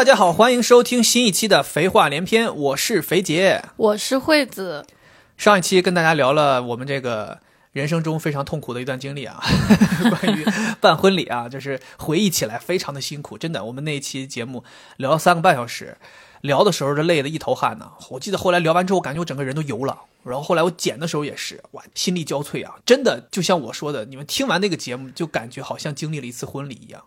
大家好，欢迎收听新一期的《肥话连篇》，我是肥杰。我是惠子，上一期跟大家聊了我们这个人生中非常痛苦的一段经历啊，关于办婚礼啊，就是回忆起来非常的辛苦，真的。我们那一期节目聊了三个半小时，聊的时候这累得一头汗呢。我记得后来聊完之后，感觉我整个人都油了。然后后来我剪的时候也是，哇，心力交瘁啊！真的就像我说的，你们听完那个节目，就感觉好像经历了一次婚礼一样，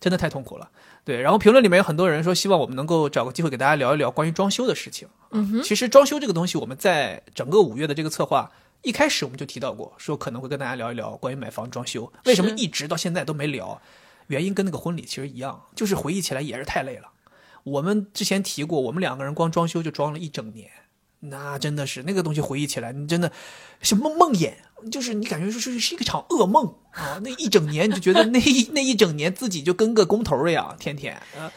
真的太痛苦了。对，然后评论里面有很多人说，希望我们能够找个机会给大家聊一聊关于装修的事情。嗯哼，其实装修这个东西，我们在整个五月的这个策划一开始我们就提到过，说可能会跟大家聊一聊关于买房装修。为什么一直到现在都没聊？原因跟那个婚礼其实一样，就是回忆起来也是太累了。我们之前提过，我们两个人光装修就装了一整年，那真的是那个东西回忆起来，你真的是梦梦魇，就是你感觉是是一个场噩梦啊！那一整年你就觉得那一那一整年自己就跟个工头一样，天天啊，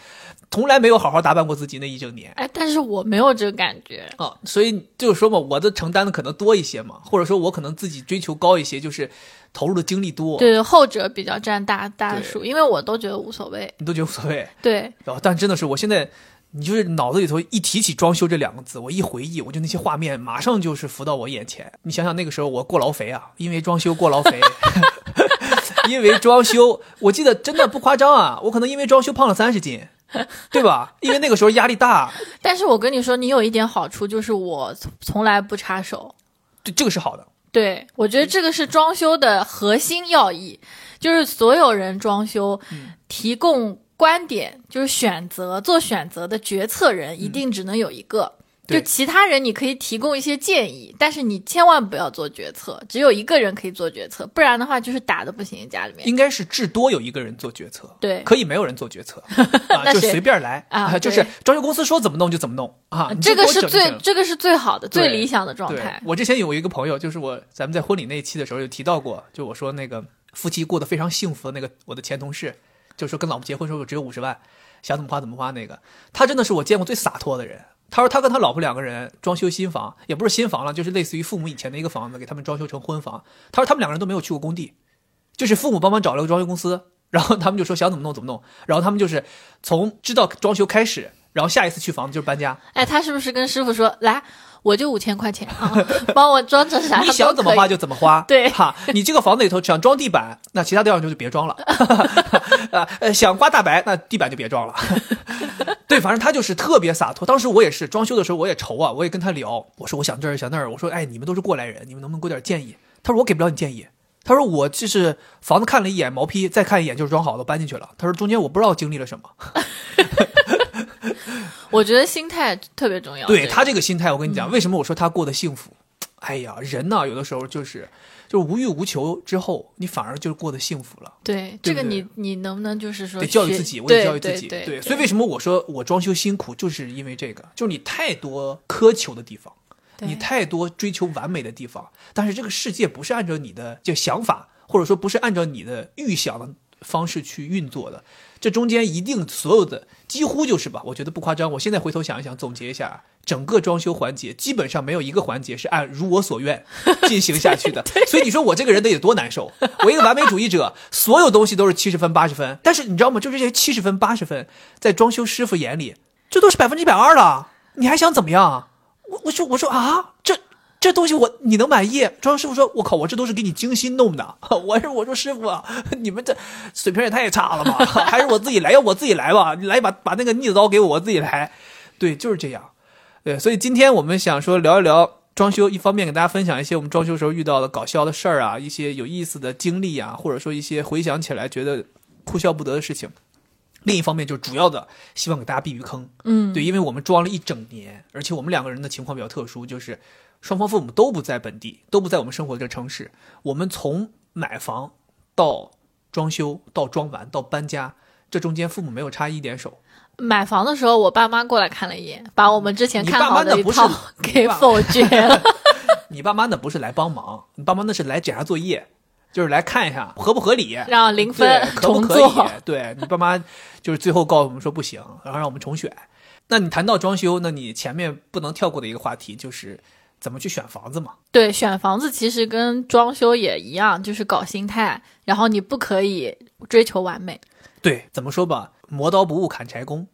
从来没有好好打扮过自己那一整年。哎，但是我没有这个感觉。啊，所以就是说嘛，我的承担的可能多一些嘛，或者说我可能自己追求高一些，就是投入的精力多，对，后者比较占大大数，因为我都觉得无所谓。你都觉得无所谓。对，然后，但真的是我现在，你就是脑子里头一提起装修这两个字，我一回忆，我就那些画面马上就是浮到我眼前。你想想那个时候我过劳肥啊，因为装修过劳肥，因为装修，我记得真的不夸张啊，我可能因为装修胖了三十斤，对吧？因为那个时候压力大，但是我跟你说，你有一点好处，就是我从从来不插手。对，这个是好的。对，我觉得这个是装修的核心要义，就是所有人装修提供观点，就是选择做选择的决策人一定只能有一个。就其他人你可以提供一些建议，但是你千万不要做决策，只有一个人可以做决策，不然的话就是打的不行，家里面。应该是至多有一个人做决策，对可以没有人做决策 啊，就那谁随便来啊就是装修公司说怎么弄就怎么弄啊，这个是最这个是最好的、最理想的状态。我之前有一个朋友，就是我咱们在婚礼那一期的时候有提到过，就我说那个夫妻过得非常幸福的那个我的前同事，就说跟老婆结婚时候只有五十万，想怎么花怎么花那个，他真的是我见过最洒脱的人。他说他跟他老婆两个人装修新房，也不是新房了，就是类似于父母以前的一个房子，给他们装修成婚房。他说他们两个人都没有去过工地，就是父母帮忙找了个装修公司，然后他们就说想怎么弄怎么弄，然后他们就是从知道装修开始，然后下一次去房子就是搬家，哎，他是不是跟师傅说，来，我就五千块钱啊，帮我装成啥？你想怎么花就怎么花，对哈。你这个房子里头想装地板，那其他地方就别装了。啊，呃，想刮大白，那地板就别装了。对，反正他就是特别洒脱。当时我也是装修的时候，我也愁啊，我也跟他聊，我说我想这儿想那儿，我说哎，你们都是过来人，你们能不能给我点建议？他说我给不了你建议。他说我就是房子看了一眼毛坯，再看一眼就是装好了，搬进去了。他说中间我不知道经历了什么。我觉得心态特别重要。这个对他这个心态，我跟你讲，为什么我说他过得幸福？哎呀，人呐，有的时候就是就是无欲无求之后，你反而就过得幸福了。对这个你你能不能就是说得教育自己，我得教育自己。对对，所以为什么我说我装修辛苦，就是因为这个，就是你太多苛求的地方，对你太多追求完美的地方，但是这个世界不是按照你的就想法，或者说不是按照你的预想的方式去运作的，这中间一定所有的几乎就是吧，我觉得不夸张。我现在回头想一想，总结一下，整个装修环节基本上没有一个环节是按如我所愿 进行下去的。所以你说我这个人得有多难受？我一个完美主义者，所有东西都是七十分、八十分，但是你知道吗？就这些七十分、八十分，在装修师傅眼里，这都是百分之一百二了，你还想怎么样？我我说我说啊，这这东西我你能满意？装修师傅说：“我靠，我这都是给你精心弄的。”我说：“我说师傅啊，你们这水平也太差了吧？还是我自己来，要我自己来吧，你来把把那个腻子刀给我，我自己来。”对，就是这样。对，所以今天我们想说聊一聊装修，一方面给大家分享一些我们装修时候遇到的搞笑的事儿啊，一些有意思的经历啊，或者说一些回想起来觉得哭笑不得的事情。另一方面，就主要的希望给大家避避坑。嗯，对，因为我们装了一整年，而且我们两个人的情况比较特殊，就是双方父母都不在本地，都不在我们生活的这个城市。我们从买房到装修到装完到搬家，这中间父母没有插一点手。买房的时候，我爸妈过来看了一眼，把我们之前看好的一套给否决了。你爸妈那不是来帮忙，你爸妈那是来检查作业，就是来看一下合不合理，让零分对可不可以？对你爸妈就是最后告诉我们说不行，然后让我们重选。那你谈到装修，那你前面不能跳过的一个话题就是怎么去选房子嘛？对，选房子其实跟装修也一样，就是搞心态，然后你不可以追求完美。对，怎么说吧，磨刀不误砍柴工。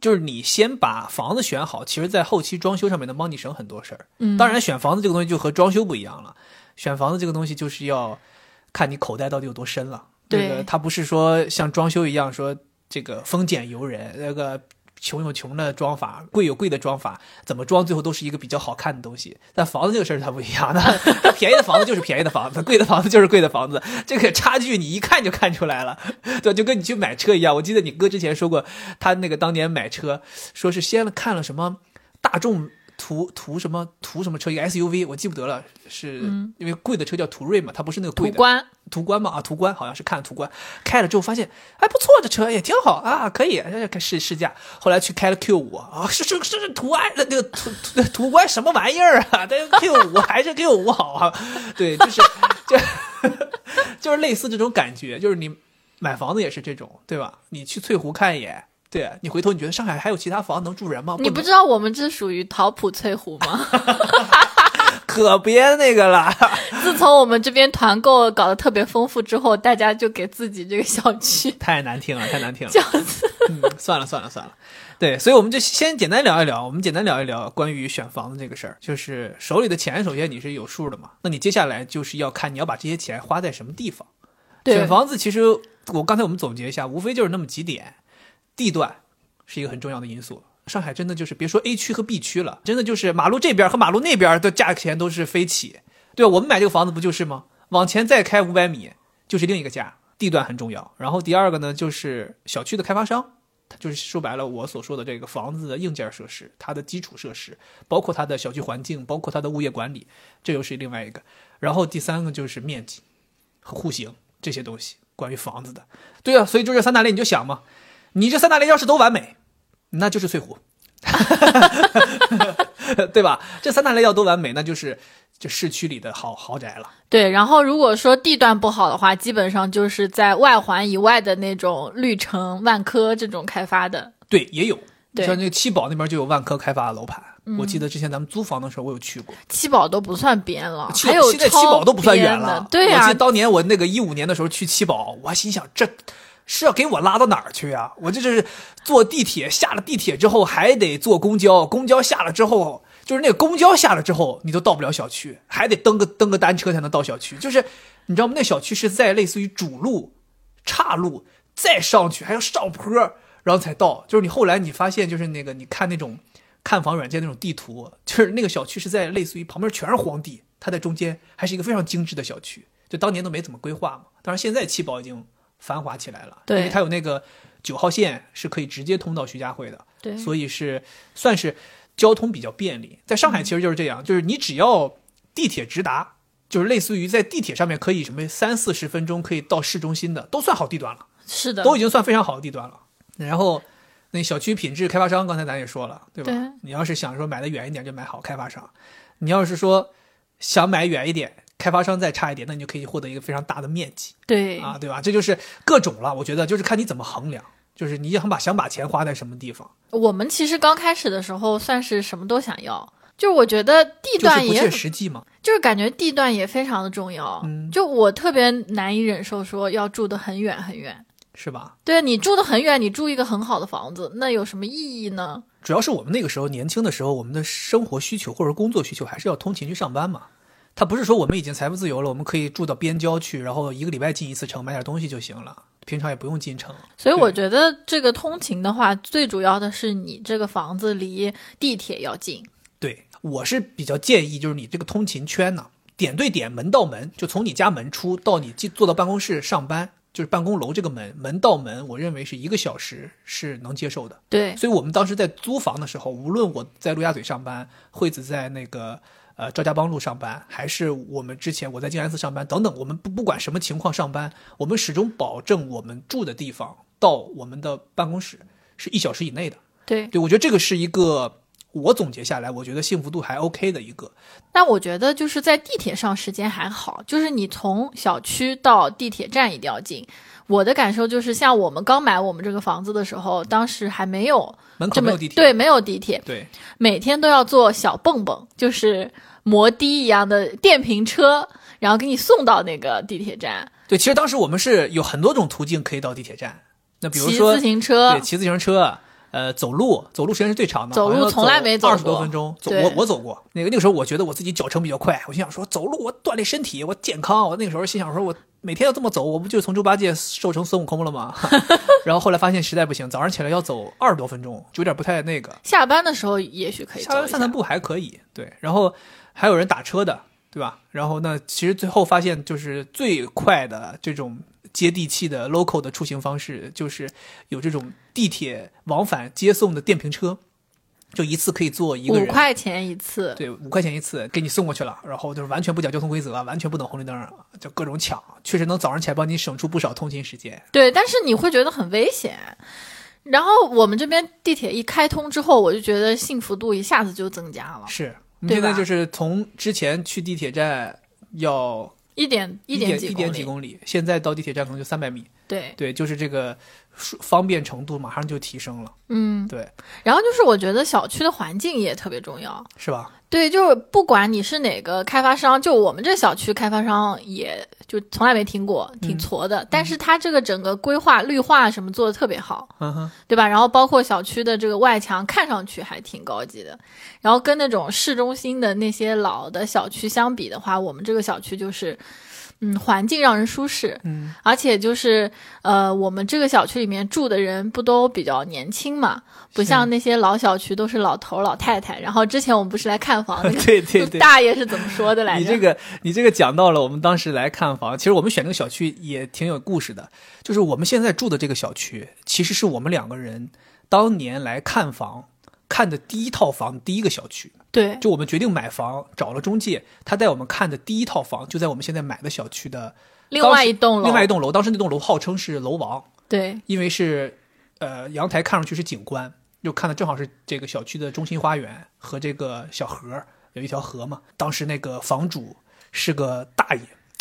就是你先把房子选好，其实在后期装修上面能帮你省很多事儿。嗯，当然，选房子这个东西就和装修不一样了。选房子这个东西就是要看你口袋到底有多深了。对这个它不是说像装修一样说这个丰俭由人，那个穷有穷的装法，贵有贵的装法，怎么装最后都是一个比较好看的东西。但房子这个事儿它不一样的，它 便宜的房子就是便宜的房子，贵的房子就是贵的房子，这个差距你一看就看出来了。对，就跟你去买车一样。我记得你哥之前说过，他那个当年买车，说是先看了什么大众途途什么途什么车，一个 SUV，我记不得了，是因为贵的车叫途锐嘛，它不是那个贵的途观，途观嘛啊，途观好像是看途观，开了之后发现还不错，这车也挺好啊，可以开试试驾。后来去开了 Q 五啊，是是是是途安那个途途途观什么玩意儿啊？这 Q 五还是 Q 五好啊？对，就是就就是类似这种感觉，就是你买房子也是这种，对吧？你去翠湖看一眼。对你回头你觉得上海还有其他房能住人吗？你不知道我们这属于桃浦翠湖吗？可别那个了。自从我们这边团购搞得特别丰富之后，大家就给自己这个小区太难听了，太难听了。这样子，嗯，算了算了算了。对，所以我们就先简单聊一聊，我们简单聊一聊关于选房子这个事儿。就是手里的钱，首先你是有数的嘛，那你接下来就是要看你要把这些钱花在什么地方。对选房子其实我刚才我们总结一下，无非就是那么几点，地段是一个很重要的因素。上海真的就是别说 A 区和 B 区了，真的就是马路这边和马路那边的价钱都是飞起。对吧？我们买这个房子不就是吗？往前再开五百米就是另一个价，地段很重要。然后第二个呢，就是小区的开发商，它就是说白了我所说的这个房子的硬件设施，它的基础设施，包括它的小区环境，包括它的物业管理，这又是另外一个。然后第三个就是面积和户型这些东西，关于房子的。对啊，所以就这三大类你就想嘛，你这三大类要是都完美，那就是翠湖。对吧？这三大类要都完美，那就是这市区里的豪豪宅了。对。然后如果说地段不好的话，基本上就是在外环以外的那种绿城、万科这种开发的。对，也有。对像那个七宝那边就有万科开发的楼盘，我记得之前咱们租房的时候我有去过。七宝都不算边了，还有现在七宝都不算远了。对呀、我记得当年我那个一五年的时候去七宝，我还心想这。是要给我拉到哪儿去呀、我这就是坐地铁，下了地铁之后还得坐公交，公交下了之后，就是那个公交下了之后，你都到不了小区，还得蹬个蹬个单车才能到小区。就是你知道吗？那小区是在类似于主路、岔路再上去，还要上坡，然后才到。就是你后来你发现，就是那个你看那种看房软件那种地图，就是那个小区是在类似于旁边全是荒地，它在中间还是一个非常精致的小区。就当年都没怎么规划嘛，当然现在七宝已经繁华起来了，对因为它有那个九号线是可以直接通到徐家汇的，对所以是算是交通比较便利。在上海其实就是这样，就是你只要地铁直达，就是类似于在地铁上面可以什么三四十分钟可以到市中心的，都算好地段了。是的，都已经算非常好的地段了。然后，那小区品质开发商，刚才咱也说了，对吧？对你要是想说买的远一点，就买好开发商；你要是说想买远一点，开发商再差一点，那你就可以获得一个非常大的面积对啊，对吧？这就是各种了。我觉得就是看你怎么衡量，就是你想把想把钱花在什么地方，我们其实刚开始的时候算是什么都想要，就是我觉得地就是段也不切实际嘛。就是感觉地段也非常的重要。嗯就我特别难以忍受说要住得很远很远。是吧？对你住得很远，你住一个很好的房子，那有什么意义呢？主要是我们那个时候年轻的时候，我们的生活需求或者工作需求还是要通勤去上班嘛。他不是说我们已经财富自由了，我们可以住到边郊去，然后一个礼拜进一次城买点东西就行了，平常也不用进城。所以我觉得这个通勤的话，最主要的是你这个房子离地铁要近。对我是比较建议，就是你这个通勤圈呢，点对点，门到门，就从你家门出到你进坐到办公室上班，就是办公楼这个门，门到门，我认为是一个小时是能接受的。对，所以我们当时在租房的时候，无论我在陆家嘴上班，惠子在那个呃赵家浜路上班，还是我们之前我在静安寺上班等等，我们不不管什么情况上班，我们始终保证我们住的地方到我们的办公室是一小时以内的。对。对我觉得这个是一个我总结下来，我觉得幸福度还 OK 的一个。但我觉得就是在地铁上时间还好，就是你从小区到地铁站一定要近。我的感受就是，像我们刚买我们这个房子的时候，当时还没有门口没有地铁，对，没有地铁，对每天都要坐小蹦蹦，就是摩的一样的电瓶车，然后给你送到那个地铁站。对，其实当时我们是有很多种途径可以到地铁站。那比如说骑说自行车对，骑自行车，呃，走路走路时间是最长的，走路从来没走过二十多分钟。走对我我走过，那个那个时候我觉得我自己脚程比较快，我心想说走路我锻炼身体，我健康。我那个时候心想说我每天要这么走，我不就从猪八戒瘦成孙悟空了吗？然后后来发现实在不行，早上起来要走二十多分钟，就有点不太那个。下班的时候也许可以下。班散散步还可以，对。然后还有人打车的，对吧？然后那其实最后发现，就是最快的这种接地气的 local 的出行方式，就是有这种地铁往返接送的电瓶车，就一次可以坐一个人。五块钱一次，对，五块钱一次给你送过去了，然后就是完全不讲交通规则，完全不等红绿灯，就各种抢，确实能早上起来帮你省出不少通勤时间。对，但是你会觉得很危险。然后我们这边地铁一开通之后，我就觉得幸福度一下子就增加了，是，现在就是从之前去地铁站要一点一点几一点几。公里，现在到地铁站可能就三百米。对，对，就是这个方便程度马上就提升了。嗯，对，然后就是我觉得小区的环境也特别重要。是吧？对，就是不管你是哪个开发商，就我们这小区开发商也就从来没听过，挺嗯挫的。但是它这个整个规划、绿化什么做的特别好，嗯，对吧？然后包括小区的这个外墙，看上去还挺高级的。然后跟那种市中心的那些老的小区相比的话，我们这个小区就是，嗯，环境让人舒适，嗯，而且就是呃，我们这个小区里面住的人不都比较年轻嘛，不像那些老小区都是老头老太太。然后之前我们不是来看房，那个对对对。大爷是怎么说的来着？你这个，你这个讲到了我们当时来看房。其实我们选这个小区也挺有故事的，就是我们现在住的这个小区，其实是我们两个人当年来看房看的第一套房，第一个小区。对就我们决定买房，找了中介，他带我们看的第一套房就在我们现在买的小区的另外一栋楼，另外一栋楼。当时那栋楼号称是楼王，对因为是呃阳台看上去是景观，又看的正好是这个小区的中心花园和这个小河有一条河嘛。当时那个房主是个大爷，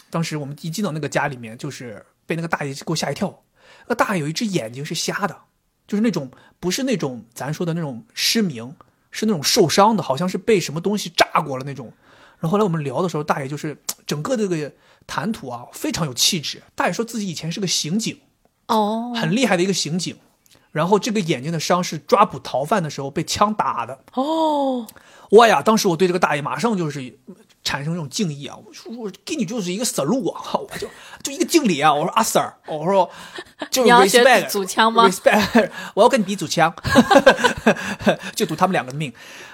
当时我们一进到那个家里面，就是被那个大爷给我吓一跳。那大爷有一只眼睛是瞎的，就是那种不是那种咱说的那种失明，是那种受伤的，好像是被什么东西炸过了那种。然后后来我们聊的时候，大爷就是整个这个谈吐啊非常有气质。大爷说自己以前是个刑警。哦，很厉害的一个刑警，然后这个眼睛的伤是抓捕逃犯的时候被枪打的。哦，哇呀！当时我对这个大爷马上就是产生这种敬意啊，我说我给你就是一个 salute 啊，我 就就一个敬礼啊，我说阿 Sir，我说就 respect 我要跟你比组枪，就赌他们两个的命。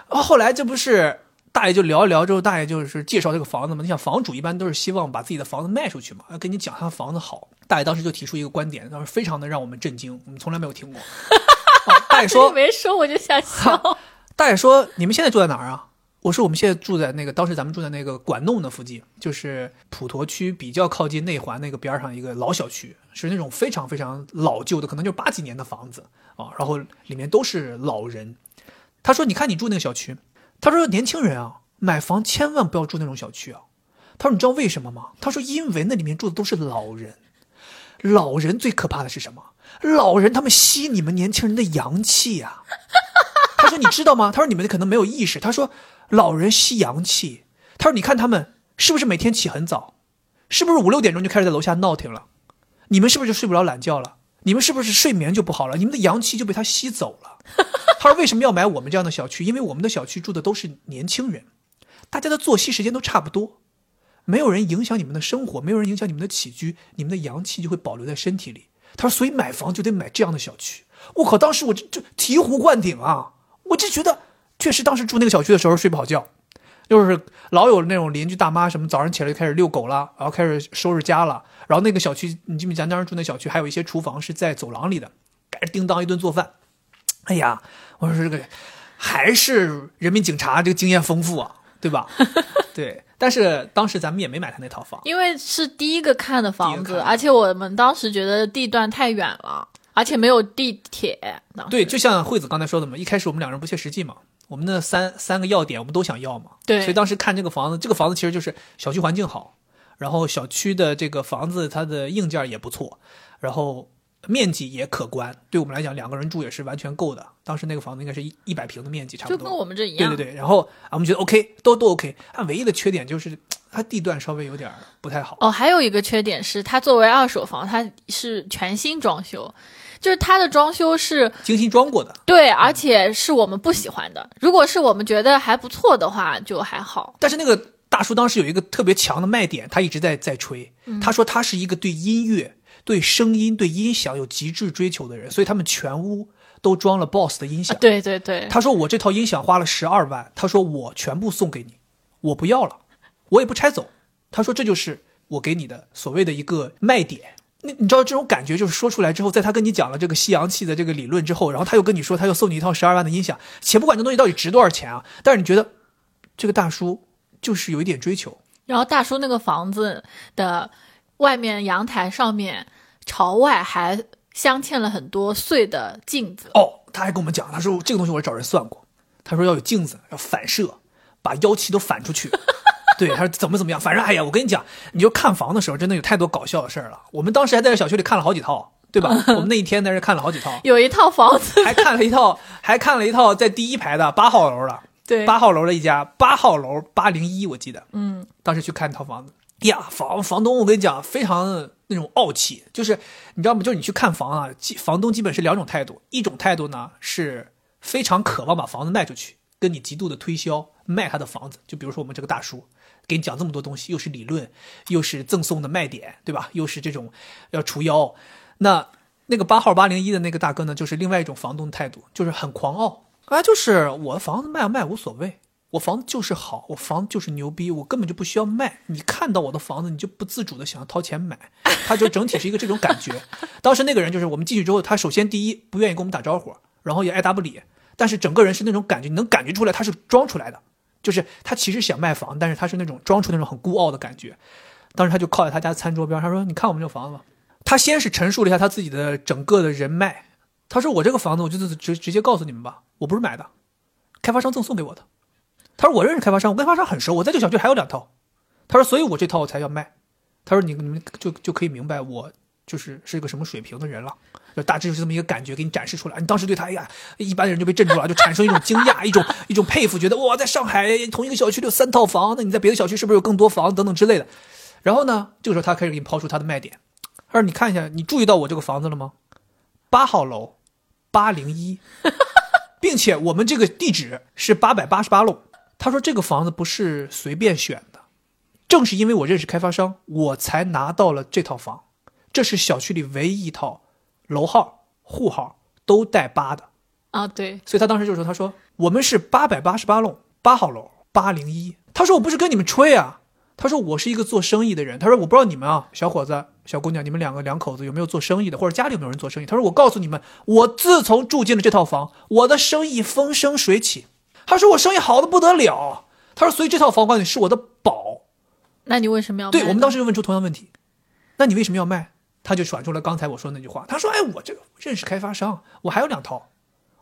然后后来这不是大爷就聊一聊之后，大爷就是介绍这个房子嘛。你想房主一般都是希望把自己的房子卖出去嘛，要跟你讲他房子好。大爷当时就提出一个观点，当时非常的让我们震惊，我们从来没有听过。啊大爷说没说我就想笑。大爷说：“你们现在住在哪儿啊？”我说：“我们现在住在那个，当时咱们住在那个管弄的附近，就是普陀区比较靠近内环那个边上一个老小区，是那种非常非常老旧的，可能就八几年的房子啊，然后里面都是老人。”他说：“你看你住那个小区，他说年轻人啊，买房千万不要住那种小区啊。他说你知道为什么吗？他说因为那里面住的都是老人，老人最可怕的是什么？老人他们吸你们年轻人的阳气呀、他说：“你知道吗？”他说：“你们可能没有意识。”他说：“老人吸阳气。”他说：“你看他们是不是每天起很早？是不是五六点钟就开始在楼下闹腾了？你们是不是就睡不着懒觉了？你们是不是睡眠就不好了？你们的阳气就被他吸走了。”他说：“为什么要买我们这样的小区？因为我们的小区住的都是年轻人，大家的作息时间都差不多，没有人影响你们的生活，没有人影响你们的起居，你们的阳气就会保留在身体里。”他说：“所以买房就得买这样的小区。”我靠！当时我就就醍醐灌顶啊！我就觉得，确实当时住那个小区的时候睡不好觉，就是老有那种邻居大妈什么早上起来就开始遛狗了，然后开始收拾家了。然后那个小区，你记不记得咱当时住那小区还有一些厨房是在走廊里的，开始叮当一顿做饭。哎呀，我说这个还是人民警察这个经验丰富啊，对吧？对，但是当时咱们也没买他那套房。因为是第一个看的房子，而且我们当时觉得地段太远了，而且没有地铁。对，就像惠子刚才说的嘛，一开始我们两人不切实际嘛，我们那三三个要点我们都想要嘛，对所以当时看这个房子，这个房子其实就是小区环境好，然后小区的这个房子它的硬件也不错，然后面积也可观，对我们来讲两个人住也是完全够的。当时那个房子应该是一一百平的面积，差不多。就跟我们这一样。对对对，然后啊，我们觉得 OK，都都 OK，它唯一的缺点就是它地段稍微有点不太好。哦，还有一个缺点是，它作为二手房，它是全新装修，就是它的装修是精心装过的。对，而且是我们不喜欢的。如果是我们觉得还不错的话，就还好。但是那个大叔当时有一个特别强的卖点，他一直在在吹，嗯他说他是一个对音乐、对声音、对音响有极致追求的人，所以他们全屋都装了 BOSS 的音响。对对对，他说我这套音响花了十二万，他说我全部送给你，我不要了，我也不拆走。他说这就是我给你的所谓的一个卖点。你你知道这种感觉，就是说出来之后，在他跟你讲了这个西洋气的这个理论之后，然后他又跟你说他又送你一套十二万的音响，且不管这东西到底值多少钱啊，但是你觉得这个大叔就是有一点追求，然后大叔那个房子的外面阳台上面朝外还镶嵌了很多碎的镜子。哦，他还跟我们讲，他说这个东西我找人算过，他说要有镜子，要反射，把妖气都反出去。对，他说怎么怎么样，反正哎呀，我跟你讲，你就看房的时候，真的有太多搞笑的事儿了。我们当时还在这小区里看了好几套，对吧？我们那一天在这看了好几套，有一套房子，还看了一套，还看了一套在第一排的八号楼的，对，八号楼的一家，八号楼八零一，我记得，嗯，当时去看一套房子，呀，房房东我跟你讲，非常那种傲气，就是你知道吗？就是你去看房啊，基房东基本是两种态度，一种态度呢是非常渴望把房子卖出去，跟你极度的推销卖他的房子，就比如说我们这个大叔。给你讲这么多东西，又是理论，又是赠送的卖点，对吧？又是这种要除妖。那那个八号八零一的那个大哥呢，就是另外一种房东态度，就是很狂傲啊，就是我的房子卖不卖无所谓，我房子就是好，我房子就是牛逼，我根本就不需要卖。你看到我的房子，你就不自主的想要掏钱买，他就整体是一个这种感觉。当时那个人就是我们进去之后，他首先第一不愿意跟我们打招呼，然后也爱答不理，但是整个人是那种感觉，你能感觉出来他是装出来的。就是他其实想卖房，但是他是那种装出那种很孤傲的感觉。当时他就靠在他家餐桌边，他说：“你看我们这房子吧。”他先是陈述了一下他自己的整个的人脉。他说：“我这个房子，我就直直接告诉你们吧，我不是买的，开发商赠送给我的。”他说：“我认识开发商，我跟开发商很熟，我在这小区还有两套。”他说：“所以我这套我才要卖。”他说：“你你们就就可以明白我就是是一个什么水平的人了。”就大致就是这么一个感觉，给你展示出来。你当时对他，哎呀，一般的人就被镇住了，就产生一种惊讶，一种一种佩服，觉得哇，在上海同一个小区里有三套房，那你在别的小区是不是有更多房等等之类的？然后呢，这个时候他开始给你抛出他的卖点。他说：“你看一下，你注意到我这个房子了吗？八号楼，八零一，并且我们这个地址是八百八十八楼。”他说：“这个房子不是随便选的，正是因为我认识开发商，我才拿到了这套房。这是小区里唯一一套。”楼号、户号都带八的啊，对，所以他当时就说：“他说我们是八百八十八弄八号楼八零一。”他说：“我不是跟你们吹啊，他说我是一个做生意的人。他说我不知道你们啊，小伙子、小姑娘，你们两个两口子有没有做生意的，或者家里有没有人做生意？他说我告诉你们，我自从住进了这套房，我的生意风生水起。他说我生意好的不得了。他说所以这套房管理是我的宝。那你为什么要卖？对我们当时就问出同样问题，那你为什么要卖？”他就甩出了刚才我说那句话。他说：“哎，我这个认识开发商，我还有两套，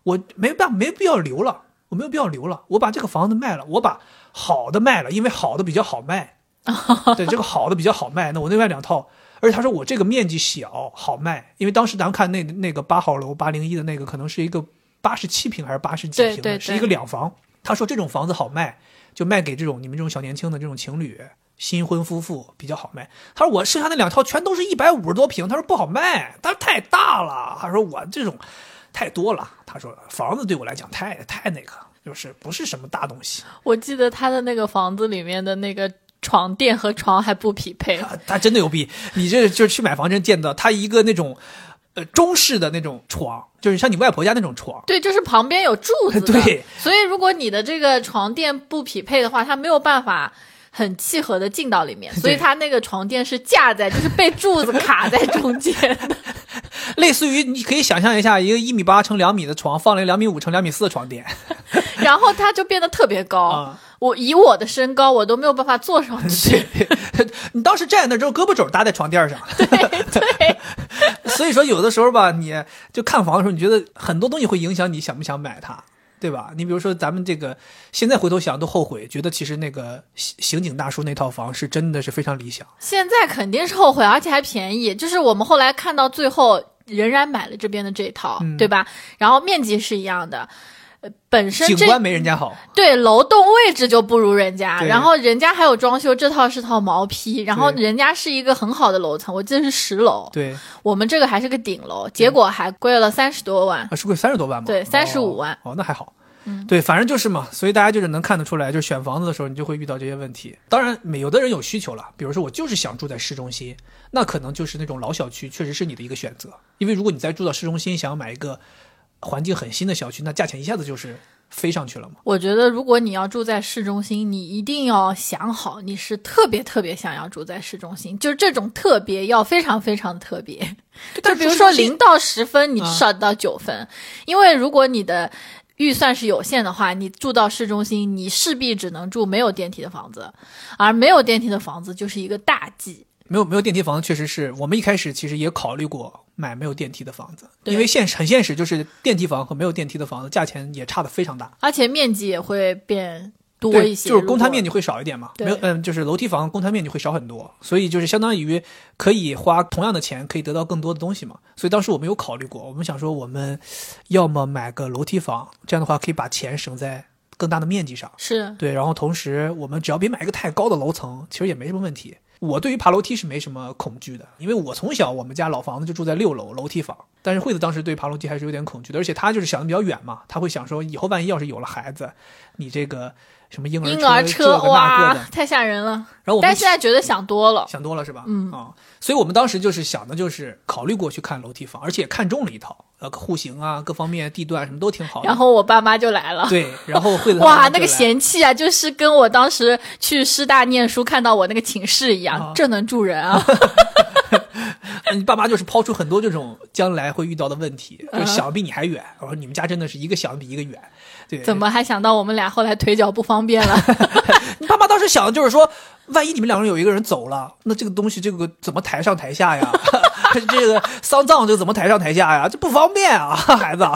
我没办没必要留了，我没有必要留了。我把这个房子卖了，我把好的卖了，因为好的比较好卖。对，这个好的比较好卖。那我另外两套，而且他说我这个面积小，好卖。因为当时咱们看那那个八号楼八零一的那个，可能是一个八十七平还是八十几平的，对对对是一个两房。他说这种房子好卖，就卖给这种你们这种小年轻的这种情侣。”新婚夫妇比较好卖。他说我剩下那两套全都是一百五十多平，他说不好卖，他说太大了。他说我这种太多了。他说房子对我来讲太太那个，就是不是什么大东西。我记得他的那个房子里面的那个床垫和床还不匹配。他 他真的有逼，你这就是去买房真见到他一个那种。呃，中式的那种床，就是像你外婆家那种床，对，就是旁边有柱子，对，所以如果你的这个床垫不匹配的话，他没有办法。很契合的进到里面，所以它那个床垫是架在，就是被柱子 卡在中间的，类似于你可以想象一下，一个一米八乘两米的床，放了两米五乘两米四的床垫，然后它就变得特别高。啊、我以我的身高，我都没有办法坐上去。你当时站在那之后，胳膊肘搭在床垫上。对对。所以说，有的时候吧，你就看房的时候，你觉得很多东西会影响你想不想买它。对吧？你比如说，咱们这个现在回头想都后悔，觉得其实那个刑警大叔那套房是真的是非常理想。现在肯定是后悔，而且还便宜。就是我们后来看到最后，仍然买了这边的这套，嗯、对吧？然后面积是一样的，呃本身景观没人家好。对楼栋位置就不如人家，然后人家还有装修，这套是套毛坯，然后人家是一个很好的楼层，我记得是十楼，对，我们这个还是个顶楼，结果还贵了三十多万。啊，是贵三十多万吗？对三十五万哦，那还好。嗯，对，反正就是嘛，所以大家就是能看得出来，就是选房子的时候，你就会遇到这些问题。当然，每有的人有需求了，比如说我就是想住在市中心，那可能就是那种老小区，确实是你的一个选择。因为如果你在住到市中心，想要买一个环境很新的小区，那价钱一下子就是飞上去了嘛。我觉得，如果你要住在市中心，你一定要想好，你是特别特别想要住在市中心，就是这种特别要非常非常特别。就比如说零到十分，你啊至少到九分，因为如果你的预算是有限的话，你住到市中心，你势必只能住没有电梯的房子，而没有电梯的房子就是一个大忌。没有没有电梯房子，确实是我们一开始其实也考虑过买没有电梯的房子，因为现实很现实，就是电梯房和没有电梯的房子价钱也差的非常大。而且面积也会变多，一些，就是公摊面积。会少一点嘛，没有，嗯，就是楼梯房公摊面积会少很多，所以就是相当于可以花同样的钱，可以得到更多的东西嘛。所以当时我们有考虑过，我们想说，我们要么买个楼梯房，这样的话可以把钱省在更大的面积上，是对，然后同时我们只要别买一个太高的楼层，其实也没什么问题。我对于爬楼梯是没什么恐惧的，因为我从小我们家老房子就住在六楼楼梯房，但是惠子当时对爬楼梯还是有点恐惧的，而且她就是想的比较远嘛，她会想说以后万一要是有了孩子，你这个什么婴儿婴儿车，哇，，太吓人了。然后我们但现在觉得想多了，想多了是吧？嗯啊，所以我们当时就是想的就是考虑过去看楼梯房，而且看中了一套，呃，户型啊，各方面地段什么都挺好的。然后我爸妈就来了。对，然后惠子 他哇，那个嫌弃啊，就是跟我当时去师大念书看到我那个寝室一样，啊这能住人啊？你爸妈就是抛出很多这种将来会遇到的问题，嗯就想得比你还远。我说你们家真的是一个想的比一个远，对。怎？么还想到我们俩后来腿脚不方便了？你爸妈当时想的就是说，万一你们两个人有一个人走了，那这个东西这个怎么抬上抬下呀？这个丧葬这个怎么抬上抬下呀？这不方便啊，孩子。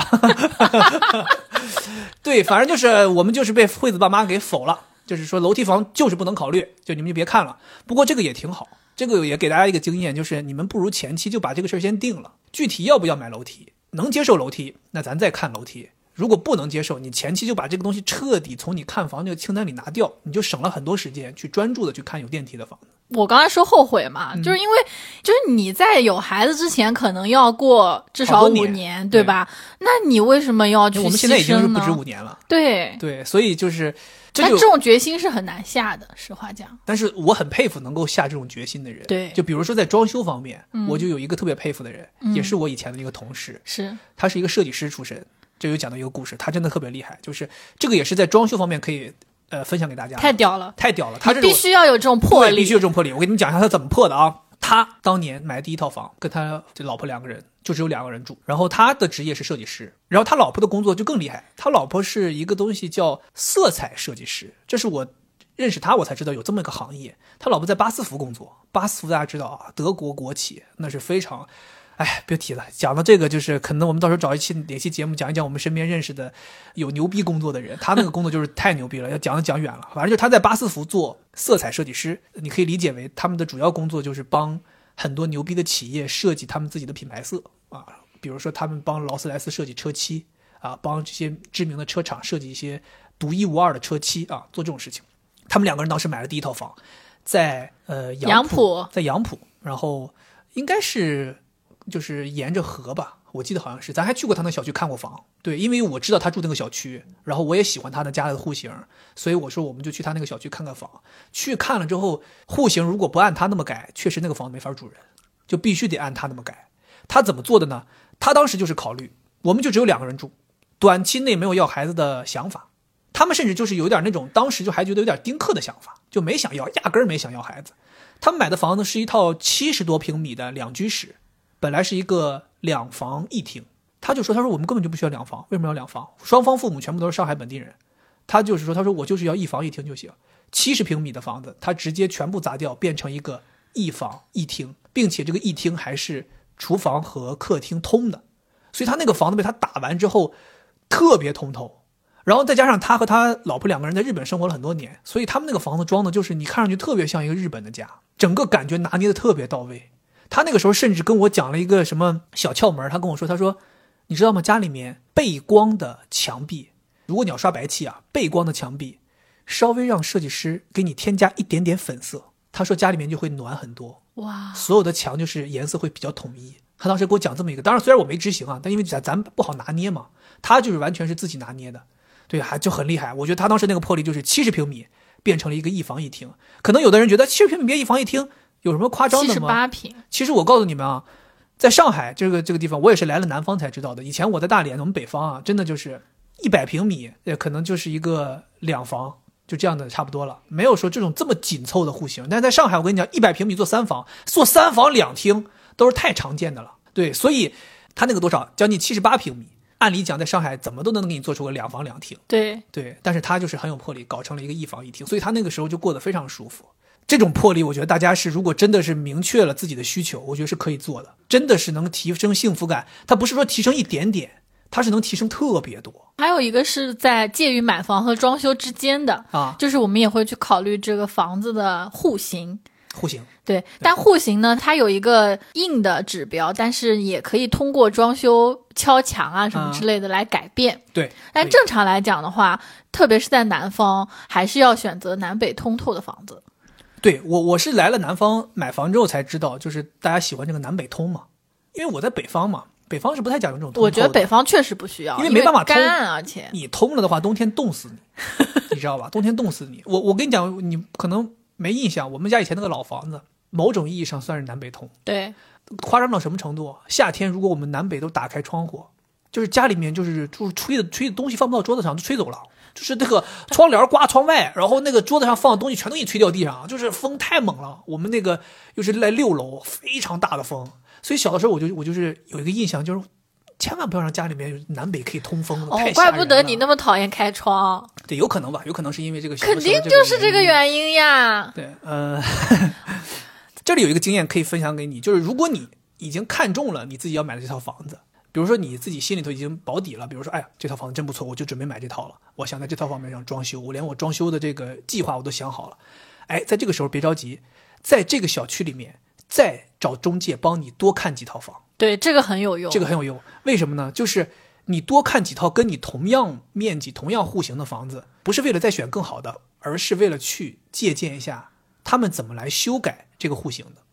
对，反正就是我们就是被惠子爸妈给否了，就是说楼梯房就是不能考虑，就你们就别看了。不过这个也挺好，这个也给大家一个经验，就是你们不如前期就把这个事儿先定了，具体要不要买楼梯，能接受楼梯，那咱再看楼梯。如果不能接受，你前期就把这个东西彻底从你看房这个清单里拿掉，你就省了很多时间去专注的去看有电梯的房子。我刚才说后悔嘛，嗯就是因为就是你在有孩子之前，可能要过至少五年对吧？那你为什么要去我们现在已经是不止五年了，对，对，所以就是这但这种决心是很难下的，实话讲。但是我很佩服能够下这种决心的人。对就比如说在装修方面，嗯我就有一个特别佩服的人，嗯也是我以前的一个同事，是，他是一个设计师出身。这有讲到一个故事，他真的特别厉害，就是这个也是在装修方面可以呃分享给大家。太屌了！太屌了，他你必须要有这种魄力，对必须有这种魄力。我给你们讲一下他怎么破的啊。他当年买第一套房，跟他这老婆两个人，就只有两个人住。然后他的职业是设计师，然后他老婆的工作就更厉害，他老婆是一个东西叫色彩设计师，这是我认识他我才知道有这么一个行业。他老婆在巴斯福工作，巴斯福大家知道啊，德国国企，那是非常。哎，别提了，讲到这个就是可能我们到时候找一期哪期节目讲一讲我们身边认识的有牛逼工作的人，他那个工作就是太牛逼了，要讲就讲远了。反正就是他在巴斯福做色彩设计师，你可以理解为他们的主要工作就是帮很多牛逼的企业设计他们自己的品牌色啊，比如说他们帮劳斯莱斯设计车漆啊，帮这些知名的车厂设计一些独一无二的车漆啊，做这种事情。他们两个人当时买了第一套房，在呃杨浦浦，在杨浦，然后应该是就是沿着河吧，我记得好像是，咱还去过他那小区看过房。对，因为我知道他住那个小区，然后我也喜欢他的家的户型，所以我说我们就去他那个小区看看房。去看了之后，户型如果不按他那么改，确实那个房子没法住人，就必须得按他那么改。他怎么做的呢？他当时就是考虑，我们就只有两个人住，短期内没有要孩子的想法。他们甚至就是有点那种，当时就还觉得有点丁克的想法，就没想要，压根儿没想要孩子。他们买的房子是一套七十多平米的两居室，本来是一个两房一厅。他就说：“他说我们根本就不需要两房，为什么要两房？双方父母全部都是上海本地人。他就是说，他说我就是要一房一厅就行。七十平米的房子，他直接全部砸掉，变成一个一房一厅，并且这个一厅还是厨房和客厅通的。所以他那个房子被他打完之后，特别通透。然后再加上他和他老婆两个人在日本生活了很多年，所以他们那个房子装的就是你看上去特别像一个日本的家，整个感觉拿捏的特别到位。他那个时候甚至跟我讲了一个什么小窍门，他跟我说，他说，你知道吗？家里面背光的墙壁如果你要刷白漆啊，背光的墙壁，稍微让设计师给你添加一点点粉色，他说家里面就会暖很多。哇，所有的墙就是颜色会比较统一。他当时给我讲这么一个，当然虽然我没执行啊，但因为咱咱不好拿捏嘛，他就是完全是自己拿捏的，对，还就很厉害。我觉得他当时那个魄力就是七十平米变成了一个一房一厅。可能有的人觉得七十平米变一房一厅有什么夸张七十的吗？八平，其实我告诉你们啊，在上海这个这个地方，我也是来了南方才知道的。以前我在大连，我们北方啊，真的就是一百平米，也，可能就是一个两房，就这样的差不多了，没有说这种这么紧凑的户型。但是在上海，我跟你讲，一百平米做三房，做三房两厅都是太常见的了。对，所以他那个多少，将近七十八平米，按理讲在上海怎么都能给你做出个两房两厅。对，对，但是他就是很有魄力，搞成了一个一房一厅，所以他那个时候就过得非常舒服。这种魄力，我觉得大家是如果真的是明确了自己的需求，我觉得是可以做的，真的是能提升幸福感。它不是说提升一点点，它是能提升特别多还有一个是在介于买房和装修之间的，啊。就是我们也会去考虑这个房子的户型。户型对，但户型呢，它有一个硬的指标，但是也可以通过装修、敲墙啊什么之类的来改变。对，但正常来讲的话，特别是在南方，还是要选择南北通透的房子。对我我是来了南方买房之后才知道，就是大家喜欢这个南北通嘛，因为我在北方嘛，北方是不太讲究这种通透的。我觉得北方确实不需要，因因为没办法通干，而且你通了的话，冬天冻死你，你知道吧？冬天冻死你。我我跟你讲，你可能没印象，我们家以前那个老房子，某种意义上算是南北通，对夸张到什么程度？夏天如果我们南北都打开窗户，就是家里面就是就是吹的吹的东西放不到桌子上，就吹走了。就是那个窗帘挂窗外，然后那个桌子上放的东西全都给你吹掉地上，就是风太猛了。我们那个又是在六楼，非常大的风，所以小的时候我就我就是有一个印象，就是千万不要让家里面南北可以通风的。哦怪不得你那么讨厌开窗，对，有可能吧，有可能是因为这个小的肯定就是这个。原因呀。对，呃，这里有一个经验可以分享给你，就是如果你已经看中了你自己要买的这套房子，比如说你自己心里头已经保底了，比如说，哎呀，这套房子真不错，我就准备买这套了，我想在这套方面上装修，我连我装修的这个计划我都想好了。哎，在这个时候别着急，在这个小区里面再找中介帮你多看几套房。对，这个很有用。这个很有用。为什么呢？就是你多看几套跟你同样面积、同样户型的房子，不是为了再选更好的，而是为了去借鉴一下他们怎么来修改这个户型的。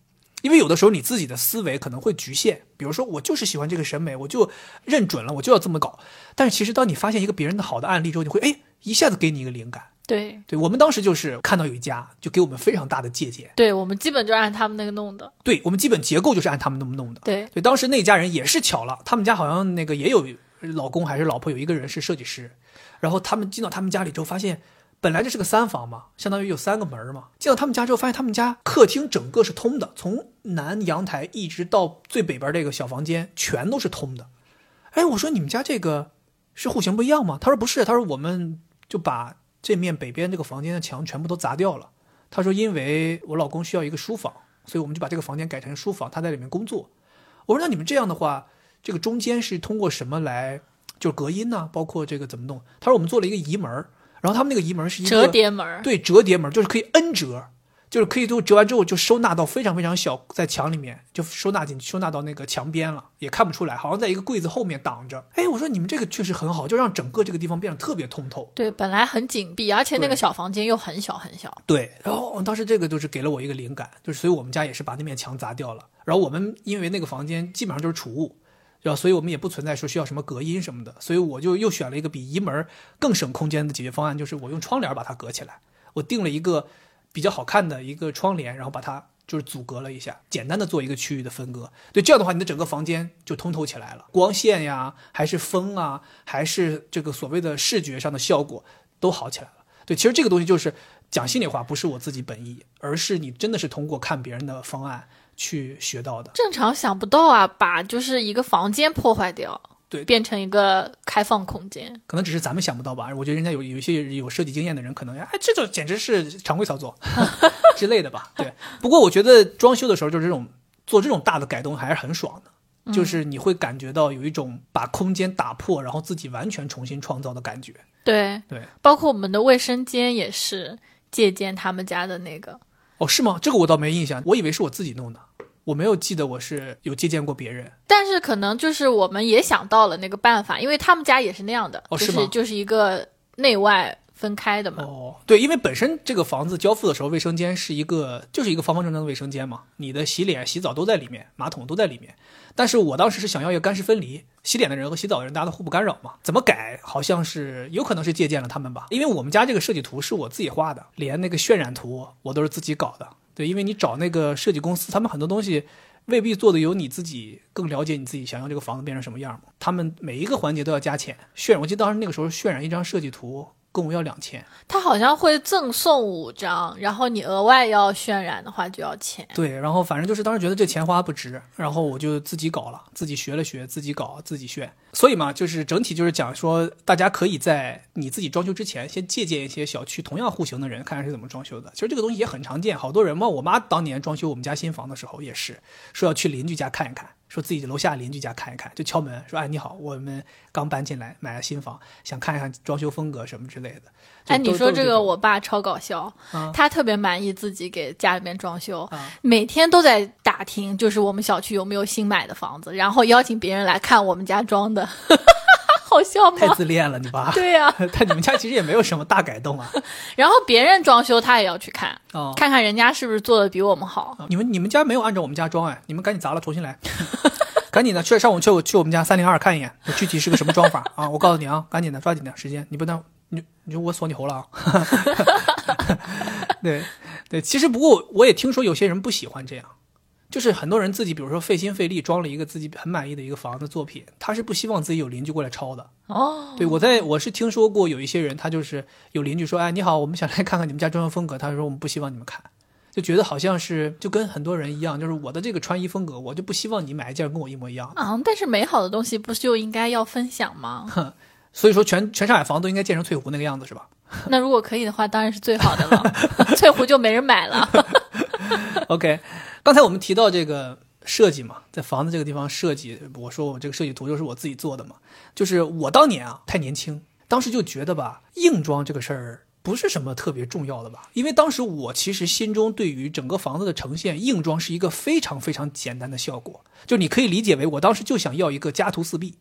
因为有的时候你自己的思维可能会局限，比如说我就是喜欢这个审美，我就认准了，我就要这么搞。但是其实当你发现一个别人的好的案例之后，你会哎一下子给你一个灵感。对对我们当时就是看到有一家就给我们非常大的借鉴，对，我们基本就按他们那个弄的。对我们基本结构就是按他们那么弄的。对对，当时那家人也是巧了，他们家好像那个也有老公还是老婆，有一个人是设计师，然后他们进到他们家里之后，发现本来这是个三房嘛，相当于有三个门嘛。进到他们家之后，发现他们家客厅整个是通的，从南阳台一直到最北边这个小房间全都是通的。哎，我说你们家这个是户型不一样吗？他说不是，他说我们就把这面北边这个房间的墙全部都砸掉了。他说因为我老公需要一个书房，所以我们就把这个房间改成书房，他在里面工作。我说那你们这样的话，这个中间是通过什么来就隔音呢？包括这个怎么弄？他说我们做了一个移门，然后他们那个移门是一个折叠门，对，折叠门就是可以 N 折，就是可以都折完之后就收纳到非常非常小，在墙里面就收纳进去，收纳到那个墙边了，也看不出来，好像在一个柜子后面挡着。哎，我说你们这个确实很好，就让整个这个地方变得特别通透。对，本来很紧闭，而且那个小房间又很小很小。对，然后当时这个就是给了我一个灵感，就是所以我们家也是把那面墙砸掉了。然后我们因为那个房间基本上就是储物，然后所以我们也不存在说需要什么隔音什么的，所以我就又选了一个比移门更省空间的解决方案，就是我用窗帘把它隔起来。我定了一个比较好看的一个窗帘，然后把它就是阻隔了一下，简单的做一个区域的分割。对，这样的话你的整个房间就通透起来了，光线呀，还是风啊，还是这个所谓的视觉上的效果都好起来了。对，其实这个东西就是讲心里话，不是我自己本意，而是你真的是通过看别人的方案去学到的。正常想不到啊，把就是一个房间破坏掉，对变成一个开放空间。可能只是咱们想不到吧？我觉得人家有有一些有设计经验的人，可能哎，这就简直是常规操作 之类的吧。对，不过我觉得装修的时候，就是这种做这种大的改动还是很爽的，就是你会感觉到有一种把空间打破，然后自己完全重新创造的感觉。对，对，包括我们的卫生间也是借鉴他们家的那个。哦，是吗？这个我倒没印象，我以为是我自己弄的。我没有记得我是有借鉴过别人。但是可能就是我们也想到了那个办法，因为他们家也是那样的，哦就是就是一个内外分开的嘛。哦，对，因为本身这个房子交付的时候，卫生间是一个就是一个方方正正的卫生间嘛，你的洗脸、洗澡都在里面，马桶都在里面。但是我当时是想要一个干湿分离，洗脸的人和洗澡的人大家都互不干扰嘛。怎么改？好像是有可能是借鉴了他们吧，因为我们家这个设计图是我自己画的，连那个渲染图我都是自己搞的。对，因为你找那个设计公司，他们很多东西未必做的有你自己更了解你自己想要这个房子变成什么样嘛。他们每一个环节都要加钱，渲染。我记得当时那个时候渲染一张设计图跟我要两千。他好像会赠送五张，然后你额外要渲染的话就要钱。对，然后反正就是当时觉得这钱花不值，然后我就自己搞了，自己学了学，自己搞，自己炫。所以嘛，就是整体就是讲说，大家可以在你自己装修之前，先借鉴一些小区同样户型的人，看看是怎么装修的。其实这个东西也很常见，好多人嘛，我妈当年装修我们家新房的时候也是，说要去邻居家看一看，说自己楼下邻居家看一看，就敲门说：“哎，你好，我们刚搬进来，买了新房，想看一看装修风格什么之类的。哎，”你说这个，我爸超搞笑，啊。他特别满意自己给家里面装修，啊。每天都在打听，就是我们小区有没有新买的房子，然后邀请别人来看我们家装的，好笑吗太？自恋了，你爸。对呀、但你们家其实也没有什么大改动啊。然后别人装修他也要去看，哦，看看人家是不是做的比我们好。啊你们你们家没有按照我们家装哎，你们赶紧砸了重新来，赶紧的去上午去我去我们家三零二看一眼，具体是个什么装法啊？我告诉你啊，赶紧的，抓紧点时间，你不能你你说我锁你喉了啊？对对，其实不过我也听说有些人不喜欢这样。就是很多人自己，比如说费心费力装了一个自己很满意的一个房子作品，他是不希望自己有邻居过来抄的。哦，对我在我是听说过有一些人，他就是有邻居说，哎，你好，我们想来看看你们家装修风格。他说我们不希望你们看，就觉得好像是就跟很多人一样，就是我的这个穿衣风格，我就不希望你买一件跟我一模一样的。啊，但是美好的东西不就应该要分享吗？所以说全全上海房都应该建成翠湖那个样子，是吧 那如果可以的话，当然是最好的了。翠湖就没人买了。OK，刚才我们提到这个设计嘛，在房子这个地方设计，我说我这个设计图就是我自己做的嘛，就是我当年啊太年轻，当时就觉得吧，硬装这个事儿。不是什么特别重要的吧？因为当时我其实心中对于整个房子的呈现，硬装是一个非常非常简单的效果。就你可以理解为，我当时就想要一个家徒四壁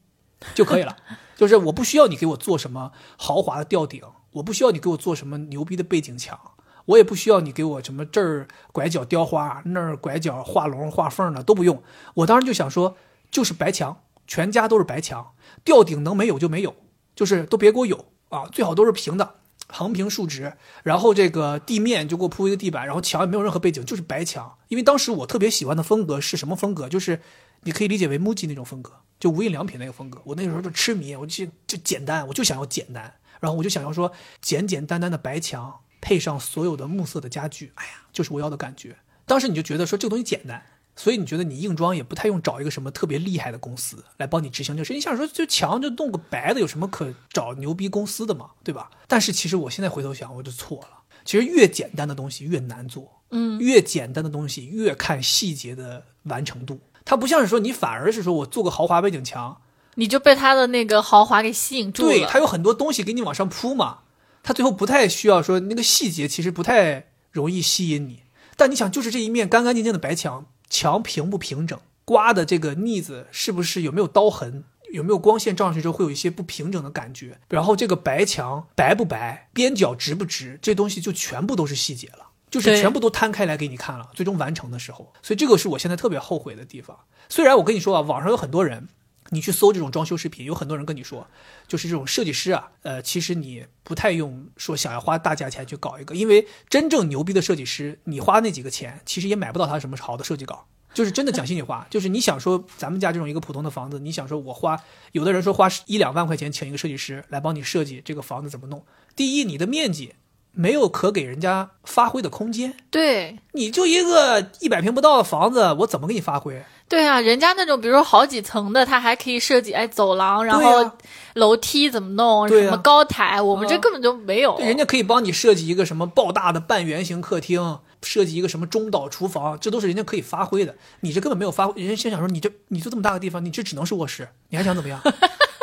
就可以了，就是我不需要你给我做什么豪华的吊顶，我不需要你给我做什么牛逼的背景墙，我也不需要你给我什么这儿拐角雕花，那儿拐角画龙画凤的都不用。我当时就想说，就是白墙，全家都是白墙，吊顶能没有就没有，就是都别给我有啊，最好都是平的。横平竖直，然后这个地面就给我铺一个地板，然后墙也没有任何背景，就是白墙。因为当时我特别喜欢的风格是什么风格？就是你可以理解为 MUJI 那种风格，就无印良品那个风格。我那时候就痴迷，我就就简单，我就想要简单，然后我就想要说简简单单的白墙配上所有的木色的家具，哎呀，就是我要的感觉。当时你就觉得说这个东西简单，所以你觉得你硬装也不太用找一个什么特别厉害的公司来帮你执行这个事。你想说就墙就弄个白的，有什么可找牛逼公司的嘛，对吧？但是其实我现在回头想，我就错了。其实越简单的东西越难做，嗯，越简单的东西越看细节的完成度。它不像是说你反而是说我做个豪华背景墙，你就被它的那个豪华给吸引住了。对，它有很多东西给你往上铺嘛，它最后不太需要说那个细节，其实不太容易吸引你。但你想，就是这一面干干净净的白墙，墙平不平整，刮的这个腻子是不是有没有刀痕，有没有光线照上去之后会有一些不平整的感觉，然后这个白墙白不白，边角直不直，这东西就全部都是细节了。就是全部都摊开来给你看了，最终完成的时候，所以这个是我现在特别后悔的地方。虽然我跟你说啊，网上有很多人，你去搜这种装修视频，有很多人跟你说，就是这种设计师啊，呃，其实你不太用说想要花大价钱去搞一个，因为真正牛逼的设计师，你花那几个钱，其实也买不到他什么好的设计稿。就是真的讲心里话，就是你想说咱们家这种一个普通的房子，你想说我花，有的人说花一两万块钱请一个设计师来帮你设计这个房子怎么弄。第一，你的面积没有可给人家发挥的空间，对你就一个一百平不到的房子，我怎么给你发挥？对啊，人家那种比如说好几层的，他还可以设计哎走廊，然后啊楼梯怎么弄，啊什么高台，我们这啊根本就没有。对，人家可以帮你设计一个什么爆大的半圆形客厅，设计一个什么中岛厨房，这都是人家可以发挥的。你这根本没有发挥，人家心想说你这你就这么大个地方，你这只能是卧室，你还想怎么样？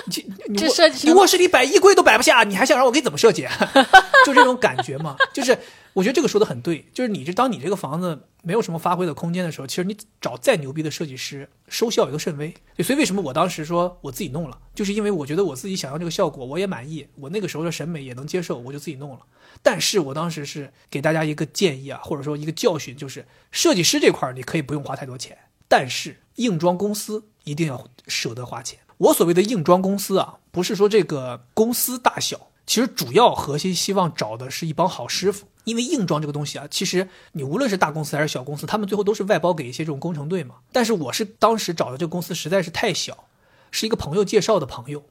你 你这设计成你卧室里摆衣柜都摆不下，你还想让我给你怎么设计？就这种感觉嘛。就是我觉得这个说的很对，就是你这当你这个房子没有什么发挥的空间的时候，其实你找再牛逼的设计师，收效也都甚微。所以为什么我当时说我自己弄了，就是因为我觉得我自己想要这个效果，我也满意，我那个时候的审美也能接受，我就自己弄了。但是我当时是给大家一个建议啊，或者说一个教训，就是设计师这块儿你可以不用花太多钱，但是硬装公司一定要舍得花钱。我所谓的硬装公司啊，不是说这个公司大小，其实主要核心希望找的是一帮好师傅。因为硬装这个东西啊，其实你无论是大公司还是小公司，他们最后都是外包给一些这种工程队嘛。但是我是当时找的这个公司实在是太小，是一个朋友介绍的朋友。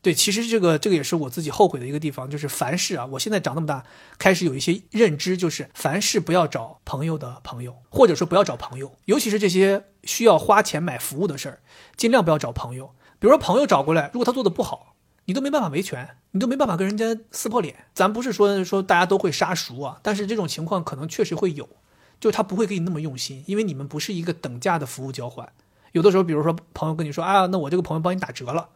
对，其实这个这个也是我自己后悔的一个地方，就是凡事啊，我现在长那么大，开始有一些认知，就是凡事不要找朋友的朋友，或者说不要找朋友，尤其是这些需要花钱买服务的事儿，尽量不要找朋友。比如说朋友找过来，如果他做的不好，你都没办法维权，你都没办法跟人家撕破脸。咱不是说说大家都会杀熟啊，但是这种情况可能确实会有，就是他不会给你那么用心，因为你们不是一个等价的服务交换。有的时候，比如说朋友跟你说啊，那我这个朋友帮你打折了。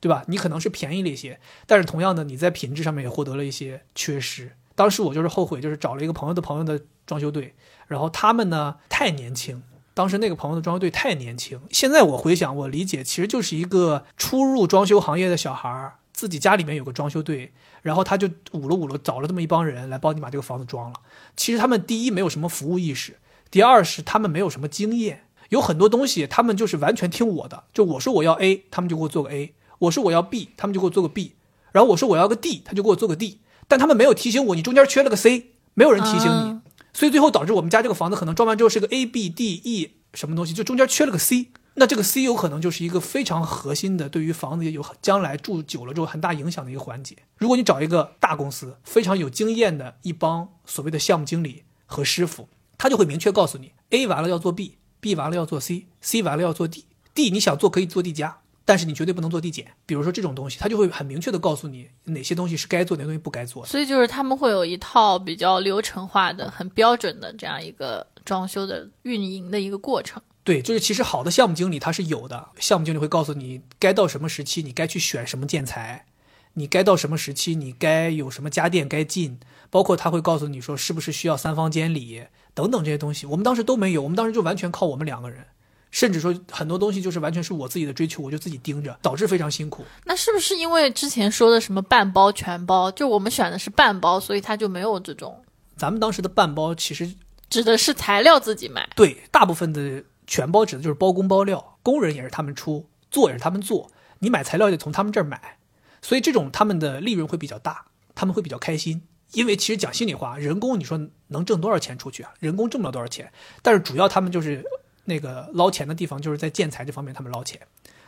对吧？你可能是便宜了一些，但是同样的，你在品质上面也获得了一些缺失。当时我就是后悔，就是找了一个朋友的朋友的装修队，然后他们呢太年轻，当时那个朋友的装修队太年轻。现在我回想，我理解其实就是一个初入装修行业的小孩儿，自己家里面有个装修队，然后他就捂了捂了，找了这么一帮人来帮你把这个房子装了。其实他们第一没有什么服务意识，第二是他们没有什么经验，有很多东西他们就是完全听我的，就我说我要 A，他们就给我做个 A。我说我要 B，他们就给我做个 B，然后我说我要个 D，他就给我做个 D，但他们没有提醒我，你中间缺了个 C，没有人提醒你，所以最后导致我们家这个房子可能装完之后是个 A B D E 什么东西，就中间缺了个 C，那这个 C 有可能就是一个非常核心的，对于房子也有将来住久了之后很大影响的一个环节。如果你找一个大公司非常有经验的一帮所谓的项目经理和师傅，他就会明确告诉你，A 完了要做 B，B 完了要做 C，C 完了要做 D，D 你想做可以做 D 加。但是你绝对不能做递减，比如说这种东西，他就会很明确的告诉你哪些东西是该做，哪些东西不该做。所以就是他们会有一套比较流程化的、很标准的这样一个装修的运营的一个过程。对，就是其实好的项目经理他是有的，项目经理会告诉你该到什么时期你该去选什么建材，你该到什么时期你该有什么家电该进，包括他会告诉你说是不是需要三方监理等等这些东西。我们当时都没有，我们当时就完全靠我们两个人。甚至说很多东西就是完全是我自己的追求，我就自己盯着，导致非常辛苦。那是不是因为之前说的什么半包、全包，就我们选的是半包，所以它就没有这种咱们当时的半包其实指的是材料自己买？对大部分的全包指的就是包工包料，工人也是他们出，做也是他们做，你买材料就从他们这儿买，所以这种他们的利润会比较大，他们会比较开心。因为其实讲心里话，人工你说能挣多少钱出去啊？人工挣不了多少钱，但是主要他们就是。那个捞钱的地方就是在建材这方面，他们捞钱。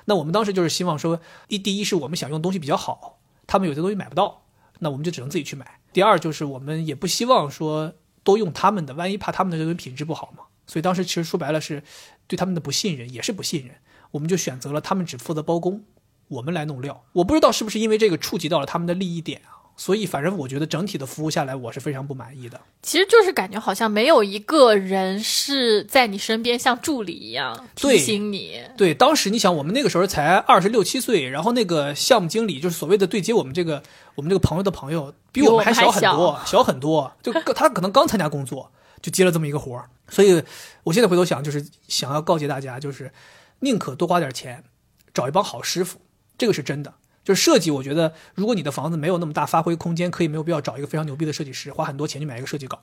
那我们当时就是希望说，一第一是我们想用东西比较好，他们有些东西买不到，那我们就只能自己去买。第二就是我们也不希望说多用他们的，万一怕他们的这个品质不好嘛。所以当时其实说白了是对他们的不信任，也是不信任。我们就选择了他们只负责包工，我们来弄料。我不知道是不是因为这个触及到了他们的利益点啊。所以，反正我觉得整体的服务下来，我是非常不满意的。其实就是感觉好像没有一个人是在你身边像助理一样提醒你。对，当时你想，我们那个时候才二十六七岁，然后那个项目经理就是所谓的对接我们这个我们这个朋友的朋友，比我们还小很多，小很多。就他可能刚参加工作，就接了这么一个活儿。所以，我现在回头想，就是想要告诫大家，就是宁可多花点钱，找一帮好师傅，这个是真的。就是设计，我觉得如果你的房子没有那么大发挥空间，可以没有必要找一个非常牛逼的设计师，花很多钱去买一个设计稿。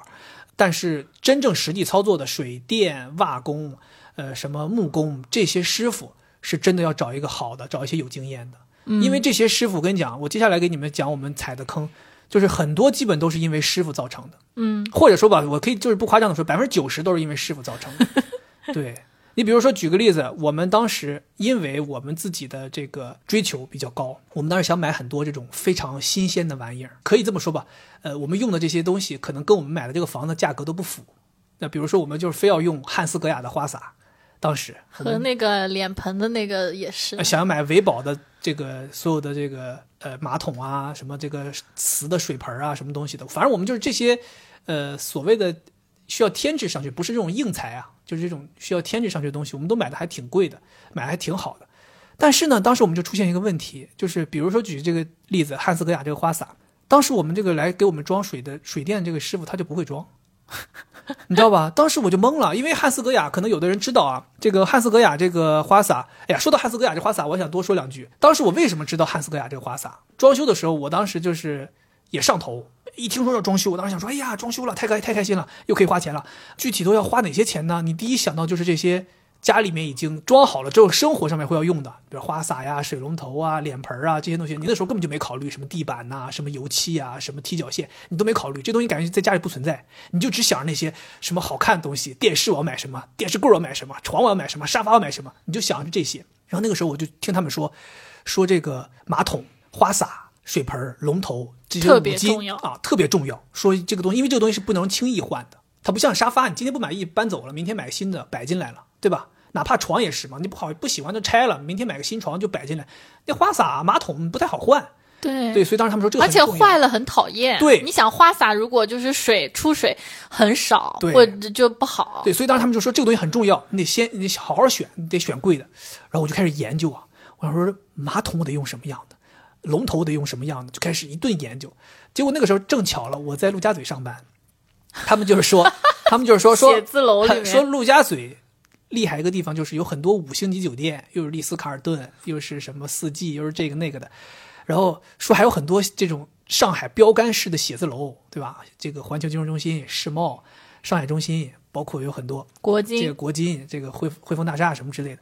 但是真正实际操作的水电、瓦工、呃什么木工这些师傅，是真的要找一个好的，找一些有经验的。嗯因为这些师傅，我跟你讲，我接下来给你们讲我们踩的坑，就是很多基本都是因为师傅造成的。嗯，或者说吧，我可以就是不夸张的说，百分之九十都是因为师傅造成的。对。你比如说，举个例子，我们当时因为我们自己的这个追求比较高，我们当时想买很多这种非常新鲜的玩意儿，可以这么说吧，呃，我们用的这些东西可能跟我们买的这个房子价格都不符。那比如说，我们就是非要用汉斯格雅的花洒，当时和那个脸盆的那个也是，想要买维宝的这个所有的这个呃马桶啊，什么这个瓷的水盆啊，什么东西的，反正我们就是这些，呃，所谓的需要添置上去，不是这种硬材啊。就是这种需要添置上去的东西，我们都买的还挺贵的，买的还挺好的。但是呢，当时我们就出现一个问题，就是比如说举这个例子，汉斯格雅这个花洒，当时我们这个来给我们装水的水电这个师傅他就不会装，你知道吧？当时我就懵了，因为汉斯格雅可能有的人知道啊，这个汉斯格雅这个花洒，哎呀，说到汉斯格雅这花洒，我想多说两句。当时我为什么知道汉斯格雅这个花洒？装修的时候，我当时就是也上头，一听说要装修，我当时想说，哎呀，装修了，太开太开心了，又可以花钱了。具体都要花哪些钱呢？你第一想到就是这些。家里面已经装好了之后，生活上面会要用的，比如花洒呀、水龙头啊、脸盆啊这些东西，你那时候根本就没考虑什么地板呐、什么油漆啊、什么踢脚线，你都没考虑，这东西感觉在家里不存在，你就只想着那些什么好看的东西，电视我要买什么，电视柜我要买什么，床我要买什么，沙发我要买什么，你就想着这些。然后那个时候我就听他们说，说这个马桶、花洒、水盆、龙头这些五特别重金要啊特别重要，说这个东西，因为这个东西是不能轻易换的，它不像沙发，你今天不满意搬走了，明天买个新的摆进来了，对吧？哪怕床也是嘛，你不好不喜欢就拆了，明天买个新床就摆进来。那花洒、马桶不太好换，对对，所以当时他们说这个而且坏了很讨厌。对你想花洒如果就是水出水很少，对或者就不好。对，所以当时他们就说这个东西很重要，你得先你得好好选，你得选贵的。然后我就开始研究啊，我想说马桶我得用什么样的，龙头得用什么样的，就开始一顿研究。结果那个时候正巧了，我在陆家嘴上班，他们就是说，他们就是说说写字楼里面说陆家嘴厉害一个地方就是有很多五星级酒店，又是丽思卡尔顿，又是什么四季，又是这个那个的，然后说还有很多这种上海标杆式的写字楼，对吧？这个环球金融中心、世贸、上海中心，包括有很多国金这个国金、这个汇汇丰大厦什么之类的，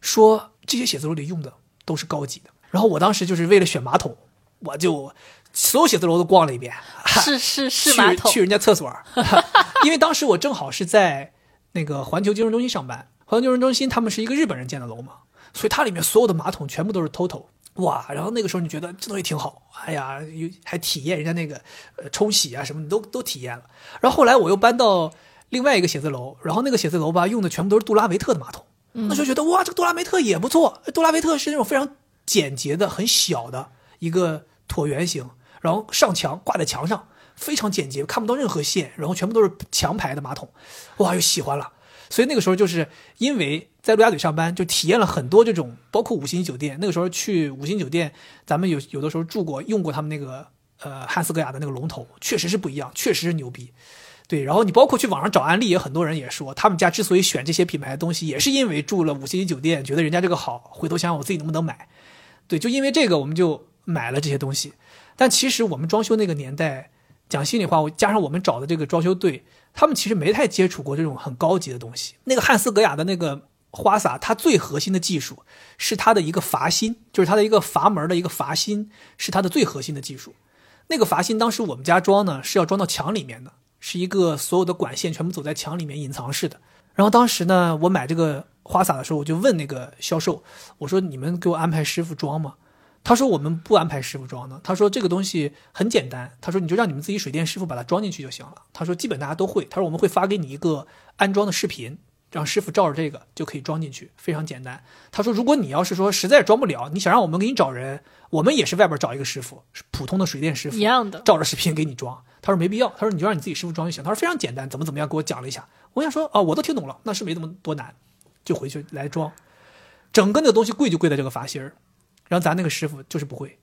说这些写字楼里用的都是高级的。然后我当时就是为了选马桶，我就所有写字楼都逛了一遍，是是是马桶去去人家厕所，因为当时我正好是在那个环球金融中心上班，环球金融中心他们是一个日本人建的楼嘛，所以它里面所有的马桶全部都是 TOTO。哇，然后那个时候你觉得这东西挺好，哎呀，有还体验人家那个呃冲洗啊什么，你都都体验了。然后后来我又搬到另外一个写字楼，然后那个写字楼吧用的全部都是杜拉维特的马桶，那时候觉得哇，这个杜拉维特也不错。杜拉维特是那种非常简洁的、很小的一个椭圆形，然后上墙挂在墙上，非常简洁，看不到任何线，然后全部都是墙排的马桶，哇，又喜欢了。所以那个时候就是因为在陆家嘴上班，就体验了很多这种，包括五星级酒店。那个时候去五星酒店，咱们有有的时候住过，用过他们那个呃汉斯格雅的那个龙头，确实是不一样，确实是牛逼。对，然后你包括去网上找案例，也很多人也说，他们家之所以选这些品牌的东西，也是因为住了五星级酒店，觉得人家这个好，回头想想我自己能不能买。对，就因为这个，我们就买了这些东西。但其实我们装修那个年代，讲心里话，我加上我们找的这个装修队，他们其实没太接触过这种很高级的东西。那个汉斯格雅的那个花洒，它最核心的技术是它的一个阀芯，就是它的一个阀门的一个阀芯，是它的最核心的技术。那个阀芯当时我们家装呢是要装到墙里面的，是一个所有的管线全部走在墙里面隐藏式的。然后当时呢，我买这个花洒的时候，我就问那个销售，我说你们给我安排师傅装吗？他说我们不安排师傅装的。他说这个东西很简单，他说你就让你们自己水电师傅把它装进去就行了。他说基本大家都会。他说我们会发给你一个安装的视频，让师傅照着这个就可以装进去，非常简单。他说如果你要是说实在装不了，你想让我们给你找人，我们也是外边找一个师傅，是普通的水电师傅一样的照着视频给你装。他说没必要，他说你就让你自己师傅装就行。他说非常简单，怎么怎么样，给我讲了一下。我想说啊，我都听懂了，那是没这么多难，就回去来装。整个那个东西贵就贵在这个阀芯儿，然后咱那个师傅就是不会，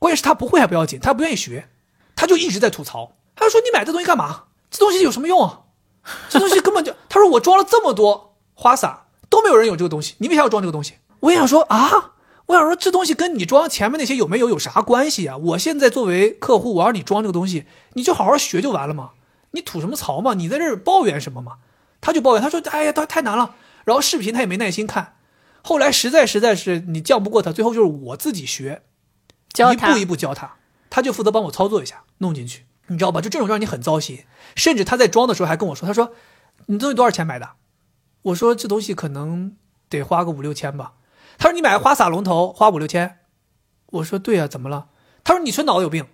关键是他不会还不要紧，他不愿意学，他就一直在吐槽，他就说你买这东西干嘛？这东西有什么用啊？这东西根本就，他说我装了这么多花洒都没有人有这个东西，你为啥要装这个东西？我也想说啊，我想说这东西跟你装前面那些有没有有啥关系啊？我现在作为客户，我让你装这个东西，你就好好学就完了嘛，你吐什么槽嘛？你在这抱怨什么嘛？他就抱怨，他说哎呀，他太难了，然后视频他也没耐心看，后来实在实在是你犟不过他，最后就是我自己学，教一步一步教他，他就负责帮我操作一下，弄进去，你知道吧？就这种让你很糟心。甚至他在装的时候还跟我说：“他说你东西多少钱买的？”我说：“这东西可能得花个五六千吧。”他说：“你买个花洒龙头花五六千？”我说：“对呀、怎么了？”他说：“你纯脑子有病。”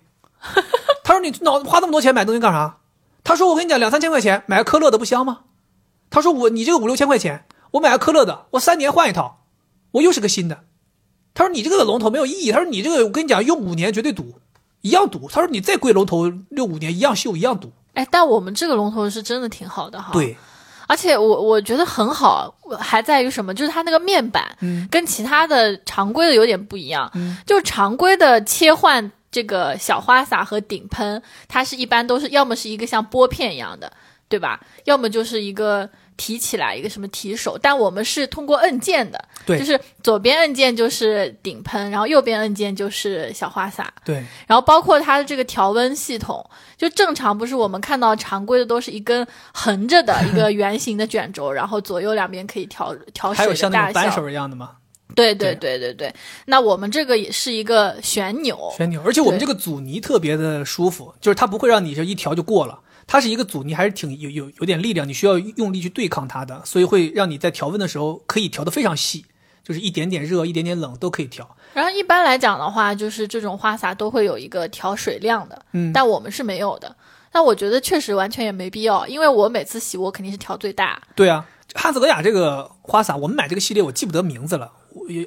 他说：“你脑子花那么多钱买东西干啥？”他说：“我跟你讲，两三千块钱买个科勒的不香吗？”他说：“我你这个五六千块钱，我买个科勒的，我三年换一套，我又是个新的。”他说：“你这个龙头没有意义。”他说：“你这个我跟你讲，用五年绝对堵，一样堵。”他说：“你再贵龙头六五年一样锈一样堵。哎，但我们这个龙头是真的挺好的哈。，对，而且我我觉得很好，还在于什么？就是它那个面板，嗯，跟其他的常规的有点不一样。嗯，就常规的切换这个小花洒和顶喷，它是一般都是要么是一个像拨片一样的，对吧？要么就是一个提起来一个什么提手，但我们是通过按键的，对就是左边按键就是顶喷，然后右边按键就是小花洒。对，然后包括它的这个调温系统，就正常不是我们看到常规的都是一根横着的一个圆形的卷轴，然后左右两边可以调调还有水的大像那种扳小。手一样的吗？对对对对对，那我们这个也是一个旋钮，旋钮，而且我们这个阻尼特别的舒服，就是它不会让你就一调就过了，它是一个阻尼，还是挺有有有点力量，你需要用力去对抗它的，所以会让你在调温的时候可以调得非常细，就是一点点热、一点点冷都可以调。然后一般来讲的话，就是这种花洒都会有一个调水量的，嗯，但我们是没有的。但我觉得确实完全也没必要，因为我每次洗我肯定是调最大。对啊，汉斯格雅这个花洒，我们买这个系列我记不得名字了，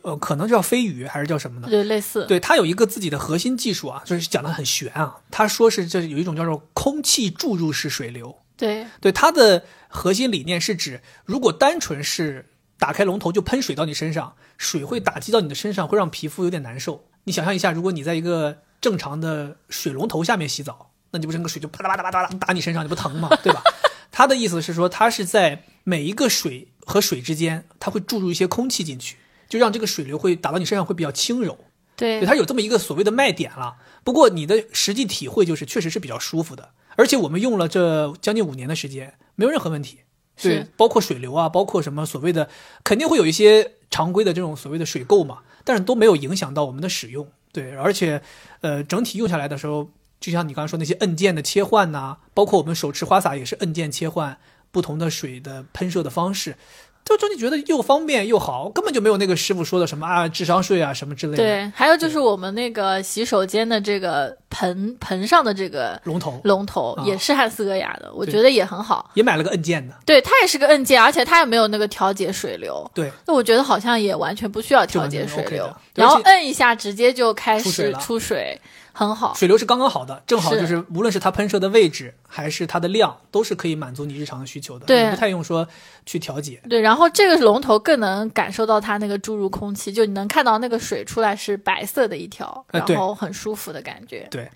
呃可能叫飞鱼还是叫什么呢。对，类似。对，它有一个自己的核心技术啊，就是讲的很玄啊。他说是这有一种叫做空气注入式水流，对对，它的核心理念是指，如果单纯是打开龙头就喷水到你身上，水会打击到你的身上，会让皮肤有点难受。你想象一下，如果你在一个正常的水龙头下面洗澡，那你不是那个水就啪嗒啪嗒啪嗒啪嗒打你身上，你不疼吗？对吧？他的意思是说，它是在每一个水和水之间，它会注入一些空气进去，就让这个水流会打到你身上会比较轻柔。对对，它有这么一个所谓的卖点了。不过你的实际体会就是，确实是比较舒服的。而且我们用了这将近五年的时间，没有任何问题。对是，包括水流啊，包括什么所谓的，肯定会有一些常规的这种所谓的水垢嘛，但是都没有影响到我们的使用。对，而且，呃，整体用下来的时候，就像你刚才说那些按键的切换呐、包括我们手持花洒也是按键切换不同的水的喷射的方式，就就你觉得又方便又好，根本就没有那个师傅说的什么啊智商税啊什么之类的。对，还有就是我们那个洗手间的这个盆盆上的这个龙头。龙头啊。也是汉斯格雅的，我觉得也很好。也买了个按键的，对，它也是个按键，而且它也没有那个调节水流。对，那我觉得好像也完全不需要调节水流。然后摁一下直接就开始出水，很好。水流是刚刚好的，正好就是无论是它喷射的位置还是它的量，都是可以满足你日常的需求的，对你不太用说去调节。对，然后这个龙头更能感受到它那个注入空气，就你能看到那个水出来是白色的一条，然后很舒服的感觉。对，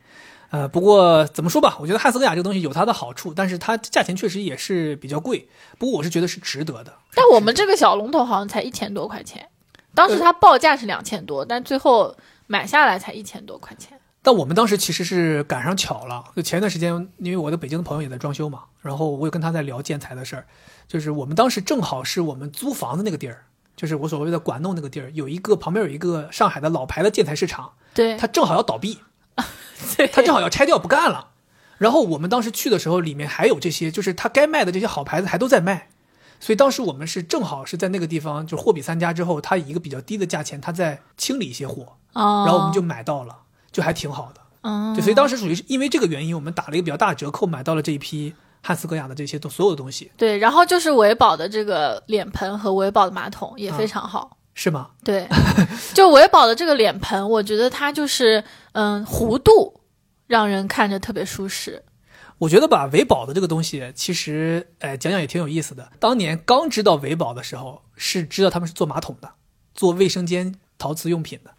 呃，不过怎么说吧，我觉得汉斯格雅这个东西有它的好处，但是它价钱确实也是比较贵。不过我是觉得是值得的。但我们这个小龙头好像才一千多块钱，当时它报价是两千多，但最后买下来才一千多块钱。但我们当时其实是赶上巧了，就前一段时间，因为我的北京的朋友也在装修嘛，然后我有跟他在聊建材的事儿，就是我们当时正好是我们租房子那个地儿，就是我所谓的管弄那个地儿，有一个旁边有一个上海的老牌的建材市场，对，它正好要倒闭，对它正好要拆掉不干了。然后我们当时去的时候，里面还有这些，就是它该卖的这些好牌子还都在卖，所以当时我们是正好是在那个地方，就货比三家之后，他以一个比较低的价钱，他在清理一些货，哦，然后我们就买到了，就还挺好的。嗯，就所以当时属于是因为这个原因，我们打了一个比较大的折扣，买到了这一批汉斯格雅的这些都所有的东西，对，然后就是维宝的这个脸盆和维宝的马桶也啊非常好。是吗？对，就维宝的这个脸盆，我觉得它就是嗯弧度让人看着特别舒适。我觉得吧，维宝的这个东西，其实，哎，讲讲也挺有意思的。当年刚知道维宝的时候，是知道他们是做马桶的，做卫生间陶瓷用品的。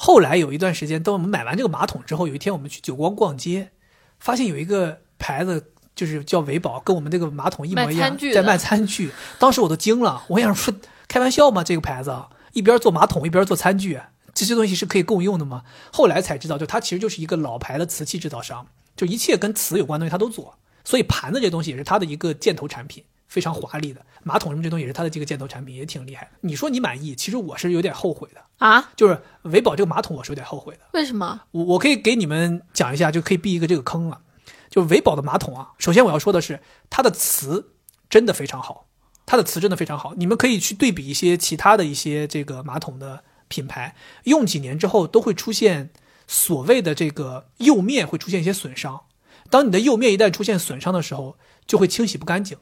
后来有一段时间，等我们买完这个马桶之后，有一天我们去久光逛街，发现有一个牌子就是叫维宝，跟我们这个马桶一模一样在卖餐具。当时我都惊了，我想说，开玩笑吗？这个牌子啊一边做马桶一边做餐具，这些东西是可以共用的吗？后来才知道，就它其实就是一个老牌的瓷器制造商，就一切跟瓷有关的东西它都做。所以盘子这东西也是它的一个箭头产品，非常华丽的。马桶什么这东西也是它的这个箭头产品，也挺厉害的。你说你满意，其实我是有点后悔的。啊？就是维宝这个马桶，我是有点后悔的。为什么？我我可以给你们讲一下，就可以避一个这个坑了。就维宝的马桶啊，首先我要说的是，它的瓷真的非常好，它的瓷真的非常好。你们可以去对比一些其他的一些这个马桶的品牌，用几年之后都会出现所谓的这个釉面会出现一些损伤。当你的釉面一旦出现损伤的时候，就会清洗不干净。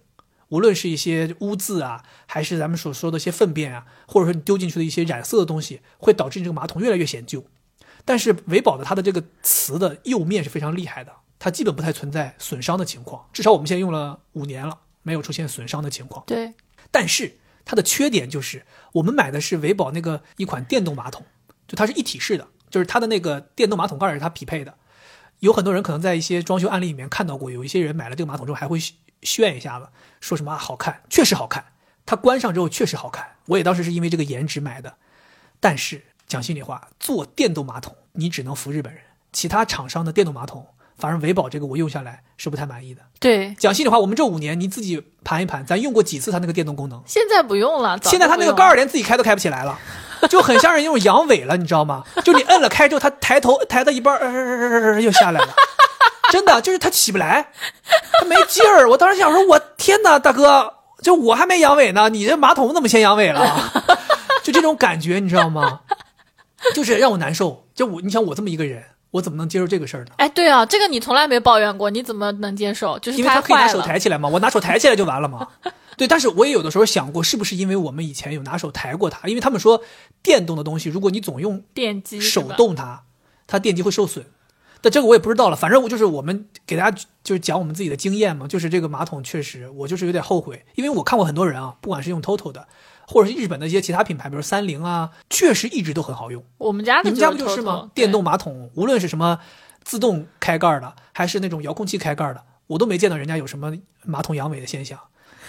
无论是一些污渍啊，还是咱们所说的一些粪便啊，或者说你丢进去的一些染色的东西，会导致你这个马桶越来越显旧。但是维宝的它的这个瓷的釉面是非常厉害的，它基本不太存在损伤的情况。至少我们现在用了五年了，没有出现损伤的情况。对，但是它的缺点就是，我们买的是维宝那个一款电动马桶，就它是一体式的，就是它的那个电动马桶盖也是它匹配的。有很多人可能在一些装修案例里面看到过，有一些人买了这个马桶之后还会炫一下子，说什么啊好看，确实好看。它关上之后确实好看，我也当时是因为这个颜值买的。但是讲心里话，做电动马桶你只能服日本人，其他厂商的电动马桶，反正维保这个我用下来是不太满意的。对，讲心里话，我们这五年你自己盘一盘，咱用过几次它那个电动功能？现在不用了，早现在它那个盖儿连自己开都开不起来了，就很像是那种阳痿了，你知道吗？就你摁了开之后，他抬头抬到一半，呃，又下来了，真的就是他起不来，他没劲儿。我当时想说，我天哪，大哥，就我还没阳痿呢，你这马桶怎么先阳痿了？就这种感觉，你知道吗？就是让我难受。就我，你想我这么一个人，我怎么能接受这个事儿呢？哎，对啊，这个你从来没抱怨过，你怎么能接受？就是因为他可以拿手，抬起来嘛，我拿手抬起来就完了嘛。对，但是我也有的时候想过，是不是因为我们以前有拿手抬过它？因为他们说电动的东西，如果你总用电机手动它，它电机会受损。但这个我也不知道了，反正我就是我们给大家就是讲我们自己的经验嘛，就是这个马桶确实我就是有点后悔，因为我看过很多人啊，不管是用 TOTO 的，或者是日本的一些其他品牌，比如三菱啊，确实一直都很好用。我们家的你们家不就是是吗？电动马桶，无论是什么自动开盖的，还是那种遥控器开盖的，我都没见到人家有什么马桶阳痿的现象。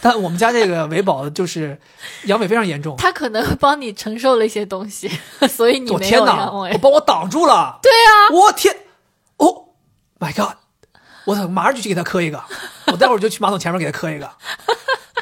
但我们家这个维宝就是阳痿非常严重。他可能帮你承受了一些东西，所以你我天没有阳哪！我痿。把我挡住了。对啊，我天，哦，My God！我操，马上就去给他磕一个，我待会儿就去马桶前面给他磕一个。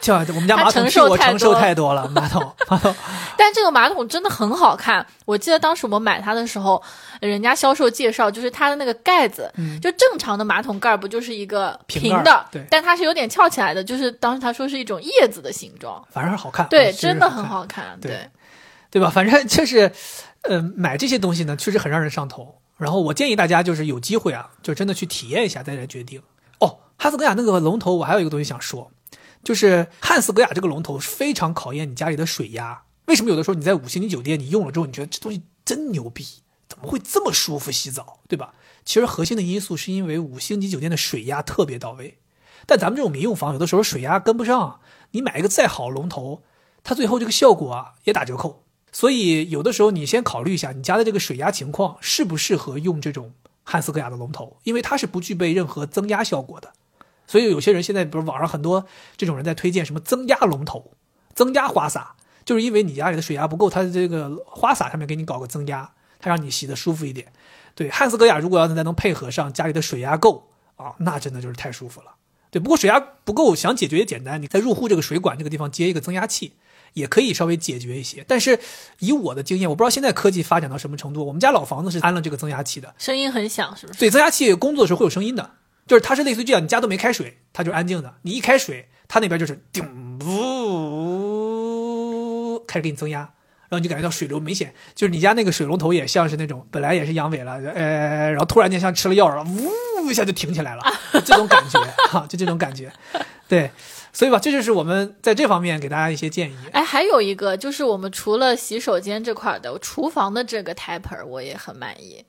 这我们家马桶我承受太多了，马桶马桶。但这个马桶真的很好看，我记得当时我们买它的时候，人家销售介绍就是它的那个盖子，就正常的马桶盖不就是一个平的，对但它是有点翘起来的，就是当时他说是一种叶子的形状，反正好看，对，真的很好看，对对，吧？反正就是，呃，买这些东西呢，确实很让人上头。然后我建议大家就是有机会啊，就真的去体验一下再来决定。哦，哈斯格雅那个龙头，我还有一个东西想说，就是汉斯格雅这个龙头非常考验你家里的水压。为什么有的时候你在五星级酒店你用了之后，你觉得这东西真牛逼，怎么会这么舒服洗澡，对吧？其实核心的因素是因为五星级酒店的水压特别到位，但咱们这种民用房有的时候水压跟不上，你买一个再好龙头，它最后这个效果啊也打折扣。所以有的时候你先考虑一下你家的这个水压情况适不适合用这种汉斯格雅的龙头，因为它是不具备任何增压效果的。所以有些人现在比如网上很多这种人在推荐什么增压龙头、增压花洒，就是因为你家里的水压不够，它的这个花洒上面给你搞个增压，它让你洗的舒服一点。对，汉斯格雅如果要是再能配合上家里的水压够啊，那真的就是太舒服了。对，不过水压不够，想解决也简单，你在入户这个水管这个地方接一个增压器，也可以稍微解决一些。但是以我的经验，我不知道现在科技发展到什么程度，我们家老房子是安了这个增压器的，声音很响，是不是？对增压器工作的时候会有声音的，就是它是类似于这样，你家都没开水，它就是安静的，你一开水，它那边就是叮呜，开始给你增压，然后你就感觉到水流明显，就是你家那个水龙头也像是那种本来也是阳痿了，呃，然后突然间像吃了药了，呜一下就挺起来了，这种感觉哈、就这种感觉，对，所以吧，这就是我们在这方面给大家一些建议。哎，还有一个就是我们除了洗手间这块的，厨房的这个台盆儿我也很满意。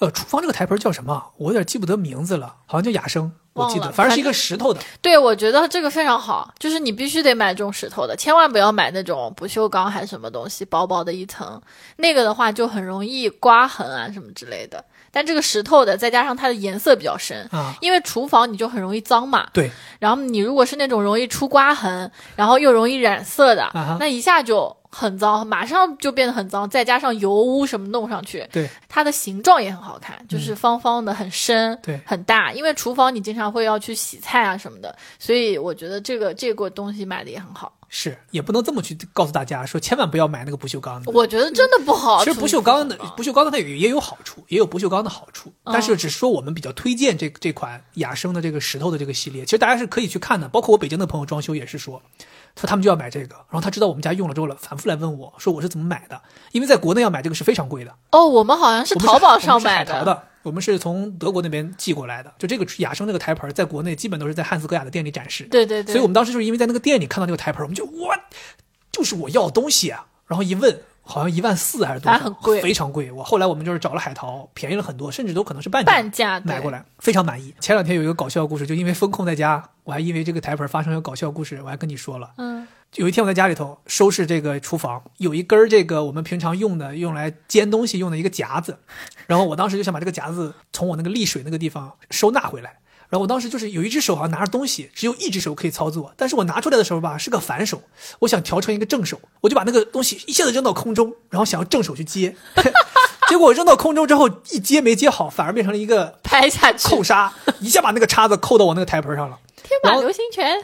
呃，厨房这个台盆叫什么？我有点记不得名字了，好像叫雅生，我记得，反正是一个石头的。对，我觉得这个非常好，就是你必须得买这种石头的，千万不要买那种不锈钢还是什么东西，薄薄的一层，那个的话就很容易刮痕啊什么之类的。但这个石头的，再加上它的颜色比较深，啊，因为厨房你就很容易脏嘛。对，然后你如果是那种容易出刮痕，然后又容易染色的，啊那一下就很脏，马上就变得很脏，再加上油污什么弄上去，对，它的形状也很好看，就是方方的，很深，对很大。因为厨房你经常会要去洗菜啊什么的，所以我觉得这个这个东西买的也很好。是，也不能这么去告诉大家说，千万不要买那个不锈钢的。我觉得真的不好。其实不锈钢的不锈钢的它有也有好处，也有不锈钢的好处，嗯但是只是说我们比较推荐这这款雅生的这个石头的这个系列，其实大家是可以去看的。包括我北京的朋友装修也是说，说他们就要买这个，然后他知道我们家用了之后了，反复来问我说我是怎么买的，因为在国内要买这个是非常贵的，哦，我们好像是淘宝我们是上买海淘的，我们是从德国那边寄过来的，就这个雅生这个台盆，在国内基本都是在汉斯格雅的店里展示，对对对，所以我们当时就是因为在那个店里看到那个台盆，我们就我就是我要的东西啊。然后一问，好像一万四还是多很贵非常贵。我后来我们就是找了海淘，便宜了很多，甚至都可能是半价半价对买过来，非常满意。前两天有一个搞笑故事，就因为风控在家，我还因为这个台盆发生了搞笑故事，我还跟你说了。嗯有一天我在家里头收拾这个厨房，有一根儿这个我们平常用的用来煎东西用的一个夹子，然后我当时就想把这个夹子从我那个沥水那个地方收纳回来。然后我当时就是有一只手好像拿着东西，只有一只手可以操作，但是我拿出来的时候吧是个反手，我想调成一个正手，我就把那个东西一下子扔到空中，然后想要正手去接，结果扔到空中之后一接没接好，反而变成了一个拍下去，扣杀，一下把那个叉子扣到我那个台盆上了。天马流星拳，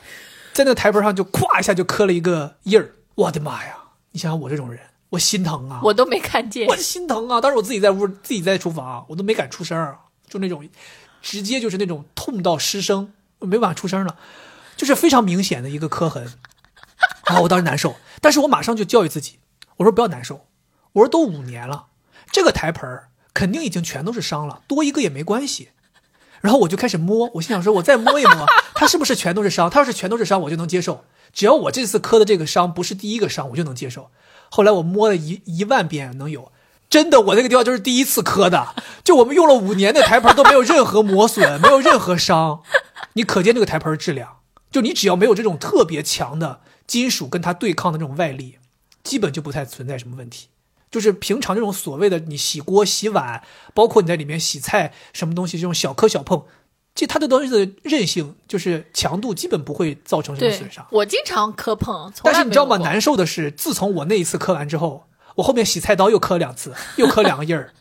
在那个台盆上就咵一下就磕了一个印儿，我的妈呀！你想想我这种人，我心疼啊，我都没看见我。心疼啊！当时我自己在屋，自己在厨房啊，我都没敢出声儿，就那种直接就是那种痛到失声，没办法出声了，就是非常明显的一个磕痕。然后我当时难受，但是我马上就教育自己，我说不要难受，我说都五年了，这个台盆肯定已经全都是伤了，多一个也没关系。然后我就开始摸，我心想说，我再摸一摸，它是不是全都是伤？它要是全都是伤，我就能接受。只要我这次磕的这个伤不是第一个伤，我就能接受。后来我摸了一一万遍能有，真的，我那个地方就是第一次磕的，就我们用了五年的台盆都没有任何磨损，没有任何伤，你可见这个台盆质量。就你只要没有这种特别强的金属跟它对抗的这种外力，基本就不太存在什么问题。就是平常这种所谓的你洗锅、洗碗，包括你在里面洗菜什么东西，这种小磕小碰，这它的东西的韧性就是强度基本不会造成什么损伤。我经常磕碰，但是你知道吗？难受的是，自从我那一次磕完之后，我后面洗菜刀又磕两次，又磕两个印儿。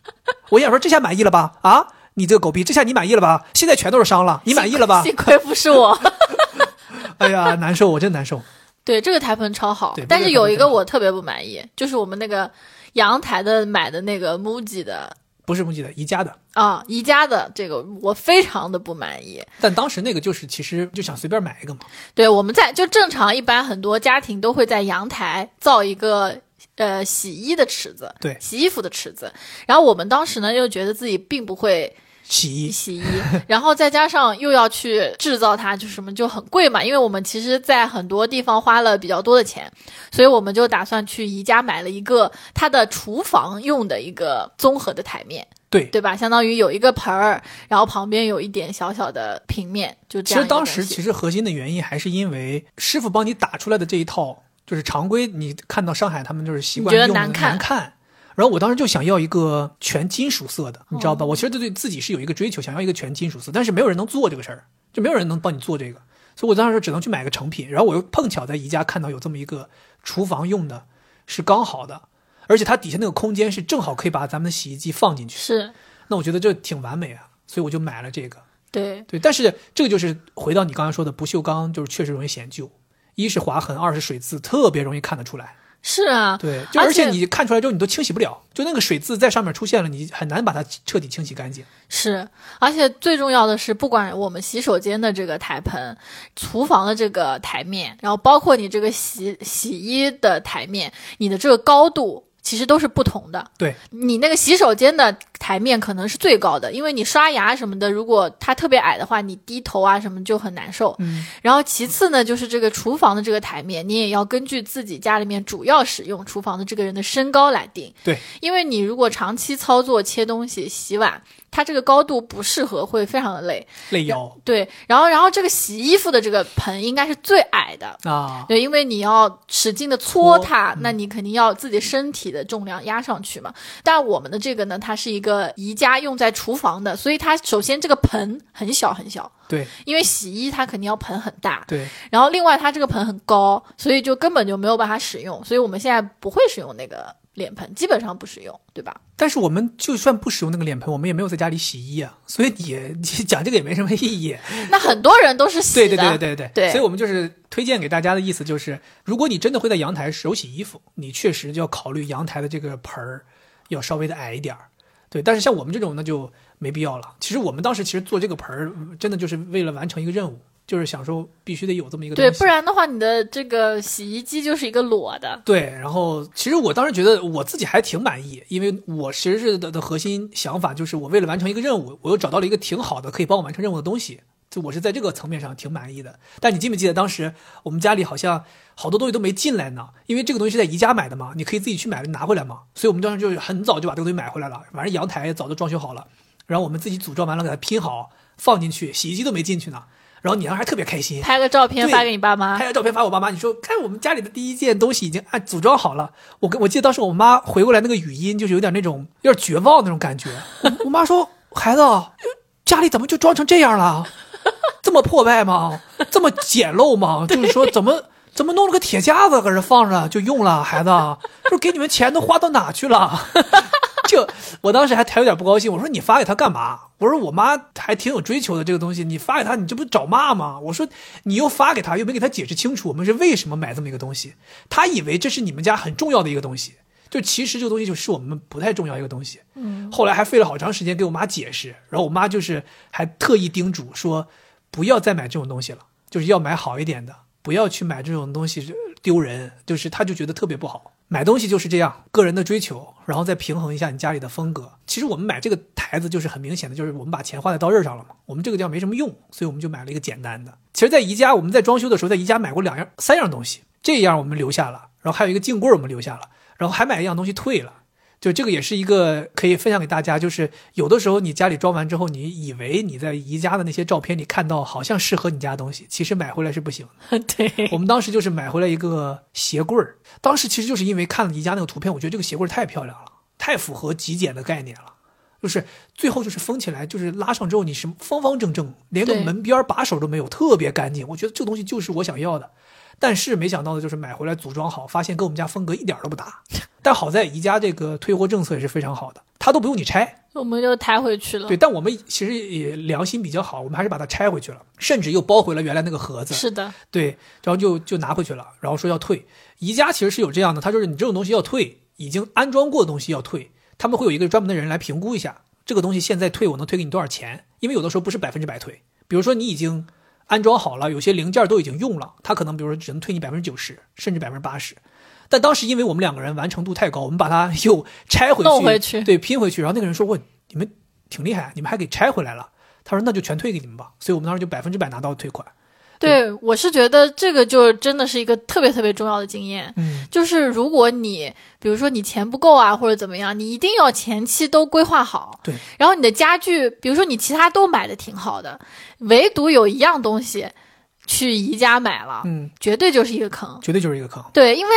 我想说，这下满意了吧？啊，你这个狗逼，这下你满意了吧？现在全都是伤了，你满意了吧？幸 亏不是我。哎呀，难受，我真难受。对，这个台盆超好，但是有一个我特别不满意，就是我们那个阳台的买的那个 MUJI 的不是木吉的，宜家的。啊，宜家的这个我非常的不满意。但当时那个就是，其实就想随便买一个嘛。对，我们在就正常一般很多家庭都会在阳台造一个呃洗衣的池子，对洗衣服的池子。然后我们当时呢又觉得自己并不会洗衣，洗衣，然后再加上又要去制造它，就什么就很贵嘛。因为我们其实，在很多地方花了比较多的钱，所以我们就打算去宜家买了一个它的厨房用的一个综合的台面，对。对吧？相当于有一个盆儿，然后旁边有一点小小的平面，就这样其实。当时其实核心的原因还是因为师傅帮你打出来的这一套，就是常规，你看到上海他们就是习惯用的难看难看。然后我当时就想要一个全金属色的，你知哦道吧？我其实对对自己是有一个追求，想要一个全金属色，但是没有人能做这个事儿，就没有人能帮你做这个，所以我当时只能去买个成品。然后我又碰巧在宜家看到有这么一个厨房用的，是刚好的，而且它底下那个空间是正好可以把咱们的洗衣机放进去，是那我觉得这挺完美啊，所以我就买了这个。对对，但是这个就是回到你刚才说的，不锈钢就是确实容易显旧，一是划痕，二是水渍特别容易看得出来。是啊，对，就而且而且你看出来之后你都清洗不了，就那个水渍在上面出现了，你很难把它彻底清洗干净。是，而且最重要的是，不管我们洗手间的这个台盆、厨房的这个台面，然后包括你这个洗洗衣的台面，你的这个高度其实都是不同的。对，你那个洗手间的台面可能是最高的，因为你刷牙什么的，如果它特别矮的话，你低头啊什么就很难受。嗯，然后其次呢，就是这个厨房的这个台面，你也要根据自己家里面主要使用厨房的这个人的身高来定。对，因为你如果长期操作切东西、洗碗，它这个高度不适合，会非常的累。累腰对，然后然后这个洗衣服的这个盆应该是最矮的。啊，对，因为你要使劲的搓搓它，嗯那你肯定要自己身体的重量压上去嘛。但我们的这个呢，它是一个宜家用在厨房的，所以它首先这个盆很小很小，对因为洗衣它肯定要盆很大，对，然后另外它这个盆很高，所以就根本就没有办法使用，所以我们现在不会使用那个脸盆，基本上不使用，对吧？但是我们就算不使用那个脸盆，我们也没有在家里洗衣啊，所以也你讲这个也没什么意义。那很多人都是洗对的，对对对对对所以我们就是推荐给大家的意思就是，如果你真的会在阳台手洗衣服，你确实就要考虑阳台的这个盆儿要稍微的矮一点儿。对，但是像我们这种那就没必要了。其实我们当时其实做这个盆儿，嗯真的就是为了完成一个任务，就是想说必须得有这么一个东对，不然的话，你的这个洗衣机就是一个裸的。对，然后其实我当时觉得我自己还挺满意，因为我其实是的的核心想法就是我为了完成一个任务，我又找到了一个挺好的可以帮我完成任务的东西，就我是在这个层面上挺满意的。但你记不记得当时我们家里好像好多东西都没进来呢？因为这个东西是在宜家买的嘛，你可以自己去买拿回来嘛。所以我们当时就很早就把这个东西买回来了，反正阳台也早就装修好了，然后我们自己组装完了给它拼好放进去，洗衣机都没进去呢。然后你当时还特别开心，拍个照片发给你爸妈拍。个照片发我爸妈，你说看我们家里的第一件东西已经按组装好了。我跟我记得当时我妈回过来那个语音就是有点那种有点绝望那种感觉。我我妈说：“孩子，家里怎么就装成这样了？这么破败吗？这么简陋吗？就是说怎么怎么弄了个铁架子搁这放着就用了？孩子，说给你们钱都花到哪去了？”就我当时还还有点不高兴，我说你发给他干嘛？我说我妈还挺有追求的这个东西，你发给他，你这不找骂吗？我说你又发给他，又没给他解释清楚我们是为什么买这么一个东西，他以为这是你们家很重要的一个东西，就其实这个东西就是我们不太重要一个东西。嗯，后来还费了好长时间给我妈解释，然后我妈就是还特意叮嘱说不要再买这种东西了，就是要买好一点的，不要去买这种东西丢人，就是他就觉得特别不好。买东西就是这样，个人的追求，然后再平衡一下你家里的风格。其实我们买这个台子就是很明显的，就是我们把钱花在刀刃上了嘛。我们这个地方没什么用，所以我们就买了一个简单的。其实，在宜家我们在装修的时候，在宜家买过两样、三样东西，这样我们留下了，然后还有一个镜柜我们留下了，然后还买一样东西退了。就这个也是一个可以分享给大家，就是有的时候你家里装完之后，你以为你在宜家的那些照片里看到好像适合你家的东西，其实买回来是不行的。对，我们当时就是买回来一个鞋柜儿，当时其实就是因为看了宜家那个图片，我觉得这个鞋柜儿太漂亮了，太符合极简的概念了。就是最后就是封起来，就是拉上之后你是方方正正，连个门边把手都没有，特别干净。我觉得这个东西就是我想要的。但是没想到的就是买回来组装好，发现跟我们家风格一点都不搭。但好在宜家这个退货政策也是非常好的，它都不用你拆，我们就抬回去了。对。但我们其实也良心比较好，我们还是把它拆回去了，甚至又包回了原来那个盒子。是的，对，然后就就拿回去了，然后说要退。宜家其实是有这样的，他就是你这种东西要退，已经安装过的东西要退，他们会有一个专门的人来评估一下这个东西现在退我能退给你多少钱，因为有的时候不是百分之百退，比如说你已经安装好了，有些零件都已经用了，他可能比如说只能退你百分之九十，甚至百分之八十。但当时因为我们两个人完成度太高，我们把它又拆回去，弄回去对，拼回去。然后那个人说：“我你们挺厉害，你们还给拆回来了。”他说：“那就全退给你们吧。”所以我们当时就百分之百拿到退款。对我是觉得这个就真的是一个特别特别重要的经验。嗯，就是如果你比如说你钱不够啊，或者怎么样，你一定要前期都规划好。对。然后你的家具，比如说你其他都买的挺好的，唯独有一样东西去宜家买了，嗯，绝对就是一个坑。绝对就是一个坑。对，因为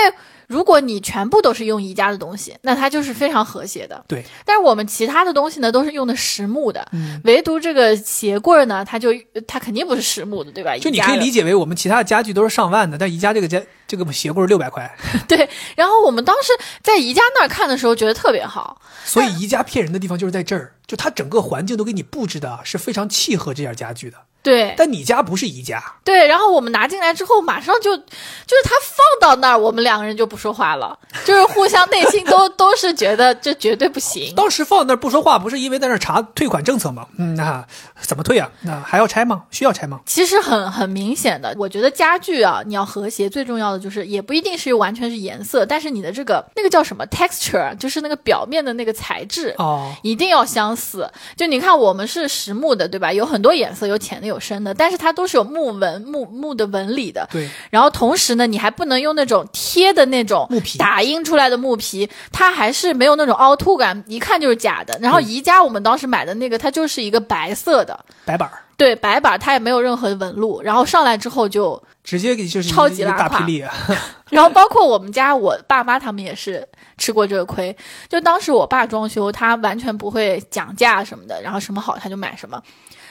如果你全部都是用宜家的东西，那它就是非常和谐的。对，但是我们其他的东西呢，都是用的实木的，嗯唯独这个鞋柜呢，它就它肯定不是实木的，对吧？就你可以理解为我们其他的家具都是上万的，但宜家这个家这个鞋柜六百块，对。然后我们当时在宜家那儿看的时候，觉得特别好。所以宜家骗人的地方就是在这儿，就它整个环境都给你布置的是非常契合这件家具的。对但你家不是宜家，对，然后我们拿进来之后，马上就就是他放到那儿，我们两个人就不说话了，就是互相内心都 都是觉得这绝对不行。当时放那儿不说话，不是因为在那儿查退款政策吗？嗯，那怎么退啊？那还要拆吗？需要拆吗？其实很很明显的，我觉得家具啊，你要和谐，最重要的就是也不一定是完全是颜色，但是你的这个那个叫什么 texture，就是那个表面的那个材质。哦，一定要相似，就你看，我们是实木的，对吧？有很多颜色，有浅的，有深的，但是它都是有木纹、木木的纹理的。对，然后同时呢，你还不能用那种贴的那种木皮打印出来的木皮，它还是没有那种凹凸感，一看就是假的。然后宜家我们当时买的那个，它就是一个白色的，白板儿对，白板，它也没有任何纹路。然后上来之后就，直接给就是一超级拉胯大霹雳啊。然后包括我们家我爸妈他们也是吃过这个亏。就当时我爸装修，他完全不会讲价什么的，然后什么好他就买什么。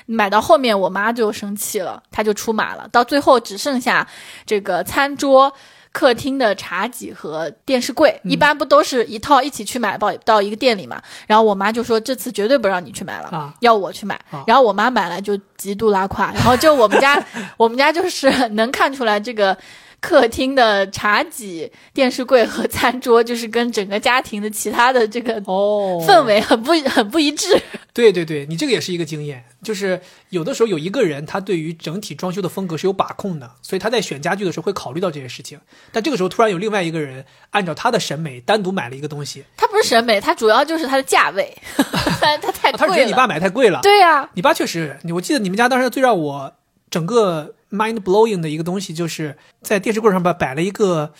买到后面，我妈就生气了，她就出马了。到最后只剩下这个餐桌、客厅的茶几和电视柜，一般不都是一套一起去买到到一个店里嘛？然后我妈就说这次绝对不让你去买了，啊要我去买。啊然后我妈买来就极度拉胯，然后就我们家 我们家就是能看出来这个。客厅的茶几、电视柜和餐桌，就是跟整个家庭的其他的这个哦氛围很不 很不一致。对对对，你这个也是一个经验，就是有的时候有一个人他对于整体装修的风格是有把控的，所以他在选家具的时候会考虑到这些事情。但这个时候突然有另外一个人按照他的审美单独买了一个东西，他不是审美，他主要就是他的价位，它它太啊他是觉。得你爸买太贵了。对呀、你爸确实，我记得你们家当时最让我整个 mind blowing 的一个东西，就是在电视柜上边摆了一个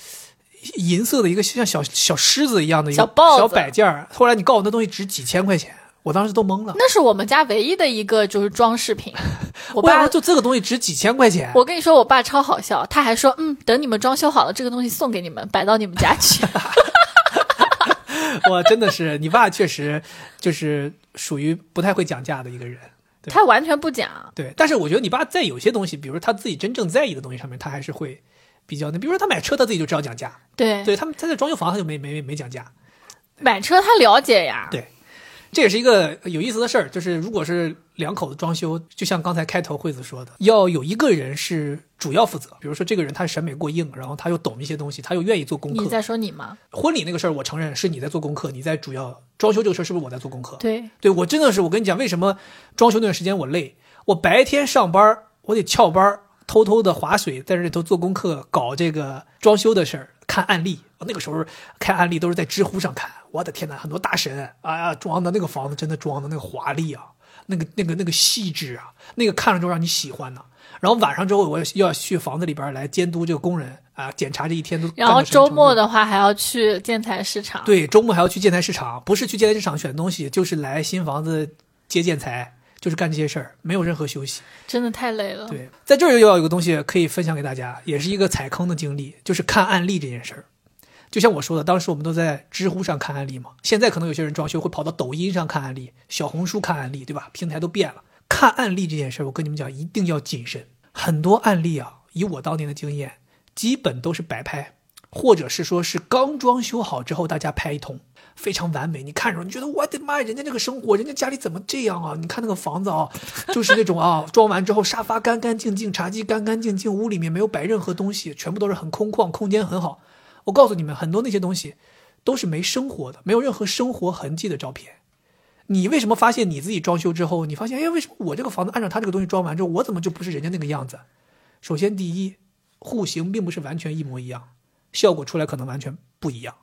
银色的一个像小小狮子一样的一个小摆件儿。后来你告诉我那东西值几千块钱，我当时都懵了。那是我们家唯一的一个就是装饰品。我爸就这个东西值几千块钱？我跟你说，我爸超好笑，他还说，嗯，等你们装修好了，这个东西送给你们，摆到你们家去。我真的是，你爸确实就是属于不太会讲价的一个人。对他完全不讲。对，但是我觉得你爸在有些东西，比如说他自己真正在意的东西上面，他还是会比较那，比如说他买车，他自己就知道讲价。对，对他们，他在装修房他就没没没讲价。买车他了解呀。对这也是一个有意思的事儿，就是如果是两口子装修，就像刚才开头惠子说的，要有一个人是主要负责，比如说这个人他审美过硬，然后他又懂一些东西，他又愿意做功课。你在说你吗？婚礼那个事儿，我承认是你在做功课，你在主要装修这个事儿是不是我在做功课？对，对我真的是，我跟你讲，为什么装修那段时间我累？我白天上班，我得翘班，偷偷的划水，在这里头做功课，搞这个装修的事儿，看案例。那个时候看案例都是在知乎上看，我的天呐，很多大神，哎呀，装的那个房子真的装的那个华丽啊，那个那个那个细致啊，那个看了之后让你喜欢呢。然后晚上之后，我要去房子里边来监督这个工人啊，检查这一天都然后。周末的话还要去建材市场。对，周末还要去建材市场，不是去建材市场选东西，就是来新房子接建材，就是干这些事儿，没有任何休息。真的太累了。对，在这儿又要有个东西可以分享给大家，也是一个踩坑的经历，就是看案例这件事儿。就像我说的，当时我们都在知乎上看案例嘛，现在可能有些人装修会跑到抖音上看案例，小红书看案例，对吧？平台都变了，看案例这件事儿，我跟你们讲，一定要谨慎。很多案例啊，以我当年的经验，基本都是摆拍，或者是说是刚装修好之后大家拍一通，非常完美。你看着你觉得我的妈呀，人家这个生活，人家家里怎么这样啊？你看那个房子啊，就是那种啊，装完之后沙发干干净净，茶几干干净净，屋里面没有摆任何东西，全部都是很空旷，空间很好。我告诉你们，很多那些东西都是没生活的，没有任何生活痕迹的照片。你为什么发现你自己装修之后，你发现，哎，为什么我这个房子按照他这个东西装完之后，我怎么就不是人家那个样子？首先，第一，户型并不是完全一模一样，效果出来可能完全不一样。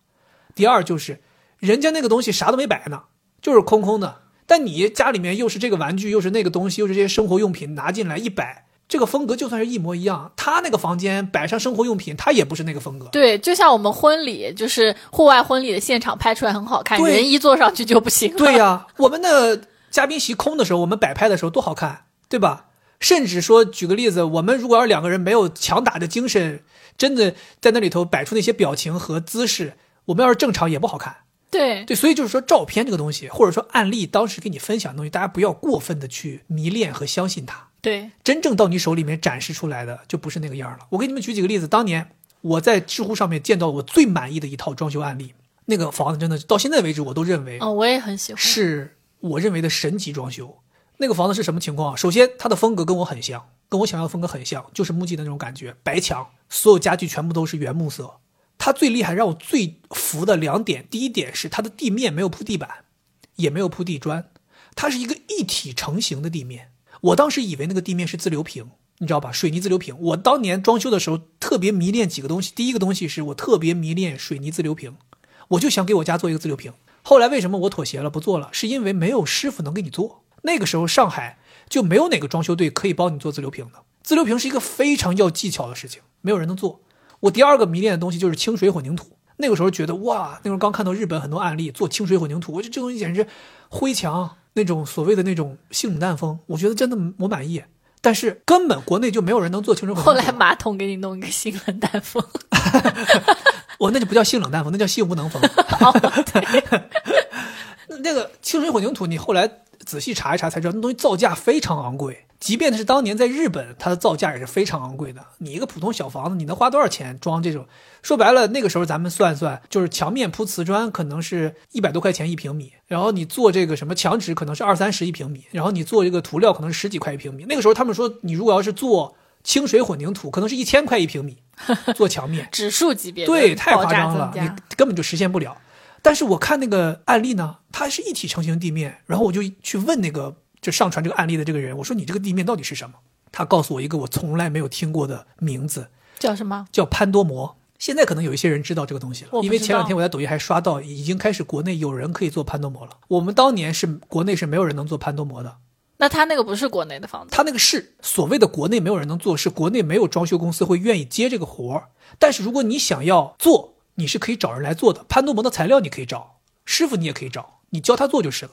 第二，就是人家那个东西啥都没摆呢，就是空空的，但你家里面又是这个玩具，又是那个东西，又是这些生活用品拿进来一摆，这个风格就算是一模一样，他那个房间摆上生活用品，他也不是那个风格。对，就像我们婚礼，就是户外婚礼的现场拍出来很好看，人一坐上去就不行了。对呀、我们的嘉宾席空的时候，我们摆拍的时候多好看，对吧？甚至说，举个例子，我们如果要是两个人没有强打的精神，真的在那里头摆出那些表情和姿势，我们要是正常也不好看。对对，所以就是说，照片这个东西，或者说案例，当时给你分享的东西，大家不要过分的去迷恋和相信它。对真正到你手里面展示出来的就不是那个样了。我给你们举几个例子，当年我在知乎上面见到我最满意的一套装修案例，那个房子真的到现在为止我都认为哦，我也很喜欢。是我认为的神级装修。那个房子是什么情况啊？首先，它的风格跟我很像，跟我想要的风格很像，就是木吉的那种感觉，白墙，所有家具全部都是原木色。它最厉害，让我最服的两点，第一点是它的地面没有铺地板，也没有铺地砖，它是一个一体成型的地面。我当时以为那个地面是自流平，你知道吧？水泥自流平。我当年装修的时候特别迷恋几个东西，第一个东西是我特别迷恋水泥自流平，我就想给我家做一个自流平。后来为什么我妥协了不做了？是因为没有师傅能给你做。那个时候上海就没有哪个装修队可以帮你做自流平的。自流平是一个非常要技巧的事情，没有人能做。我第二个迷恋的东西就是清水混凝土。那个时候觉得哇，那时候刚看到日本很多案例做清水混凝土，我觉得这东西简直灰墙那种所谓的那种性冷淡风，我觉得真的我满意。但是根本国内就没有人能做清水。后来马桶给你弄一个性冷淡风 我那就不叫性冷淡风，那叫性无能风。那个清水混凝土，你后来仔细查一查才知道，那东西造价非常昂贵。即便是当年在日本，它的造价也是非常昂贵的。你一个普通小房子，你能花多少钱装这种？说白了，那个时候咱们算算，就是墙面铺瓷砖可能是一百多块钱一平米，然后你做这个什么墙纸可能是二三十一平米，然后你做这个涂料可能是十几块一平米。那个时候他们说，你如果要是做清水混凝土，可能是一千块一平米 做墙面。指数级别对，太夸张了，你根本就实现不了。但是我看那个案例呢，它是一体成型地面，然后我就去问那个就上传这个案例的这个人，我说你这个地面到底是什么？他告诉我一个我从来没有听过的名字，叫什么？叫潘多膜。现在可能有一些人知道这个东西了因为前两天我在抖音还刷到，已经开始国内有人可以做潘多膜了。我们当年是国内是没有人能做潘多膜的，那他那个不是国内的房子，他那个是所谓的国内没有人能做，是国内没有装修公司会愿意接这个活儿。但是如果你想要做，你是可以找人来做的。潘多膜的材料你可以找，师傅你也可以找，你教他做就是了。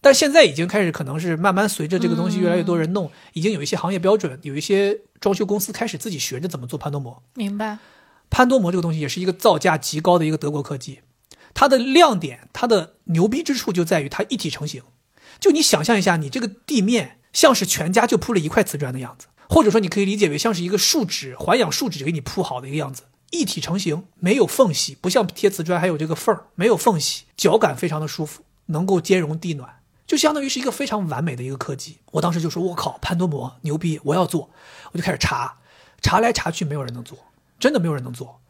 但现在已经开始，可能是慢慢随着这个东西越来越多人弄，已经有一些行业标准，有一些装修公司开始自己学着怎么做潘多膜。明白？潘多摩这个东西也是一个造价极高的一个德国科技，它的亮点，它的牛逼之处就在于它一体成型。就你想象一下，你这个地面像是全家就铺了一块瓷砖的样子，或者说你可以理解为像是一个树脂环氧树脂给你铺好的一个样子，一体成型，没有缝隙，不像贴瓷砖还有这个缝儿，没有缝隙，脚感非常的舒服，能够兼容地暖，就相当于是一个非常完美的一个科技。我当时就说，我靠，潘多摩牛逼，我要做，我就开始查，查来查去没有人能做，真的没有人能做。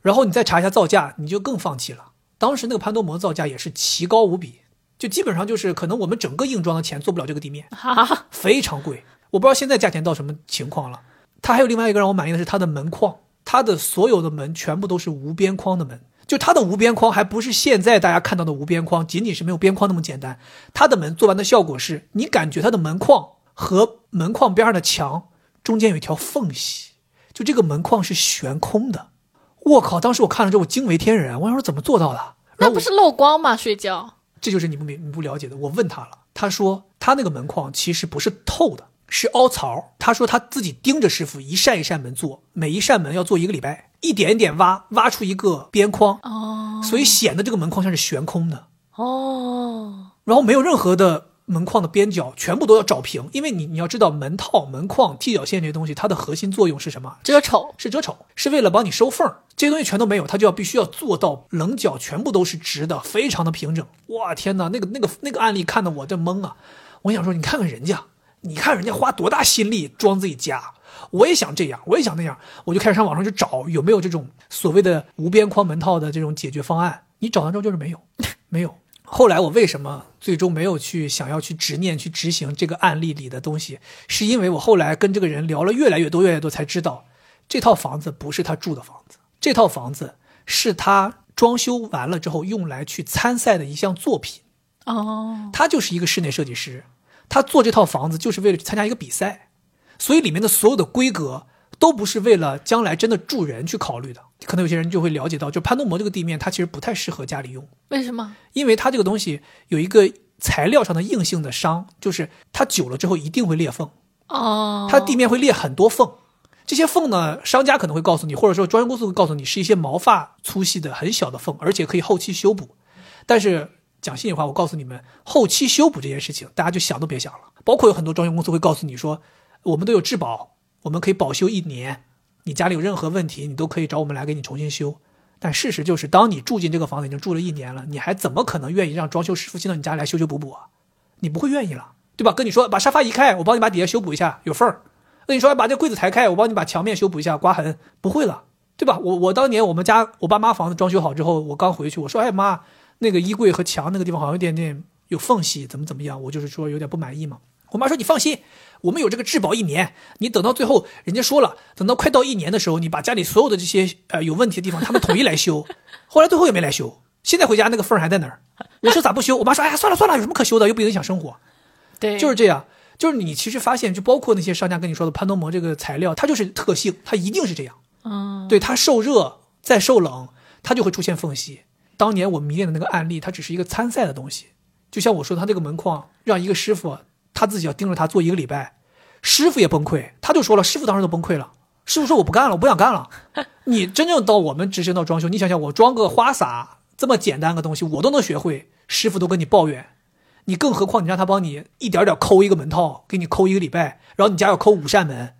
然后你再查一下造价，你就更放弃了。当时那个潘多摩造价也是奇高无比，就基本上就是可能我们整个硬装的钱做不了这个地面，哈哈，非常贵。我不知道现在价钱到什么情况了。它还有另外一个让我满意的是它的门框，它的所有的门全部都是无边框的门，就它的无边框还不是现在大家看到的无边框，仅仅是没有边框那么简单。它的门做完的效果是你感觉它的门框和门框边上的墙中间有一条缝隙，就这个门框是悬空的。我靠！当时我看了之后，我惊为天人。我想说怎么做到的？那不是漏光吗？睡觉这就是你不明你不了解的。我问他了，他说他那个门框其实不是透的，是凹槽。他说他自己盯着师傅一扇一扇门做，每一扇门要做一个礼拜，一点一点挖，挖出一个边框，哦所以显得这个门框像是悬空的，哦，然后没有任何的门框的边角，全部都要找平。因为你你要知道门套、门框、踢脚线这些东西，它的核心作用是什么？遮丑是遮丑，是为了帮你收缝儿。这些东西全都没有，它就要必须要做到棱角全部都是直的，非常的平整。哇天哪，那个那个那个案例看得我这懵啊！我想说，你看看人家，你看人家花多大心力装自己家，我也想这样，我也想那样，我就开始上网上去找有没有这种所谓的无边框门套的这种解决方案。你找完之后就是没有，没有。后来我为什么最终没有去想要去执念去执行这个案例里的东西，是因为我后来跟这个人聊了越来越多越来越多，才知道这套房子不是他住的房子，这套房子是他装修完了之后用来去参赛的一项作品。哦，他就是一个室内设计师，他做这套房子就是为了去参加一个比赛，所以里面的所有的规格都不是为了将来真的住人去考虑的。可能有些人就会了解到，就潘多摩这个地面，它其实不太适合家里用。为什么？因为它这个东西有一个材料上的硬性的伤，就是它久了之后一定会裂缝，哦，它地面会裂很多缝。这些缝呢，商家可能会告诉你，或者说装修公司会告诉你，是一些毛发粗细的很小的缝，而且可以后期修补。但是讲心里话，我告诉你们，后期修补这件事情，大家就想都别想了。包括有很多装修公司会告诉你说，我们都有质保，我们可以保修一年，你家里有任何问题，你都可以找我们来给你重新修。但事实就是，当你住进这个房子已经住了一年了，你还怎么可能愿意让装修师傅进到你家里来修修补补啊？你不会愿意了，对吧？跟你说把沙发移开，我帮你把底下修补一下，有缝儿。跟你说把这柜子抬开，我帮你把墙面修补一下，刮痕，不会了，对吧？我我当年我们家我爸妈房子装修好之后，我刚回去，我说哎妈，那个衣柜和墙那个地方好像有点点有缝隙，怎么怎么样？我就是说有点不满意嘛。我妈说你放心，我们有这个质保一年，你等到最后人家说了，等到快到一年的时候，你把家里所有的这些呃有问题的地方，他们统一来修。后来最后也没来修，现在回家那个缝儿还在那儿。我说咋不修？我妈说哎呀算了算了，有什么可修的，又不影响生活。对，就是这样，就是你其实发现，就包括那些商家跟你说的潘多膜这个材料，它就是特性，它一定是这样。嗯，对，它受热再受冷，它就会出现缝隙。当年我迷恋的那个案例，它只是一个参赛的东西。就像我说，它这个门框让一个师傅他自己要盯着他做一个礼拜，师傅也崩溃，他就说了，师傅当时都崩溃了。师傅说我不干了，我不想干了。你真正到我们执行到装修，你想想，我装个花洒这么简单个东西，我都能学会，师傅都跟你抱怨。你更何况你让他帮你一点点抠一个门套，给你抠一个礼拜，然后你家要抠五扇门，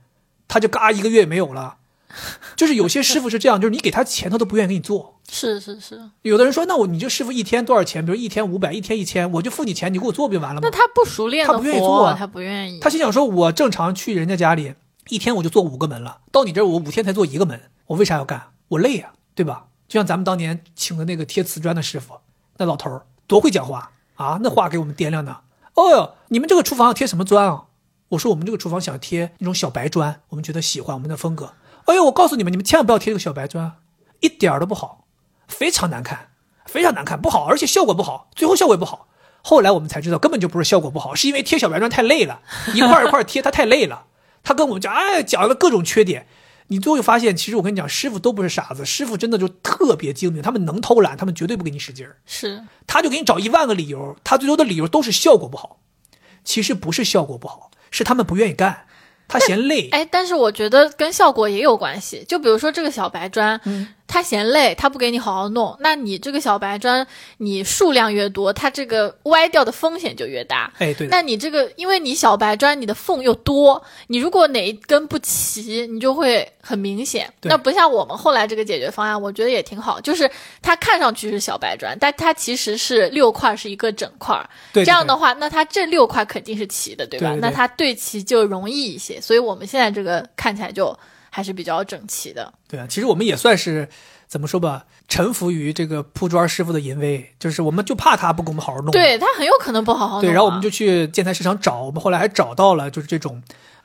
他就嘎一个月没有了。就是有些师傅是这样，就是你给他钱，他都不愿意给你做。是是是，有的人说，那我你这师傅一天多少钱？比如一天五百，一天一千，我就付你钱，你给我做不就完了吗那？他不熟练他不愿意做啊他不愿意，他心想说，我正常去人家家里，一天我就做五个门了，到你这儿我五天才做一个门，我为啥要干？我累呀、对吧？就像咱们当年请的那个贴瓷砖的师傅，那老头儿多会讲话啊，那话给我们掂量的。哦哟，你们这个厨房要贴什么砖啊？我说我们这个厨房想贴那种小白砖，我们觉得喜欢我们的风格。哎呦，我告诉你们，你们千万不要贴这个小白砖，一点儿都不好，非常难看，非常难看，不好，而且效果不好，最后效果也不好。后来我们才知道，根本就不是效果不好，是因为贴小白砖太累了，一块儿一块儿贴，它太累了。他跟我们讲，哎，讲了各种缺点。你最后发现，其实我跟你讲，师傅都不是傻子，师傅真的就特别精明，他们能偷懒，他们绝对不给你使劲儿。是，他就给你找一万个理由，他最多的理由都是效果不好。其实不是效果不好，是他们不愿意干，他嫌累。哎，但是我觉得跟效果也有关系。就比如说这个小白砖，嗯，他嫌累，他不给你好好弄，那你这个小白砖，你数量越多，它这个歪掉的风险就越大。哎，对。那你这个，因为你小白砖你的缝又多，你如果哪一根不齐，你就会很明显。对那不像我们后来这个解决方案，我觉得也挺好，就是它看上去是小白砖，但它其实是六块是一个整块儿。对，这样的话，那它这六块肯定是齐的，对吧？那它对齐就容易一些，所以我们现在这个看起来就还是比较整齐的。对啊，其实我们也算是怎么说吧，臣服于这个铺砖师傅的淫威，就是我们就怕他不给我们好好弄。对，他很有可能不好好弄啊。对，然后我们就去建材市场找，我们后来还找到了，就是这种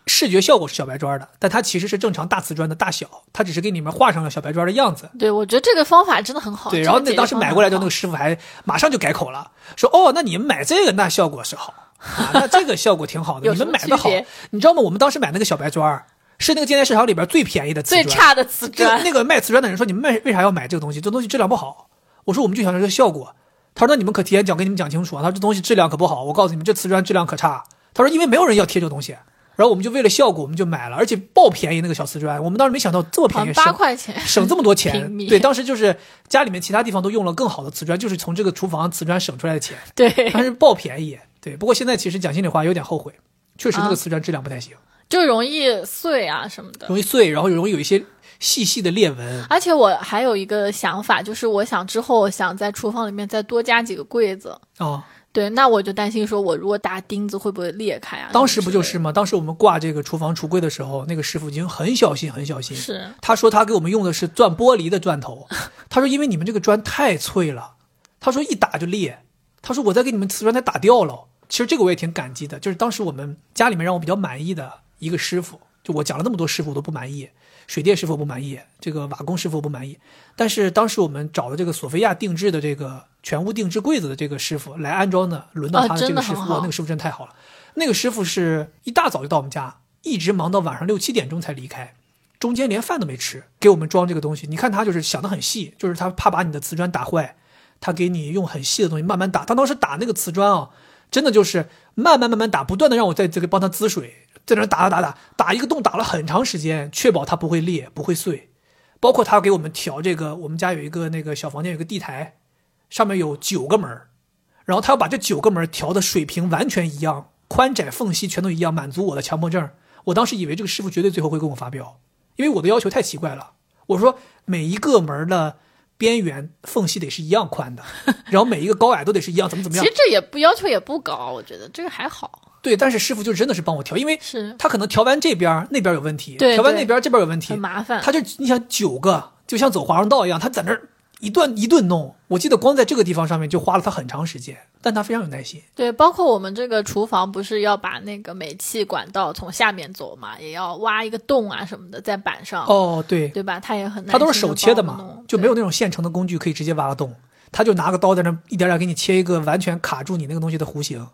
视觉效果是小白砖的，但它其实是正常大瓷砖的大小，它只是给你们画上了小白砖的样子。对，我觉得这个方法真的很好。对，然后那当时买过来的，那个师傅还马上就改口了，说哦，那你们买这个那效果是好啊，那这个效果挺好的，你们买的好，你知道吗？我们当时买那个小白砖儿是那个建材市场里边最便宜的瓷砖，最差的瓷这个砖。那个卖瓷砖的人说：“你们卖为啥要买这个东西？这东西质量不好。”我说：“我们就想要这个效果。”他说：“那你们可提前讲，跟你们讲清楚啊。”他说：“这东西质量可不好，我告诉你们，这瓷砖质量可差。”他说：“因为没有人要贴这个东西。”然后我们就为了效果，我们就买了，而且爆便宜那个小瓷砖。我们当时没想到这么便宜，八块钱，省这么多钱。对，当时就是家里面其他地方都用了更好的瓷砖，就是从这个厨房瓷砖省出来的钱，对，但是爆便宜。对，不过现在其实讲心里话，有点后悔，确实那啊个瓷砖质量不太行，就容易碎啊什么的。容易碎，然后容易有一些细细的裂纹。而且我还有一个想法，就是我想之后想在厨房里面再多加几个柜子。哦、对，那我就担心说，我如果打钉子会不会裂开啊？当时不就是吗？当时我们挂这个厨房橱柜的时候，那个师傅已经很小心，很小心。是，他说他给我们用的是钻玻璃的钻头，他说因为你们这个砖太脆了，他说一打就裂，他说我再给你们瓷砖再打掉了。其实这个我也挺感激的，就是当时我们家里面让我比较满意的一个师傅，就我讲了那么多师傅我都不满意，水电师傅不满意，这个瓦工师傅不满意，但是当时我们找的这个索菲亚定制的这个全屋定制柜子的这个师傅来安装的，轮到他的这个师傅，那个师傅真太好了。那个师傅是一大早就到我们家，一直忙到晚上六七点钟才离开，中间连饭都没吃，给我们装这个东西。你看他就是想的很细，就是他怕把你的瓷砖打坏，他给你用很细的东西慢慢打。他当时打那个瓷砖啊，真的就是慢慢慢慢打，不断的让我在这个帮他滋水，在那打打打打打一个洞，打了很长时间，确保它不会裂不会碎。包括他给我们调这个，我们家有一个那个小房间有个地台，上面有九个门然后他要把这九个门调的水平完全一样，宽窄缝隙全都一样，满足我的强迫症。我当时以为这个师傅绝对最后会跟我发飙，因为我的要求太奇怪了。我说每一个门的边缘缝隙得是一样宽的，然后每一个高矮都得是一样，怎么怎么样其实。这也不要求也不高，我觉得这个还好。对，但是师傅就真的是帮我调，因为是他可能调完这边那边有问题，调完那边这边有问题很，麻烦。他就你想九个，就像走华容道一样，他在那儿一顿一顿弄。我记得光在这个地方上面就花了他很长时间，但他非常有耐心。对，包括我们这个厨房不是要把那个煤气管道从下面走嘛，也要挖一个洞啊什么的在板上，哦，对，对吧？他也很耐他都是手切的嘛就没有那种现成的工具可以直接挖个洞，他就拿个刀在那一点点给你切一个完全卡住你那个东西的弧形，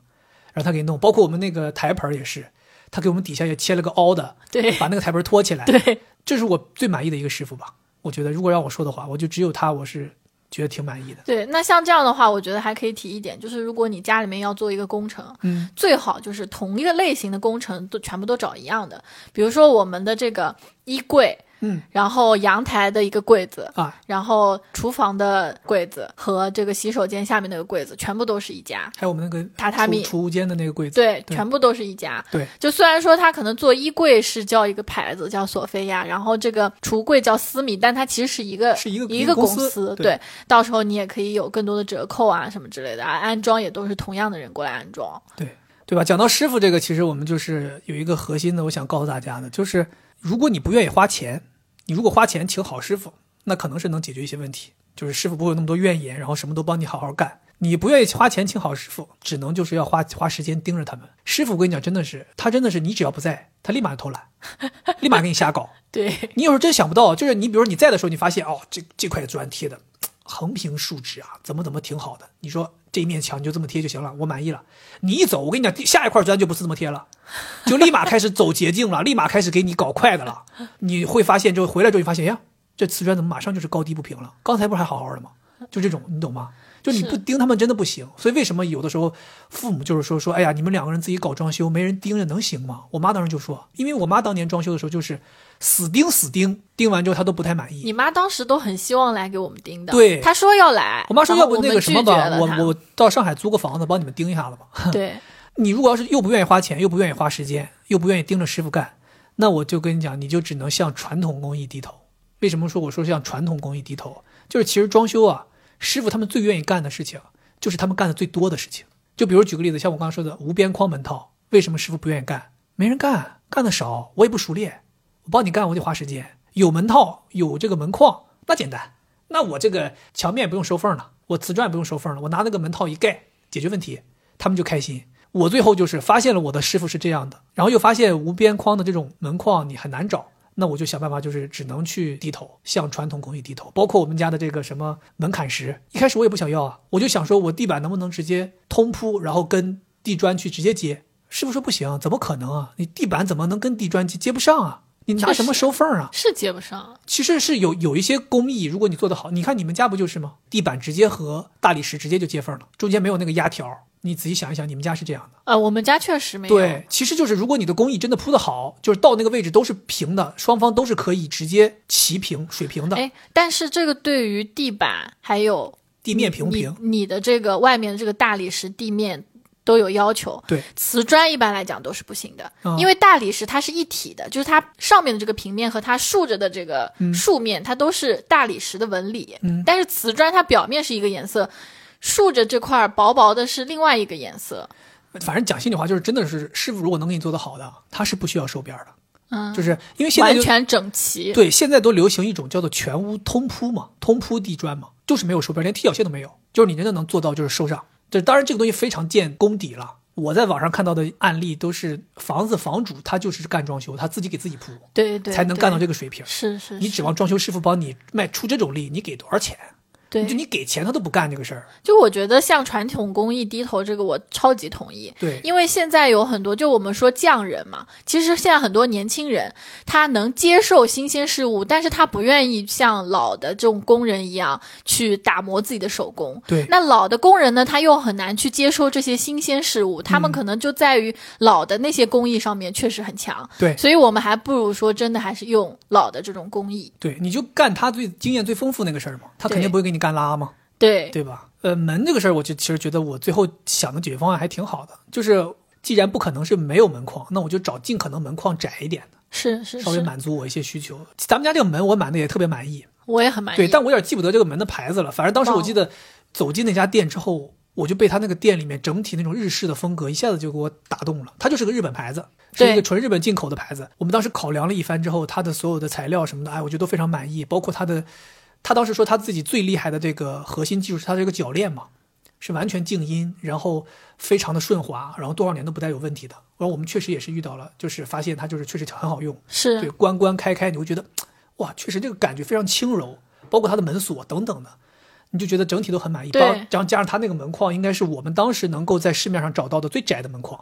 然后他给你弄。包括我们那个台盆也是，他给我们底下也切了个凹的，对把那个台盆托起来。对这是我最满意的一个师傅吧。我觉得如果让我说的话，我就只有他，我是觉得挺满意的。对。那像这样的话，我觉得还可以提一点，就是如果你家里面要做一个工程，嗯，最好就是同一个类型的工程都全部都找一样的，比如说我们的这个衣柜，嗯，然后阳台的一个柜子，啊，然后厨房的柜子和这个洗手间下面那个柜子全部都是一家，还有我们那个榻榻米储储物间的那个柜子，对，对全部都是一家。对，就虽然说它可能做衣柜是叫一个牌子叫索菲亚，然后这个橱柜叫思米，但它其实是一个是一个一个公司。对对，到时候你也可以有更多的折扣啊什么之类的啊，安装也都是同样的人过来安装。对对吧？讲到师傅这个，其实我们就是有一个核心的，我想告诉大家的，就是如果你不愿意花钱，你如果花钱请好师傅，那可能是能解决一些问题，就是师傅不会有那么多怨言，然后什么都帮你好好干。你不愿意花钱请好师傅，只能就是要花花时间盯着他们。师傅，我跟你讲，真的是他真的是你只要不在，他立马就偷懒，立马给你瞎搞。对，你有时候真想不到，就是你比如说你在的时候，你发现哦，这这块砖贴的横平竖直啊，怎么怎么挺好的。你说这一面墙你就这么贴就行了，我满意了。你一走，我跟你讲，下一块砖就不是这么贴了，就立马开始走捷径了，立马开始给你搞快的了。你会发现，之后回来之后，你发现呀，这瓷砖怎么马上就是高低不平了？刚才不是还好好的吗？就这种，你懂吗？就你不盯他们真的不行。所以为什么有的时候父母就是说说，哎呀，你们两个人自己搞装修，没人盯着能行吗？我妈当时就说，因为我妈当年装修的时候就是死盯死盯，盯完之后她都不太满意。你妈当时都很希望来给我们盯的，对她说要来，我妈说，要不那个什么吧，我我到上海租个房子帮你们盯一下子吧。对，你如果要是又不愿意花钱，又不愿意花时间，又不愿意盯着师傅干，那我就跟你讲，你就只能向传统工艺低头。为什么说我说向传统工艺低头？就是其实装修啊，师傅他们最愿意干的事情，就是他们干的最多的事情。就比如举个例子，像我刚刚说的无边框门套，为什么师傅不愿意干？没人干，干的少，我也不熟练，我帮你干我得花时间。有门套，有这个门框，那简单。那我这个墙面不用收缝了，我瓷砖也不用收缝了，我拿那个门套一盖，解决问题，他们就开心。我最后就是发现了我的师傅是这样的，然后又发现无边框的这种门框你很难找，那我就想办法，就是只能去低头，向传统工艺低头。包括我们家的这个什么门槛石，一开始我也不想要啊，我就想说我地板能不能直接通铺，然后跟地砖去直接接。师傅说不行，怎么可能啊？你地板怎么能跟地砖接接不上啊？你拿什么收缝啊？是接不上，其实是有有一些工艺，如果你做得好，你看你们家不就是吗？地板直接和大理石直接就接缝了，中间没有那个压条。你仔细想一想，你们家是这样的。呃，我们家确实没有，对，其实就是如果你的工艺真的铺得好，就是到那个位置都是平的，双方都是可以直接齐平水平的，哎，但是这个对于地板还有地面平不平？你，你的这个外面的这个大理石地面都有要求。对，瓷砖一般来讲都是不行的，嗯因为大理石它是一体的，就是它上面的这个平面和它竖着的这个竖面，它都是大理石的纹理。嗯但是瓷砖它表面是一个颜色，竖着这块薄薄的是另外一个颜色。反正讲心里话，就是真的是师傅如果能给你做得好的，他是不需要收边儿的，嗯，就是因为现在完全整齐。对，现在都流行一种叫做全屋通铺嘛，通铺地砖嘛，就是没有收边，连踢脚线都没有，就是你真的能做到就是收上。这当然这个东西非常见功底了。我在网上看到的案例都是房子房主他就是干装修，他自己给自己铺，对对，对才能干到这个水平。是是，是你指望装修师傅帮你卖出这种力，你给多少钱？对就你给钱他都不干这个事儿。就我觉得向传统工艺低头，这个我超级同意。对，因为现在有很多，就我们说匠人嘛，其实现在很多年轻人他能接受新鲜事物，但是他不愿意像老的这种工人一样去打磨自己的手工。对那老的工人呢，他又很难去接受这些新鲜事物，他们可能就在于老的那些工艺上面确实很强。对所以我们还不如说真的还是用老的这种工艺。对，你就干他最经验最丰富那个事儿嘛，他肯定不会给你干拉嘛，对对吧？呃，门这个事儿，我就其实觉得我最后想的解决方案还挺好的，就是既然不可能是没有门框，那我就找尽可能门框窄一点的，是是稍微，满足我一些需求。咱们家这个门我买的也特别满意，我也很满意。对，但我有点记不得这个门的牌子了。反正当时我记得走进那家店之后，我就被他那个店里面整体那种日式的风格一下子就给我打动了。它就是个日本牌子，是一个纯日本进口的牌子。我们当时考量了一番之后，它的所有的材料什么的，哎，我觉得都非常满意，包括它的。他当时说他自己最厉害的这个核心技术是他这个铰链嘛，是完全静音，然后非常的顺滑，然后多少年都不带有问题的。然后我们确实也是遇到了，就是发现它就是确实很好用，是对，关关开开，你会觉得，哇，确实这个感觉非常轻柔，包括它的门锁等等的，你就觉得整体都很满意。对包然后加上它那个门框，应该是我们当时能够在市面上找到的最窄的门框，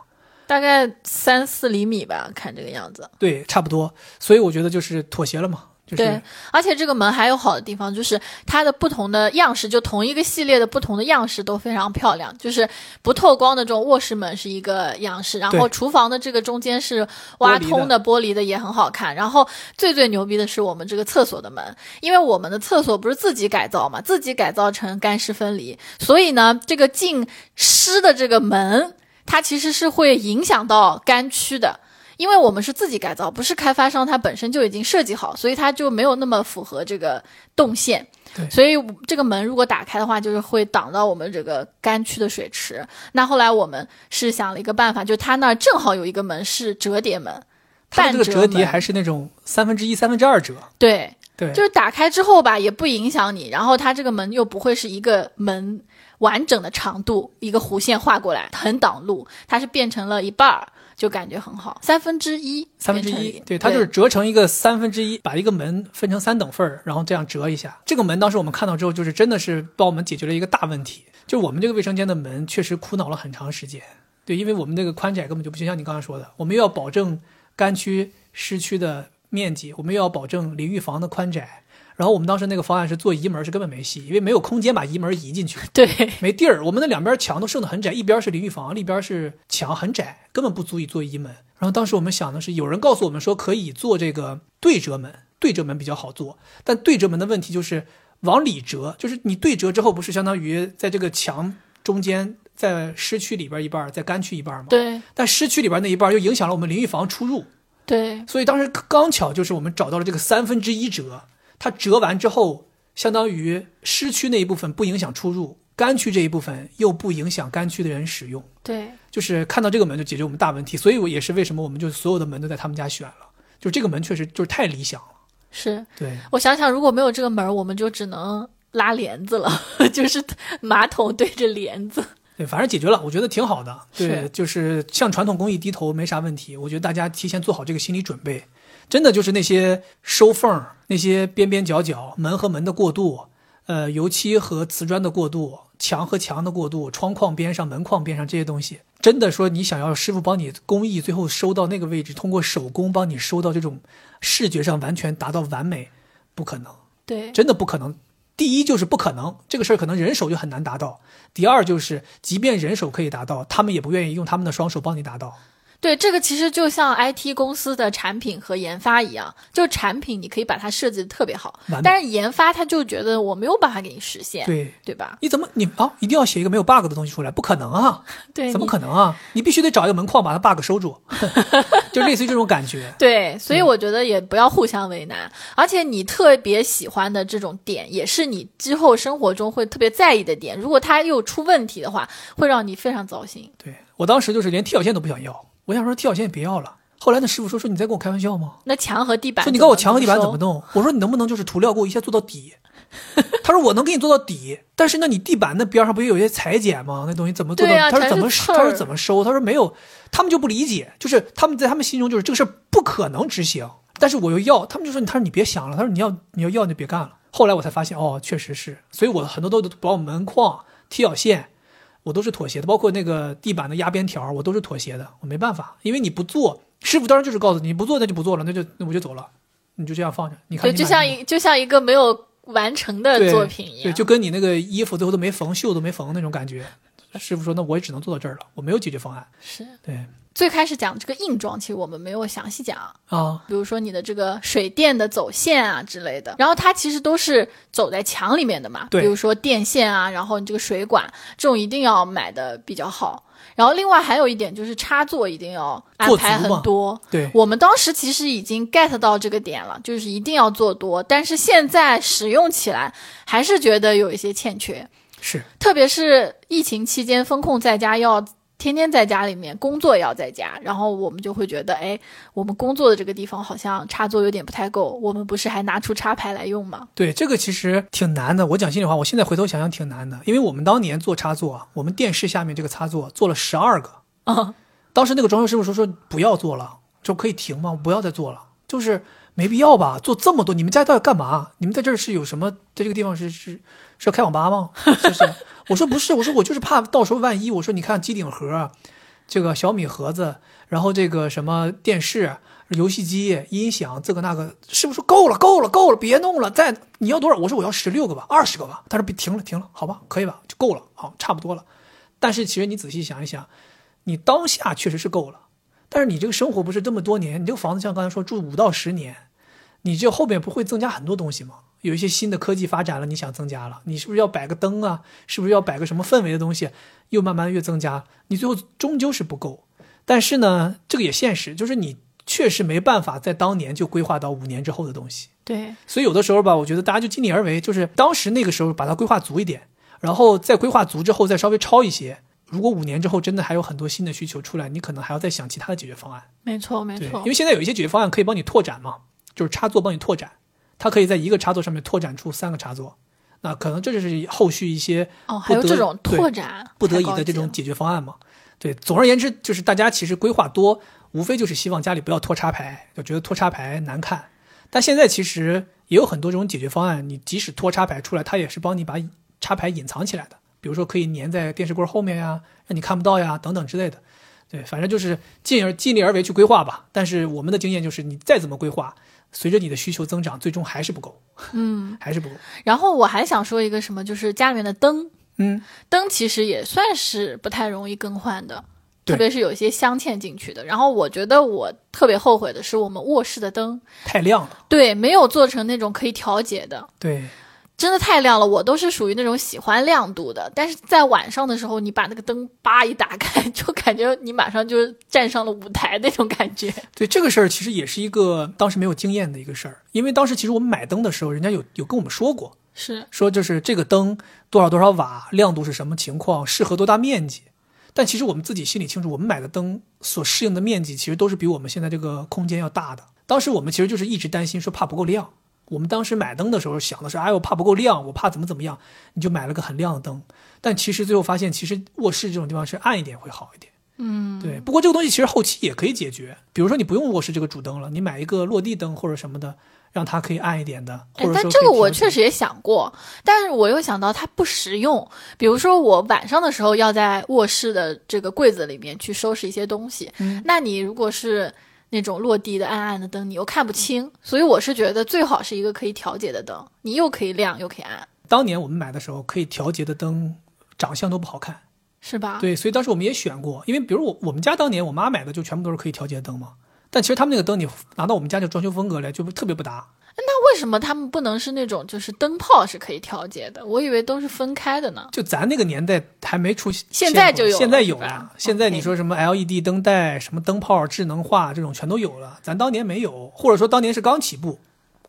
大概三四厘米吧，看这个样子。对，差不多。所以我觉得就是妥协了嘛，就是对，而且这个门还有好的地方，就是它的不同的样式，就同一个系列的不同的样式都非常漂亮。就是不透光的这种卧室门是一个样式，然后厨房的这个中间是挖通的玻璃的也很好看。然后最最牛逼的是我们这个厕所的门，因为我们的厕所不是自己改造嘛，自己改造成干湿分离，所以呢，这个进湿的这个门，它其实是会影响到干区的。因为我们是自己改造，不是开发商他本身就已经设计好，所以它就没有那么符合这个动线。对所以这个门如果打开的话，就是会挡到我们这个干区的水池。那后来我们是想了一个办法，就它那儿正好有一个门是折叠门，它这个半折叠还是那种三分之一、三分之二折，对，对，就是打开之后吧，也不影响你，然后它这个门又不会是一个门完整的长度，一个弧线画过来很挡路，它是变成了一半儿，就感觉很好，三分之一，三分之一，对，它就是折成一个三分之一，把一个门分成三等份儿，然后这样折一下。这个门当时我们看到之后，就是真的是帮我们解决了一个大问题，就我们这个卫生间的门确实苦恼了很长时间。对，因为我们这个宽窄根本就不行，像你刚才说的，我们又要保证干区、湿区的面积，我们又要保证淋浴房的宽窄。然后我们当时那个方案是做移门，是根本没戏，因为没有空间把移门移进去。对没地儿，我们的两边墙都剩得很窄，一边是淋浴房，另一边是墙，很窄，根本不足以做移门。然后当时我们想的是，有人告诉我们说可以做这个对折门，对折门比较好做，但对折门的问题就是往里折，就是你对折之后，不是相当于在这个墙中间，在湿区里边一半，在干区一半吗？。对但湿区里边那一半又影响了我们淋浴房出入，对所以当时刚巧就是我们找到了这个三分之一折，它折完之后，相当于湿区那一部分不影响出入，干区这一部分又不影响干区的人使用，对。就是看到这个门就解决我们大问题，所以我也是为什么我们就所有的门都在他们家选了，就这个门确实就是太理想了，是。对。我想想，如果没有这个门，我们就只能拉帘子了，就是马桶对着帘子。对，反正解决了，我觉得挺好的，对，是。就是向传统工艺低头没啥问题，我觉得大家提前做好这个心理准备，真的就是那些收缝儿、那些边边角角、门和门的过渡，呃，油漆和瓷砖的过渡，墙和墙的过渡，窗框边上、门框边上这些东西，真的说你想要师傅帮你工艺最后收到那个位置，通过手工帮你收到这种视觉上完全达到完美，不可能，对真的不可能。第一就是不可能，这个事儿可能人手就很难达到。第二就是，即便人手可以达到，他们也不愿意用他们的双手帮你达到。对，这个其实就像 IT 公司的产品和研发一样，就产品你可以把它设计的特别好，但是研发他就觉得我没有办法给你实现，对，对吧？你怎么你啊一定要写一个没有 bug 的东西出来？不可能啊！对，怎么可能啊？你必须得找一个门框把它 bug 收住，就类似于这种感觉。对，所以我觉得也不要互相为难，而且你特别喜欢的这种点，也是你之后生活中会特别在意的点。如果它又出问题的话，会让你非常糟心。对我当时就是连踢脚线都不想要，我想说踢脚线也别要了。后来那师傅说说你在跟我开玩笑吗？那墙和地板，说你告诉我墙和地板怎么？弄？我说你能不能就是涂料给我一下做到底？他说我能给你做到底，但是那你地板那边上不也有些裁剪吗？那东西怎么做到？啊他说怎么他说怎么收？他说没有，他们就不理解，就是他们在他们心中就是这个事儿不可能执行，但是我又要，他们就说他说你别想了，他说你要你要要你就别干了。后来我才发现哦，确实是，所以我很多都把我门框、踢脚线，我都是妥协的，包括那个地板的压边条，我都是妥协的，我没办法，因为你不做，师傅当然就是告诉你，你不做那就不做了，那就那我就走了，你就这样放着，你看对，就像一就像一个没有完成的作品一样对，样。就跟你那个衣服最后都没缝，袖都没缝那种感觉。师傅说，那我也只能做到这儿了，我没有解决方案。是对最开始讲这个硬装，其实我们没有详细讲。啊，比如说你的这个水电的走线啊之类的，然后它其实都是走在墙里面的嘛。对比如说电线啊，然后你这个水管这种一定要买的比较好。然后另外还有一点就是插座一定要安排很多。对我们当时其实已经 get 到这个点了，就是一定要做多，但是现在使用起来还是觉得有一些欠缺，是特别是疫情期间风控在家要。天天在家里面工作也要在家，然后我们就会觉得，哎，我们工作的这个地方好像插座有点不太够。我们不是还拿出插排来用吗？对这个其实挺难的。我讲心里话，我现在回头想想挺难的，因为我们当年做插座，我们电视下面这个插座做了十二个。啊，当时那个装修师傅说说不要做了，说可以停吗？不要再做了，就是没必要吧？做这么多，你们家到底干嘛？你们在这儿是有什么？在这个地方是是是要开网吧吗？是不是？我说不是，我说我就是怕到时候万一，我说你看机顶盒，这个小米盒子，然后这个什么电视、游戏机、音响，这个那个，师傅说够了，够了，够了，别弄了，再你要多少？我说我要十六个吧，二十个吧。他说别停了，停了，好吧，可以吧，就够了，好，差不多了。但是其实你仔细想一想，你当下确实是够了，但是你这个生活不是这么多年，你这个房子像刚才说住五到十年，你这后面不会增加很多东西吗？有一些新的科技发展了，你想增加了，你是不是要摆个灯啊？是不是要摆个什么氛围的东西？又慢慢越增加，你最后终究是不够。但是呢，这个也现实，就是你确实没办法在当年就规划到五年之后的东西。对，所以有的时候吧，我觉得大家就尽力而为，就是当时那个时候把它规划足一点，然后再规划足之后再稍微超一些。如果五年之后真的还有很多新的需求出来，你可能还要再想其他的解决方案。没错没，错因为，现在有一些解决方案可以帮你拓展嘛，就是插座帮你拓展，它可以在一个插座上面拓展出三个插座。那可能这就是后续一些哦，还有这种拓展，不得已的这种解决方案嘛。对，总而言之，就是大家其实规划多，无非就是希望家里不要拖插排，就觉得拖插排难看。但现在其实也有很多这种解决方案，你即使拖插排出来，它也是帮你把插排隐藏起来的，比如说可以粘在电视柜后面呀，让你看不到呀，等等之类的。对，反正就是尽而尽力而为去规划吧。但是我们的经验就是，你再怎么规划，随着你的需求增长，最终还是不够，嗯，还是不够。然后我还想说一个什么，就是家里面的灯，嗯，灯其实也算是不太容易更换的，对特别是有一些镶嵌进去的。然后我觉得我特别后悔的是我们卧室的灯，太亮了。对，没有做成那种可以调节的，对，真的太亮了。我都是属于那种喜欢亮度的，但是在晚上的时候，你把那个灯叭一打开，就感觉你马上就是站上了舞台那种感觉。对这个事儿，其实也是一个当时没有经验的一个事儿，因为当时其实我们买灯的时候，人家有有跟我们说过，是，说就是这个灯多少多少瓦，亮度是什么情况，适合多大面积。但其实我们自己心里清楚，我们买的灯所适应的面积，其实都是比我们现在这个空间要大的。当时我们其实就是一直担心说怕不够亮。我们当时买灯的时候想的是，哎，我怕不够亮，我怕怎么怎么样，你就买了个很亮的灯。但其实最后发现，其实卧室这种地方是暗一点会好一点。嗯，对，不过这个东西其实后期也可以解决，比如说你不用卧室这个主灯了，你买一个落地灯或者什么的，让它可以暗一点的，或者，说哎但这个我确实也想过，但是我又想到它不实用。比如说我晚上的时候要在卧室的这个柜子里面去收拾一些东西，嗯那你如果是那种落地的暗暗的灯，你又看不清，所以我是觉得最好是一个可以调节的灯，你又可以亮又可以暗，当年我们买的时候，可以调节的灯长相都不好看，是吧？对，所以当时我们也选过，因为比如我我们家当年我妈买的就全部都是可以调节的灯嘛，但其实他们那个灯你拿到我们家就装修风格来就特别不搭，那为什么他们不能是那种就是灯泡是可以调节的？我以为都是分开的呢。就咱那个年代还没出现，现在就有现在有了。现在你说什么 LED 灯带、什么灯泡智能化这种全都有了，咱当年没有，或者说当年是刚起步，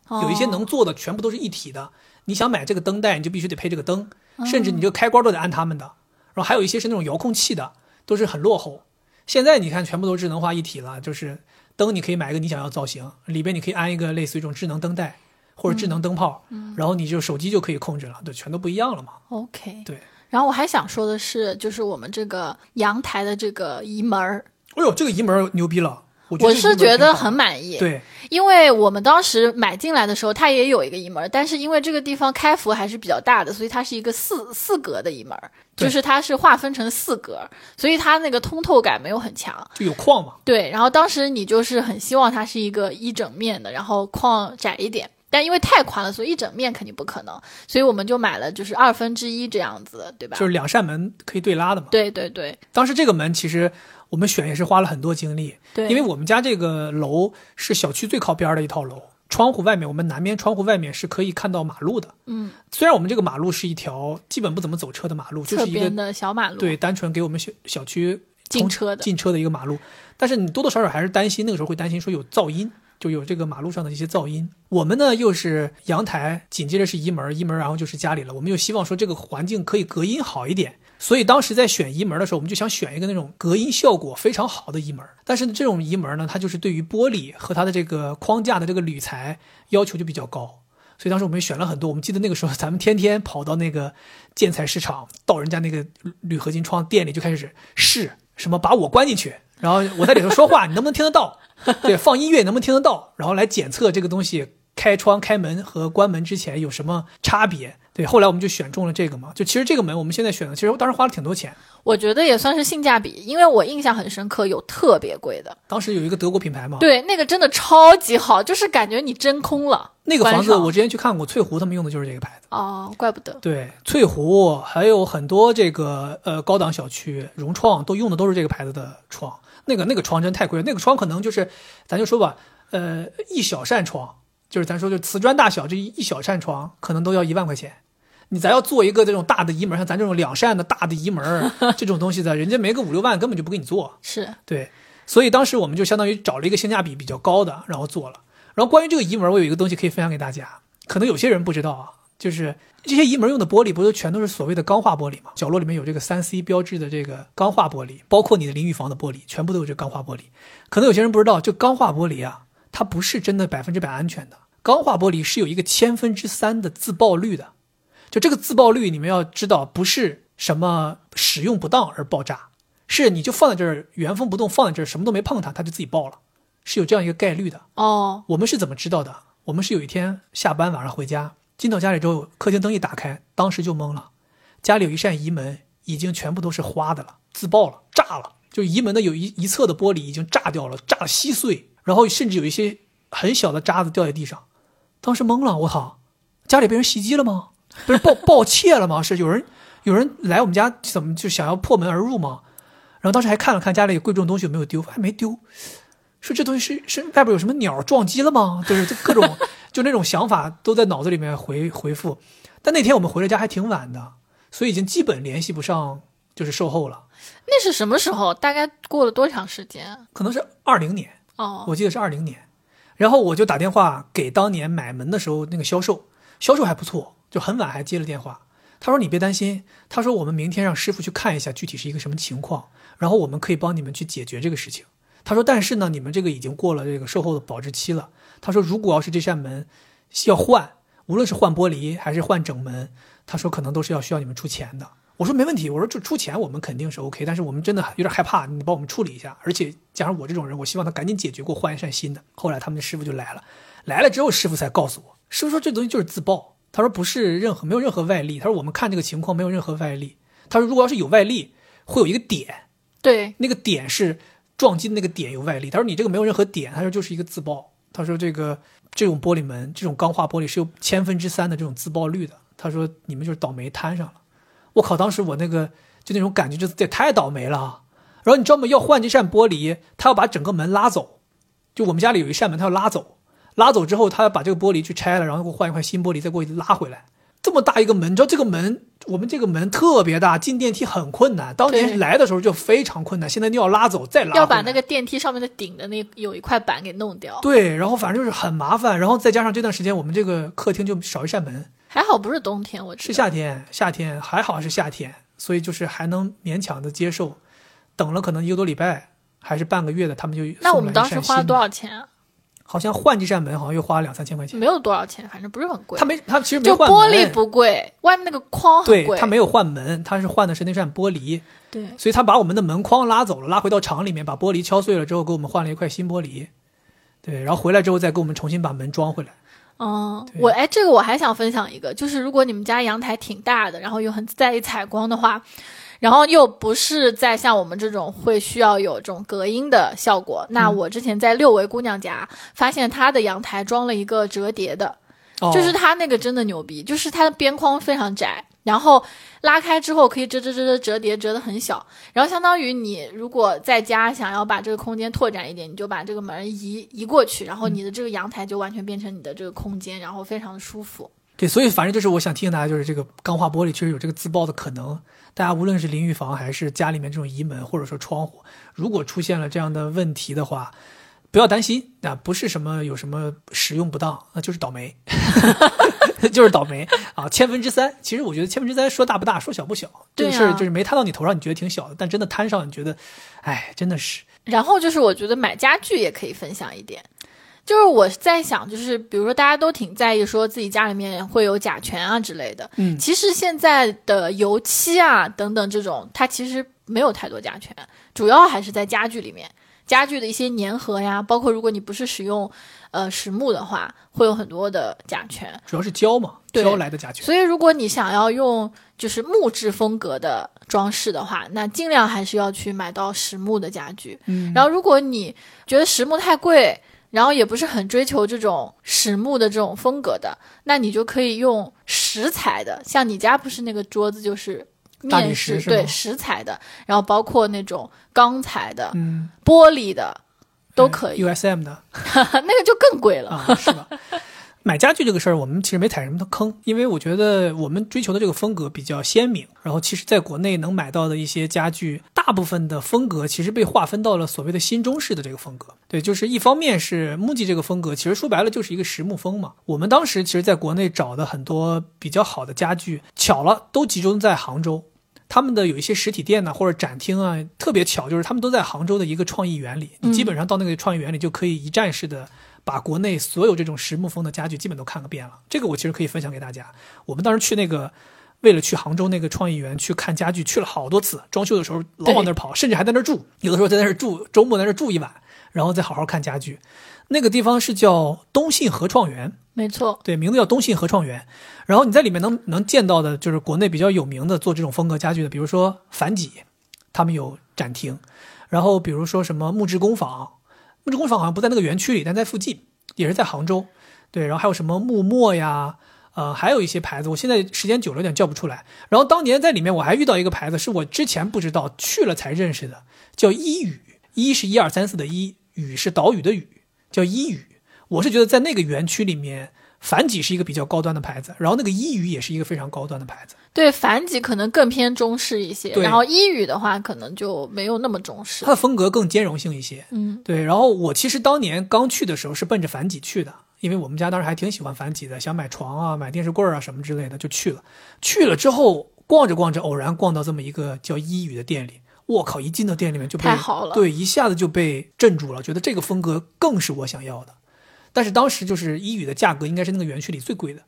有一些能哦做的全部都是一体的。你想买这个灯带，你就必须得配这个灯，哦甚至你这个开关都得按他们的。然后还有一些是那种遥控器的，都是很落后。现在你看，全部都智能化一体了，就是灯你可以买一个你想要造型，里边你可以安一个类似于一种智能灯带或者智能灯泡，然后你就手机就可以控制了，对，全都不一样了嘛。OK，对，然后我还想说的是，就是我们这个阳台的这个移门儿，哎呦，这个移门牛逼了，我是觉得很满意。对，因为我们当时买进来的时候，它也有一个一门，但是因为这个地方开幅还是比较大的，所以它是一个四四格的一门，就是它是划分成四格，所以它那个通透感没有很强。就有框嘛。对，然后当时你就是很希望它是一个一整面的，然后框窄一点。但因为太宽了，所以一整面肯定不可能，所以我们就买了就是二分之一这样子，对吧？就是两扇门可以对拉的嘛。对对对当时这个门其实我们选也是花了很多精力，对，因为我们家这个楼是小区最靠边儿的一套楼，窗户外面我们南边窗户外面是可以看到马路的。嗯，虽然我们这个马路是一条基本不怎么走车的马路，就是一个的小马路，对单纯给我们小小区通进车的进车的一个马路，但是你多多少少还是担心，那个时候会担心说有噪音。就有这个马路上的一些噪音，我们呢又是阳台，紧接着是移门，移门然后就是家里了。我们又希望说这个环境可以隔音好一点，所以当时在选移门的时候，我们就想选一个那种隔音效果非常好的移门。但是这种移门呢，它就是对于玻璃和它的这个框架的这个铝材要求就比较高。所以当时我们选了很多，我们记得那个时候咱们天天跑到那个建材市场，到人家那个铝合金窗店里就开始试什么把我关进去，然后我在里头说话，你能不能听得到？对，放音乐能不能听得到？然后来检测这个东西开窗、开门和关门之前有什么差别。对，后来我们就选中了这个嘛。就其实这个门我们现在选的，其实当时花了挺多钱。我觉得也算是性价比，因为我印象很深刻，有特别贵的，当时有一个德国品牌嘛，对，那个真的超级好，就是感觉你真空了。那个房子我之前去看过，翠湖他们用的就是这个牌子。哦，怪不得。对，翠湖还有很多这个呃高档小区，融创都用的都是这个牌子的窗。那个那个窗真太贵了，那个窗可能就是，咱就说吧，呃，一小扇窗，就是咱说就瓷砖大小这一一小扇窗，可能都要一万块钱。你咱要做一个这种大的移门，像咱这种两扇的大的移门 这种东西的，人家没个五六万根本就不给你做。是，对，所以当时我们就相当于找了一个性价比比较高的，然后做了。然后关于这个移门，我有一个东西可以分享给大家，可能有些人不知道啊，就是这些移门用的玻璃不都全都是所谓的钢化玻璃吗？角落里面有这个三 C 标志的这个钢化玻璃，包括你的淋浴房的玻璃，全部都有这个钢化玻璃。可能有些人不知道，这钢化玻璃啊，它不是真的百分之百安全的。钢化玻璃是有一个千分之三的自爆率的，就这个自爆率，你们要知道，不是什么使用不当而爆炸，是你就放在这儿原封不动放在这儿，什么都没碰它，它就自己爆了，是有这样一个概率的。哦，我们是怎么知道的？我们是有一天下班晚上回家，进到家里之后，客厅灯一打开，当时就懵了，家里有一扇移门已经全部都是花的了，自爆了，炸了，就移门的有一一侧的玻璃已经炸掉了，炸得稀碎，然后甚至有一些很小的渣子掉在地上，当时懵了，我操，家里被人袭击了吗？不是爆爆窃了吗？是有人有人来我们家怎么就想要破门而入吗？然后当时还看了看家里贵重东西有没有丢，还没丢。说这东西是是外边有什么鸟撞击了吗？就是这各种就那种想法都在脑子里面回回复。但那天我们回了家还挺晚的，所以已经基本联系不上就是售后了。那是什么时候？大概过了多长时间？可能是二零年，哦，我记得是二零年。然后我就打电话给当年买门的时候那个销售，销售还不错，就很晚还接了电话。他说：“你别担心，他说我们明天让师傅去看一下具体是一个什么情况，然后我们可以帮你们去解决这个事情。”他说：“但是呢，你们这个已经过了这个售后的保质期了。”他说：“如果要是这扇门要换，无论是换玻璃还是换整门，他说可能都是要需要你们出钱的。”我说：“没问题，我说就出钱我们肯定是 OK，但是我们真的有点害怕，你帮我们处理一下。而且加上我这种人，我希望他赶紧解决，给我换一扇新的。”后来他们的师傅就来了，来了之后师傅才告诉我，师傅说这东西就是自爆，他说不是任何没有任何外力，他说我们看这个情况没有任何外力，他说如果要是有外力，会有一个点，对，那个点是撞击的那个点有外力。他说你这个没有任何点，他说就是一个自爆。他说这个这种玻璃门，这种钢化玻璃是有千分之三的这种自爆率的。他说你们就是倒霉摊上了。我靠，当时我那个就那种感觉，就这也太倒霉了啊。然后你知道吗？要换这扇玻璃，他要把整个门拉走。就我们家里有一扇门，他要拉走，拉走之后，他要把这个玻璃去拆了，然后给我换一块新玻璃，再给我拉回来。这么大一个门，你知道这个门，我们这个门特别大，进电梯很困难。当对年来的时候就非常困难，现在你要拉走再拉，要把那个电梯上面的顶的那有一块板给弄掉。对，然后反正就是很麻烦，然后再加上这段时间我们这个客厅就少一扇门，还好不是冬天，我是。夏天，夏天还好是夏天，所以就是还能勉强的接受。等了可能一个多礼拜还是半个月的，他们就那我们当时花了多少钱啊？好像换这扇门好像又花了两三千块钱。没有多少钱，反正不是很贵。他没，他其实没就换门玻璃不贵，外面那个框很贵。对他没有换门，他是换的是那扇玻璃，对所以他把我们的门框拉走了，拉回到厂里面，把玻璃敲碎了之后，给我们换了一块新玻璃。对，然后回来之后再给我们重新把门装回来。嗯，我哎，这个我还想分享一个，就是如果你们家阳台挺大的，然后又很在意采光的话，然后又不是在像我们这种会需要有这种隔音的效果，那嗯我之前在六维姑娘家发现她的阳台装了一个折叠的，哦、就是它那个真的牛逼，就是它的边框非常窄，然后拉开之后可以折折折折折叠，折得很小。然后相当于你如果在家想要把这个空间拓展一点，你就把这个门移移过去，然后你的这个阳台就完全变成你的这个空间，然后非常的舒服。对，所以反正就是我想提醒大家，就是这个钢化玻璃确实有这个自爆的可能。大家无论是淋浴房还是家里面这种移门或者说窗户，如果出现了这样的问题的话，不要担心啊，不是什么有什么使用不当，那就是倒霉，就是倒霉啊，千分之三。其实我觉得千分之三说大不大，说小不小，这个事儿就是没摊到你头上，你觉得挺小的，但真的摊上，你觉得，哎，真的是。然后就是我觉得买家具也可以分享一点，就是我在想，就是比如说大家都挺在意说自己家里面会有甲醛啊之类的，嗯其实现在的油漆啊等等这种，它其实没有太多甲醛，主要还是在家具里面。家具的一些粘合呀，包括如果你不是使用呃实木的话，会有很多的甲醛。主要是胶嘛，胶来的甲醛。所以如果你想要用就是木质风格的装饰的话，那尽量还是要去买到实木的家具。嗯，然后如果你觉得实木太贵，然后也不是很追求这种实木的这种风格的，那你就可以用石材的，像你家不是那个桌子就是面石是对石材的，然后包括那种钢材的、嗯，玻璃的都可以，USM 的。那个就更贵了。啊，是吧？买家具这个事儿，我们其实没踩什么的坑，因为我觉得我们追求的这个风格比较鲜明。然后，其实在国内能买到的一些家具，大部分的风格其实被划分到了所谓的新中式的这个风格。对，就是一方面是木吉这个风格，其实说白了就是一个实木风嘛。我们当时其实在国内找的很多比较好的家具，巧了都集中在杭州。他们的有一些实体店呢，或者展厅啊，特别巧，就是他们都在杭州的一个创意园里。你基本上到那个创意园里，就可以一站式的把国内所有这种实木风的家具基本都看个遍了。这个我其实可以分享给大家。我们当时去那个，为了去杭州那个创意园去看家具，去了好多次。装修的时候老往那儿跑，甚至还在那儿住，有的时候在那儿住，周末在那儿住一晚，然后再好好看家具。那个地方是叫东信合创园，没错，对，名字叫东信合创园。然后你在里面能能见到的，就是国内比较有名的做这种风格家具的，比如说樊几，他们有展厅。然后比如说什么木质工坊，木质工坊好像不在那个园区里，但在附近，也是在杭州。对，然后还有什么木墨呀，呃，还有一些牌子，我现在时间久了有点叫不出来。然后当年在里面我还遇到一个牌子，是我之前不知道，去了才认识的，叫一语，一是一二三四的一，语是岛屿的语，叫一语。我是觉得在那个园区里面。繁几是一个比较高端的牌子，然后那个一语也是一个非常高端的牌子。对，繁几可能更偏中式一些，然后一语的话可能就没有那么中式，它的风格更兼容性一些。嗯，对。然后我其实当年刚去的时候是奔着繁几去的，因为我们家当时还挺喜欢繁几的，想买床啊、买电视柜啊什么之类的，就去了。去了之后逛着逛着，偶然逛到这么一个叫一语的店里，我靠！一进到店里面就被太好了，对，一下子就被镇住了，觉得这个风格更是我想要的。但是当时就是一语的价格应该是那个园区里最贵的，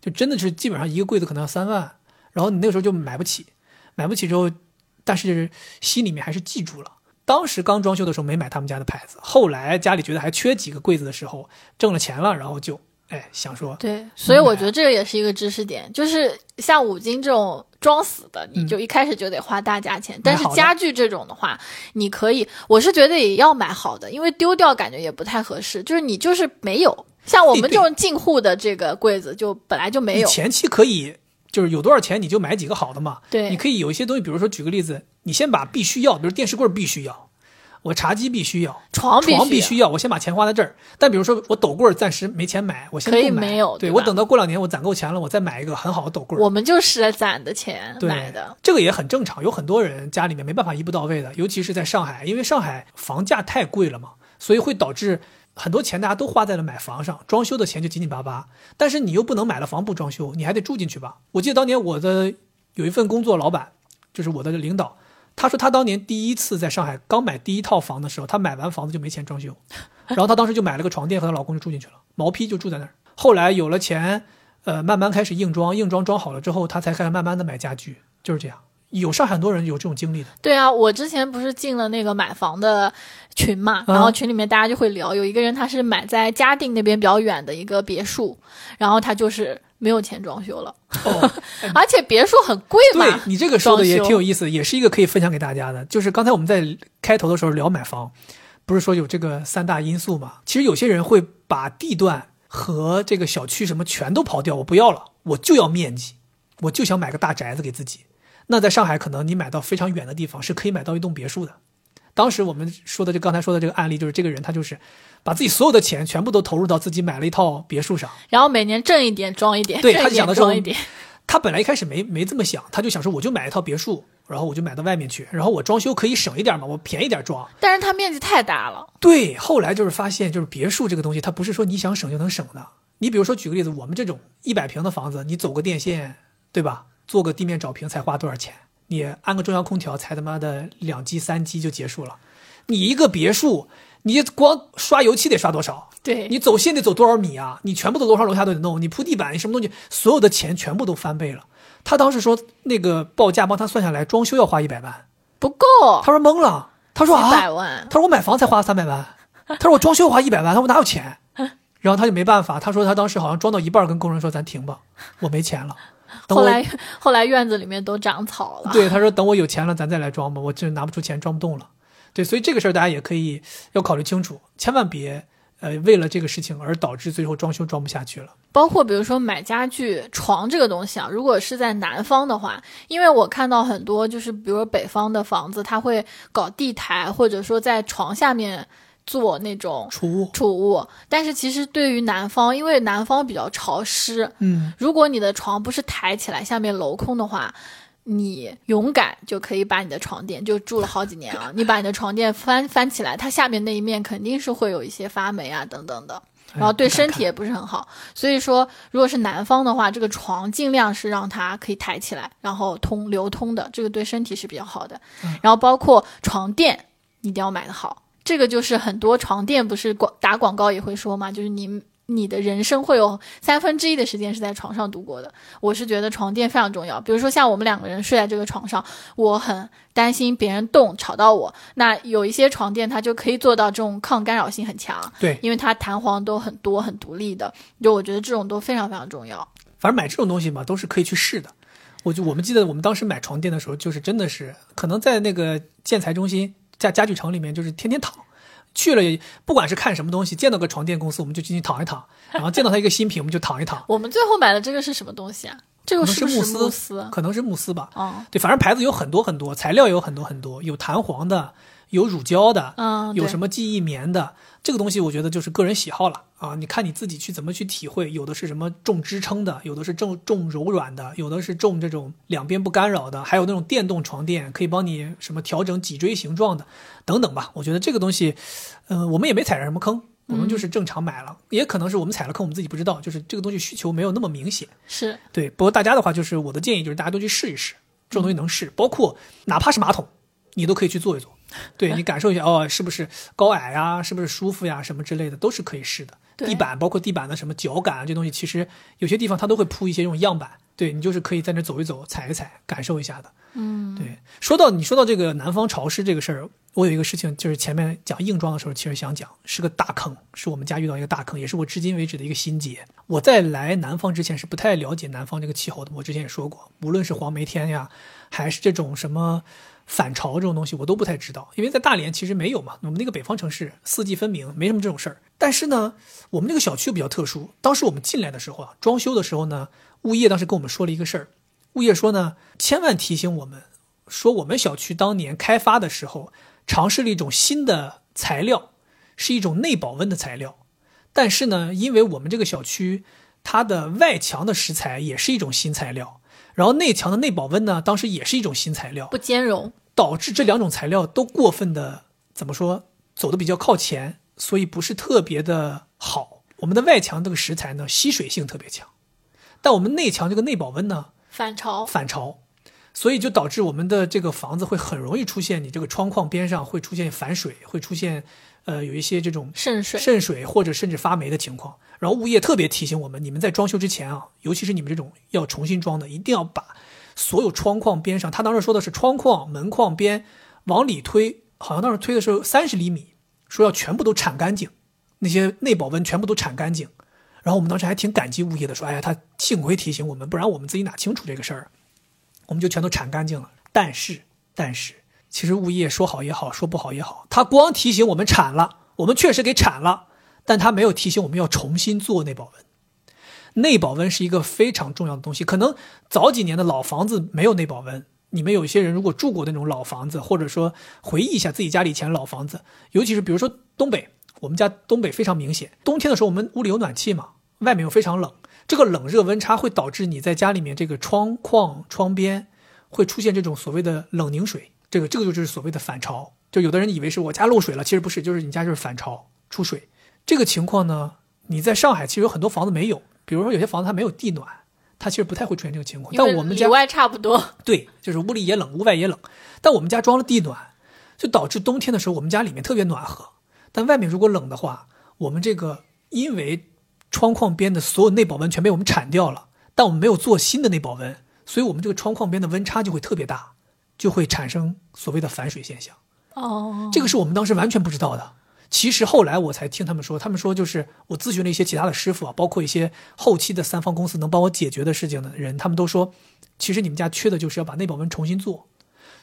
就真的是基本上一个柜子可能要三万，然后你那个时候就买不起，买不起之后，但是心里面还是记住了。当时刚装修的时候没买他们家的牌子，后来家里觉得还缺几个柜子的时候，挣了钱了，然后就。哎，想说对，所以我觉得这个也是一个知识点，就是像五金这种装死的，你就一开始就得花大价钱。但是家具这种的话，你可以，我是觉得也要买好的，因为丢掉感觉也不太合适。就是你就是没有，像我们这种进户的这个柜子，就本来就没有。前期可以，就是有多少钱你就买几个好的嘛。对，你可以有一些东西，比如说举个例子，你先把必须要，比如电视柜必须要。我茶几必须要，床床必须要，我先把钱花在这儿。但比如说我斗柜暂时没钱买，我先可以没有。对我等到过两年我攒够钱了，我再买一个很好的斗柜。我们就是攒的钱买的，这个也很正常。有很多人家里面没办法一步到位的，尤其是在上海，因为上海房价太贵了嘛，所以会导致很多钱大家都花在了买房上，装修的钱就紧紧巴巴。但是你又不能买了房不装修，你还得住进去吧？我记得当年我的有一份工作，老板就是我的领导。他说他当年第一次在上海刚买第一套房的时候，他买完房子就没钱装修，然后他当时就买了个床垫和她老公就住进去了，毛坯就住在那儿。后来有了钱，呃，慢慢开始硬装，硬装装好了之后，他才开始慢慢的买家具，就是这样。有上海很多人有这种经历的。对啊，我之前不是进了那个买房的群嘛，然后群里面大家就会聊，有一个人他是买在嘉定那边比较远的一个别墅，然后他就是。没有钱装修了，而且别墅很贵嘛。对你这个说的也挺有意思，也是一个可以分享给大家的。就是刚才我们在开头的时候聊买房，不是说有这个三大因素嘛？其实有些人会把地段和这个小区什么全都刨掉，我不要了，我就要面积，我就想买个大宅子给自己。那在上海，可能你买到非常远的地方是可以买到一栋别墅的。当时我们说的就刚才说的这个案例，就是这个人他就是把自己所有的钱全部都投入到自己买了一套别墅上，然后每年挣一点装一点，对他想的装一点。他本来一开始没没这么想，他就想说我就买一套别墅，然后我就买到外面去，然后我装修可以省一点嘛，我便宜点装。但是它面积太大了。对，后来就是发现，就是别墅这个东西，它不是说你想省就能省的。你比如说举个例子，我们这种一百平的房子，你走个电线，对吧？做个地面找平才花多少钱？你安个中央空调才他妈的两 G 三 G 就结束了。你一个别墅，你光刷油漆得刷多少？对你走线得走多少米啊？你全部的楼上楼下都得弄，你铺地板，你什么东西，所有的钱全部都翻倍了。他当时说那个报价帮他算下来，装修要花一百万，不够。他说懵了，他说啊，百万。他说我买房才花三百万，他说我装修花一百万，他说我哪有钱？然后他就没办法，他说他当时好像装到一半，跟工人说咱停吧，我没钱了。后来后来院子里面都长草了。对，他说等我有钱了，咱再来装吧，我这拿不出钱，装不动了。对，所以这个事儿大家也可以要考虑清楚，千万别呃为了这个事情而导致最后装修装不下去了。包括比如说买家具、床这个东西啊，如果是在南方的话，因为我看到很多就是比如北方的房子，他会搞地台，或者说在床下面做那种储物储物。但是其实对于南方，因为南方比较潮湿，嗯，如果你的床不是抬起来，下面镂空的话。你勇敢就可以把你的床垫就住了好几年啊！你把你的床垫翻翻起来，它下面那一面肯定是会有一些发霉啊等等的，然后对身体也不是很好。所以说，如果是南方的话，这个床尽量是让它可以抬起来，然后通流通的，这个对身体是比较好的。然后包括床垫一定要买的好，这个就是很多床垫不是广打广告也会说嘛，就是你你的人生会有三分之一的时间是在床上度过的。我是觉得床垫非常重要。比如说像我们两个人睡在这个床上，我很担心别人动吵到我。那有一些床垫它就可以做到这种抗干扰性很强，对，因为它弹簧都很多很独立的。就我觉得这种都非常非常重要。反正买这种东西嘛，都是可以去试的。我就我们记得我们当时买床垫的时候，就是真的是可能在那个建材中心家家具城里面，就是天天躺。去了，不管是看什么东西，见到个床垫公司，我们就进去躺一躺；然后见到他一个新品，我们就躺一躺。我们最后买的这个是什么东西啊？这个是慕慕斯？可能是慕斯吧。哦，对，反正牌子有很多很多，材料有很多很多，有弹簧的，有乳胶的，嗯，有什么记忆棉的。这个东西我觉得就是个人喜好了啊，你看你自己去怎么去体会。有的是什么重支撑的，有的是重重柔软的，有的是重这种两边不干扰的，还有那种电动床垫可以帮你什么调整脊椎形状的，等等吧。我觉得这个东西，嗯，我们也没踩上什么坑，我们就是正常买了。也可能是我们踩了坑，我们自己不知道，就是这个东西需求没有那么明显。是对，不过大家的话，就是我的建议就是大家都去试一试，这种东西能试，包括哪怕是马桶，你都可以去做一做。对你感受一下哦，是不是高矮呀？是不是舒服呀？什么之类的都是可以试的。地板包括地板的什么脚感啊，这东西其实有些地方它都会铺一些这种样板，对你就是可以在那走一走、踩一踩，感受一下的。嗯，对。说到你说到这个南方潮湿这个事儿，我有一个事情就是前面讲硬装的时候，其实想讲是个大坑，是我们家遇到一个大坑，也是我至今为止的一个心结。我在来南方之前是不太了解南方这个气候的，我之前也说过，无论是黄梅天呀，还是这种什么。反潮这种东西我都不太知道，因为在大连其实没有嘛，我们那个北方城市四季分明，没什么这种事儿。但是呢，我们那个小区比较特殊，当时我们进来的时候啊，装修的时候呢，物业当时跟我们说了一个事儿，物业说呢，千万提醒我们，说我们小区当年开发的时候尝试了一种新的材料，是一种内保温的材料，但是呢，因为我们这个小区它的外墙的石材也是一种新材料。然后内墙的内保温呢，当时也是一种新材料，不兼容，导致这两种材料都过分的怎么说，走的比较靠前，所以不是特别的好。我们的外墙这个石材呢，吸水性特别强，但我们内墙这个内保温呢，反潮，反潮，所以就导致我们的这个房子会很容易出现，你这个窗框边上会出现反水，会出现。呃，有一些这种渗水、渗水或者甚至发霉的情况。然后物业特别提醒我们，你们在装修之前啊，尤其是你们这种要重新装的，一定要把所有窗框边上，他当时说的是窗框、门框边往里推，好像当时推的时候三十厘米，说要全部都铲干净，那些内保温全部都铲干净。然后我们当时还挺感激物业的，说，哎呀，他幸亏提醒我们，不然我们自己哪清楚这个事儿，我们就全都铲干净了。但是，但是。其实物业说好也好，说不好也好，他光提醒我们铲了，我们确实给铲了，但他没有提醒我们要重新做内保温。内保温是一个非常重要的东西，可能早几年的老房子没有内保温。你们有些人如果住过那种老房子，或者说回忆一下自己家里以前老房子，尤其是比如说东北，我们家东北非常明显，冬天的时候我们屋里有暖气嘛，外面又非常冷，这个冷热温差会导致你在家里面这个窗框窗边会出现这种所谓的冷凝水。这个这个就是所谓的反潮，就有的人以为是我家漏水了，其实不是，就是你家就是反潮出水。这个情况呢，你在上海其实有很多房子没有，比如说有些房子它没有地暖，它其实不太会出现这个情况。但我们家里外差不多，对，就是屋里也冷，屋外也冷。但我们家装了地暖，就导致冬天的时候我们家里面特别暖和，但外面如果冷的话，我们这个因为窗框边的所有内保温全被我们铲掉了，但我们没有做新的内保温，所以我们这个窗框边的温差就会特别大。就会产生所谓的反水现象，哦，这个是我们当时完全不知道的。其实后来我才听他们说，他们说就是我咨询了一些其他的师傅啊，包括一些后期的三方公司能帮我解决的事情的人，他们都说，其实你们家缺的就是要把内保温重新做，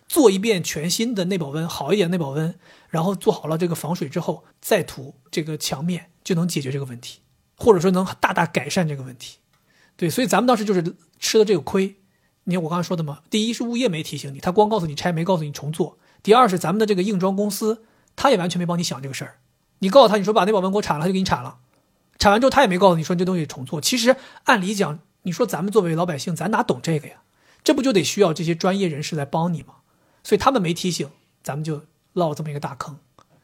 做一遍全新的内保温，好一点内保温，然后做好了这个防水之后，再涂这个墙面就能解决这个问题，或者说能大大改善这个问题。对，所以咱们当时就是吃的这个亏。你看我刚才说的嘛，第一是物业没提醒你，他光告诉你拆，没告诉你重做；第二是咱们的这个硬装公司，他也完全没帮你想这个事儿。你告诉他，你说把那保温给我铲了，就给你铲了。铲完之后，他也没告诉你说这东西重做。其实按理讲，你说咱们作为老百姓，咱哪懂这个呀？这不就得需要这些专业人士来帮你吗？所以他们没提醒，咱们就落了这么一个大坑。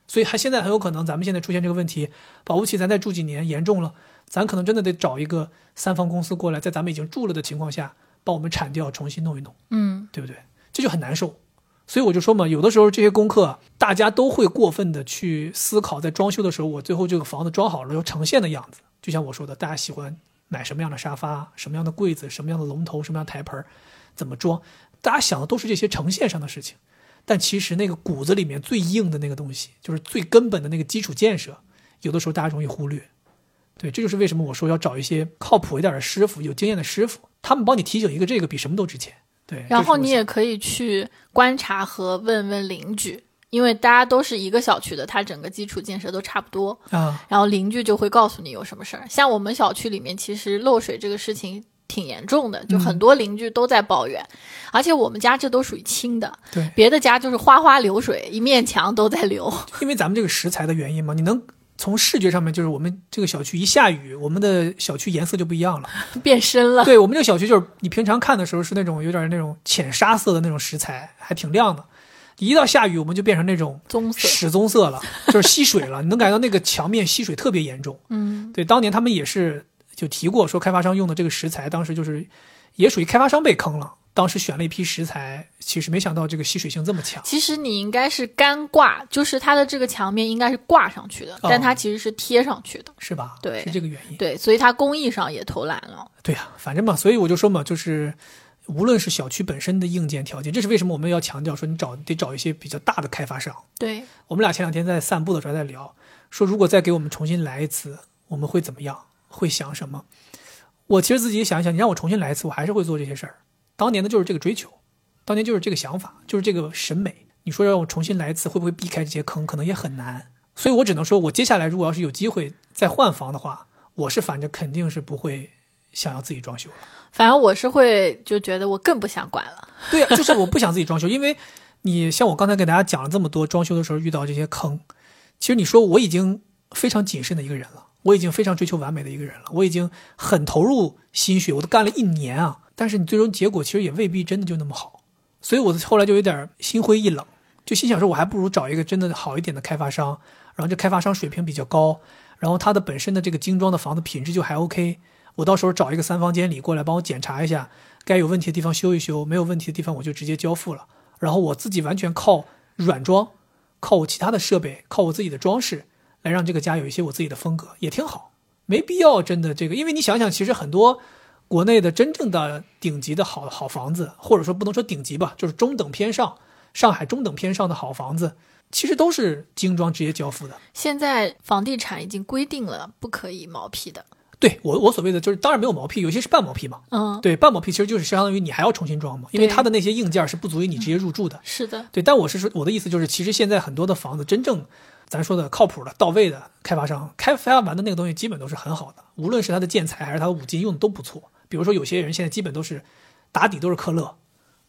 所以还现在很有可能，咱们现在出现这个问题，保不齐咱再住几年严重了，咱可能真的得找一个三方公司过来，在咱们已经住了的情况下。帮我们铲掉，重新弄一弄，嗯，对不对？这就很难受，所以我就说嘛，有的时候这些功课大家都会过分的去思考，在装修的时候，我最后这个房子装好了要呈现的样子。就像我说的，大家喜欢买什么样的沙发、什么样的柜子、什么样的龙头、什么样的台盆，怎么装，大家想的都是这些呈现上的事情。但其实那个骨子里面最硬的那个东西，就是最根本的那个基础建设，有的时候大家容易忽略。对，这就是为什么我说要找一些靠谱一点的师傅、有经验的师傅，他们帮你提醒一个这个比什么都值钱。对，然后你也可以去观察和问问邻居，因为大家都是一个小区的，它整个基础建设都差不多，啊，然后邻居就会告诉你有什么事儿。像我们小区里面，其实漏水这个事情挺严重的，就嗯很多邻居都在抱怨，而且我们家这都属于轻的，对，别的家就是哗哗流水，一面墙都在流。因为咱们这个石材的原因嘛，你能从视觉上面，就是我们这个小区一下雨，我们的小区颜色就不一样了。变深了。对我们这个小区，就是你平常看的时候是那种有点那种浅沙色的那种石材，还挺亮的。一到下雨，我们就变成那种棕色屎棕色了，就是吸水了。你能感觉到那个墙面吸水特别严重。嗯，对，当年他们也是就提过，说开发商用的这个石材，当时就是也属于开发商被坑了。当时选了一批石材，其实没想到这个吸水性这么强。其实你应该是干挂，就是它的这个墙面应该是挂上去的，哦但它其实是贴上去的。是吧？对是这个原因。对，所以它工艺上也偷懒了。对呀、反正嘛，所以我就说嘛，就是无论是小区本身的硬件条件，这是为什么我们要强调说你找得找一些比较大的开发商。对，我们俩前两天在散步的时候还在聊，说如果再给我们重新来一次，我们会怎么样？会想什么？我其实自己想一想，你让我重新来一次，我还是会做这些事儿。当年的就是这个追求，当年就是这个想法，就是这个审美。你说让我重新来一次，会不会避开这些坑？可能也很难。所以我只能说，我接下来如果要是有机会再换房的话，我是反正肯定是不会想要自己装修了。反正我是会就觉得我更不想管了。对呀、就是我不想自己装修，因为你像我刚才给大家讲了这么多装修的时候遇到这些坑，其实你说我已经非常谨慎的一个人了，我已经非常追求完美的一个人了，我已经很投入心血，我都干了一年啊，但是你最终结果其实也未必真的就那么好，所以我后来就有点心灰意冷，就心想说，我还不如找一个真的好一点的开发商，然后这开发商水平比较高，然后他的本身的这个精装的房子品质就还 OK，我到时候找一个三房监理过来帮我检查一下，该有问题的地方修一修，没有问题的地方我就直接交付了。然后我自己完全靠软装，靠我其他的设备，靠我自己的装饰，来让这个家有一些我自己的风格，也挺好。没必要真的这个，因为你想想，其实很多国内的真正的顶级的好好房子，或者说不能说顶级吧，就是中等偏上，上海中等偏上的好房子，其实都是精装直接交付的。现在房地产已经规定了不可以毛坯的。对我我所谓的就是，当然没有毛坯，有些是半毛坯嘛。嗯，对，半毛坯其实就是相当于你还要重新装嘛，因为它的那些硬件是不足以你直接入住的。是的，对，但我是说，我的意思就是，其实现在很多的房子，真正咱说的靠谱的、到位的开发商开发完的那个东西，基本都是很好的，无论是它的建材还是它的五金用的都不错。比如说，有些人现在基本都是打底都是科勒，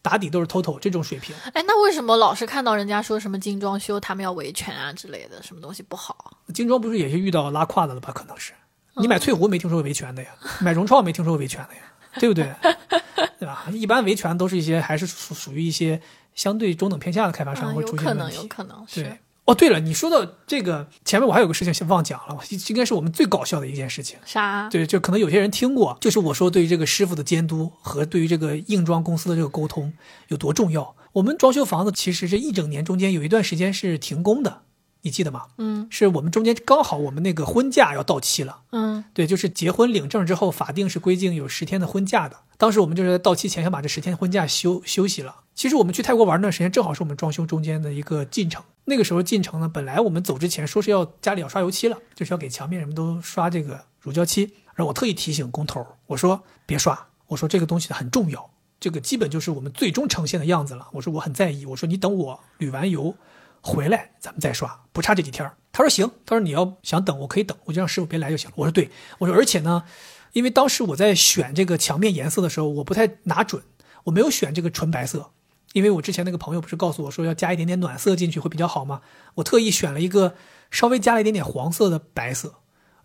打底都是 TOTO 这种水平。哎，那为什么老是看到人家说什么精装修，他们要维权啊之类的，什么东西不好？精装不是也是遇到拉胯的了吧？可能是你买翠湖没听说过维权的呀，买融创没听说过维权的呀，对不对？对吧？一般维权都是一些还是属属于一些相对中等偏下的开发商嗯，会有可能，出现问题。有可能对是。，哦，对了，你说到这个前面，我还有个事情忘讲了，应该是我们最搞笑的一件事情。啥？对，就可能有些人听过，就是我说对于这个师傅的监督和对于这个硬装公司的这个沟通有多重要。我们装修房子，其实这一整年中间有一段时间是停工的，你记得吗？嗯是我们中间刚好我们那个婚假要到期了，嗯对，就是结婚领证之后，法定是规定有十天的婚假的。当时我们就是在到期前想把这十天婚假休休息了。其实我们去泰国玩那段时间，正好是我们装修中间的一个进程。那个时候进程呢，本来我们走之前说是要家里要刷油漆了，就是要给墙面什么都刷这个乳胶漆。然后我特意提醒工头，我说别刷，我说这个东西很重要，这个基本就是我们最终呈现的样子了。我说我很在意，我说你等我旅完游回来咱们再刷，不差这几天。他说行，他说你要想等我可以等，我就让师傅别来就行了。我说对，我说而且呢，因为当时我在选这个墙面颜色的时候，我不太拿准，我没有选这个纯白色，因为我之前那个朋友不是告诉我说要加一点点暖色进去会比较好吗？我特意选了一个稍微加了一点点黄色的白色，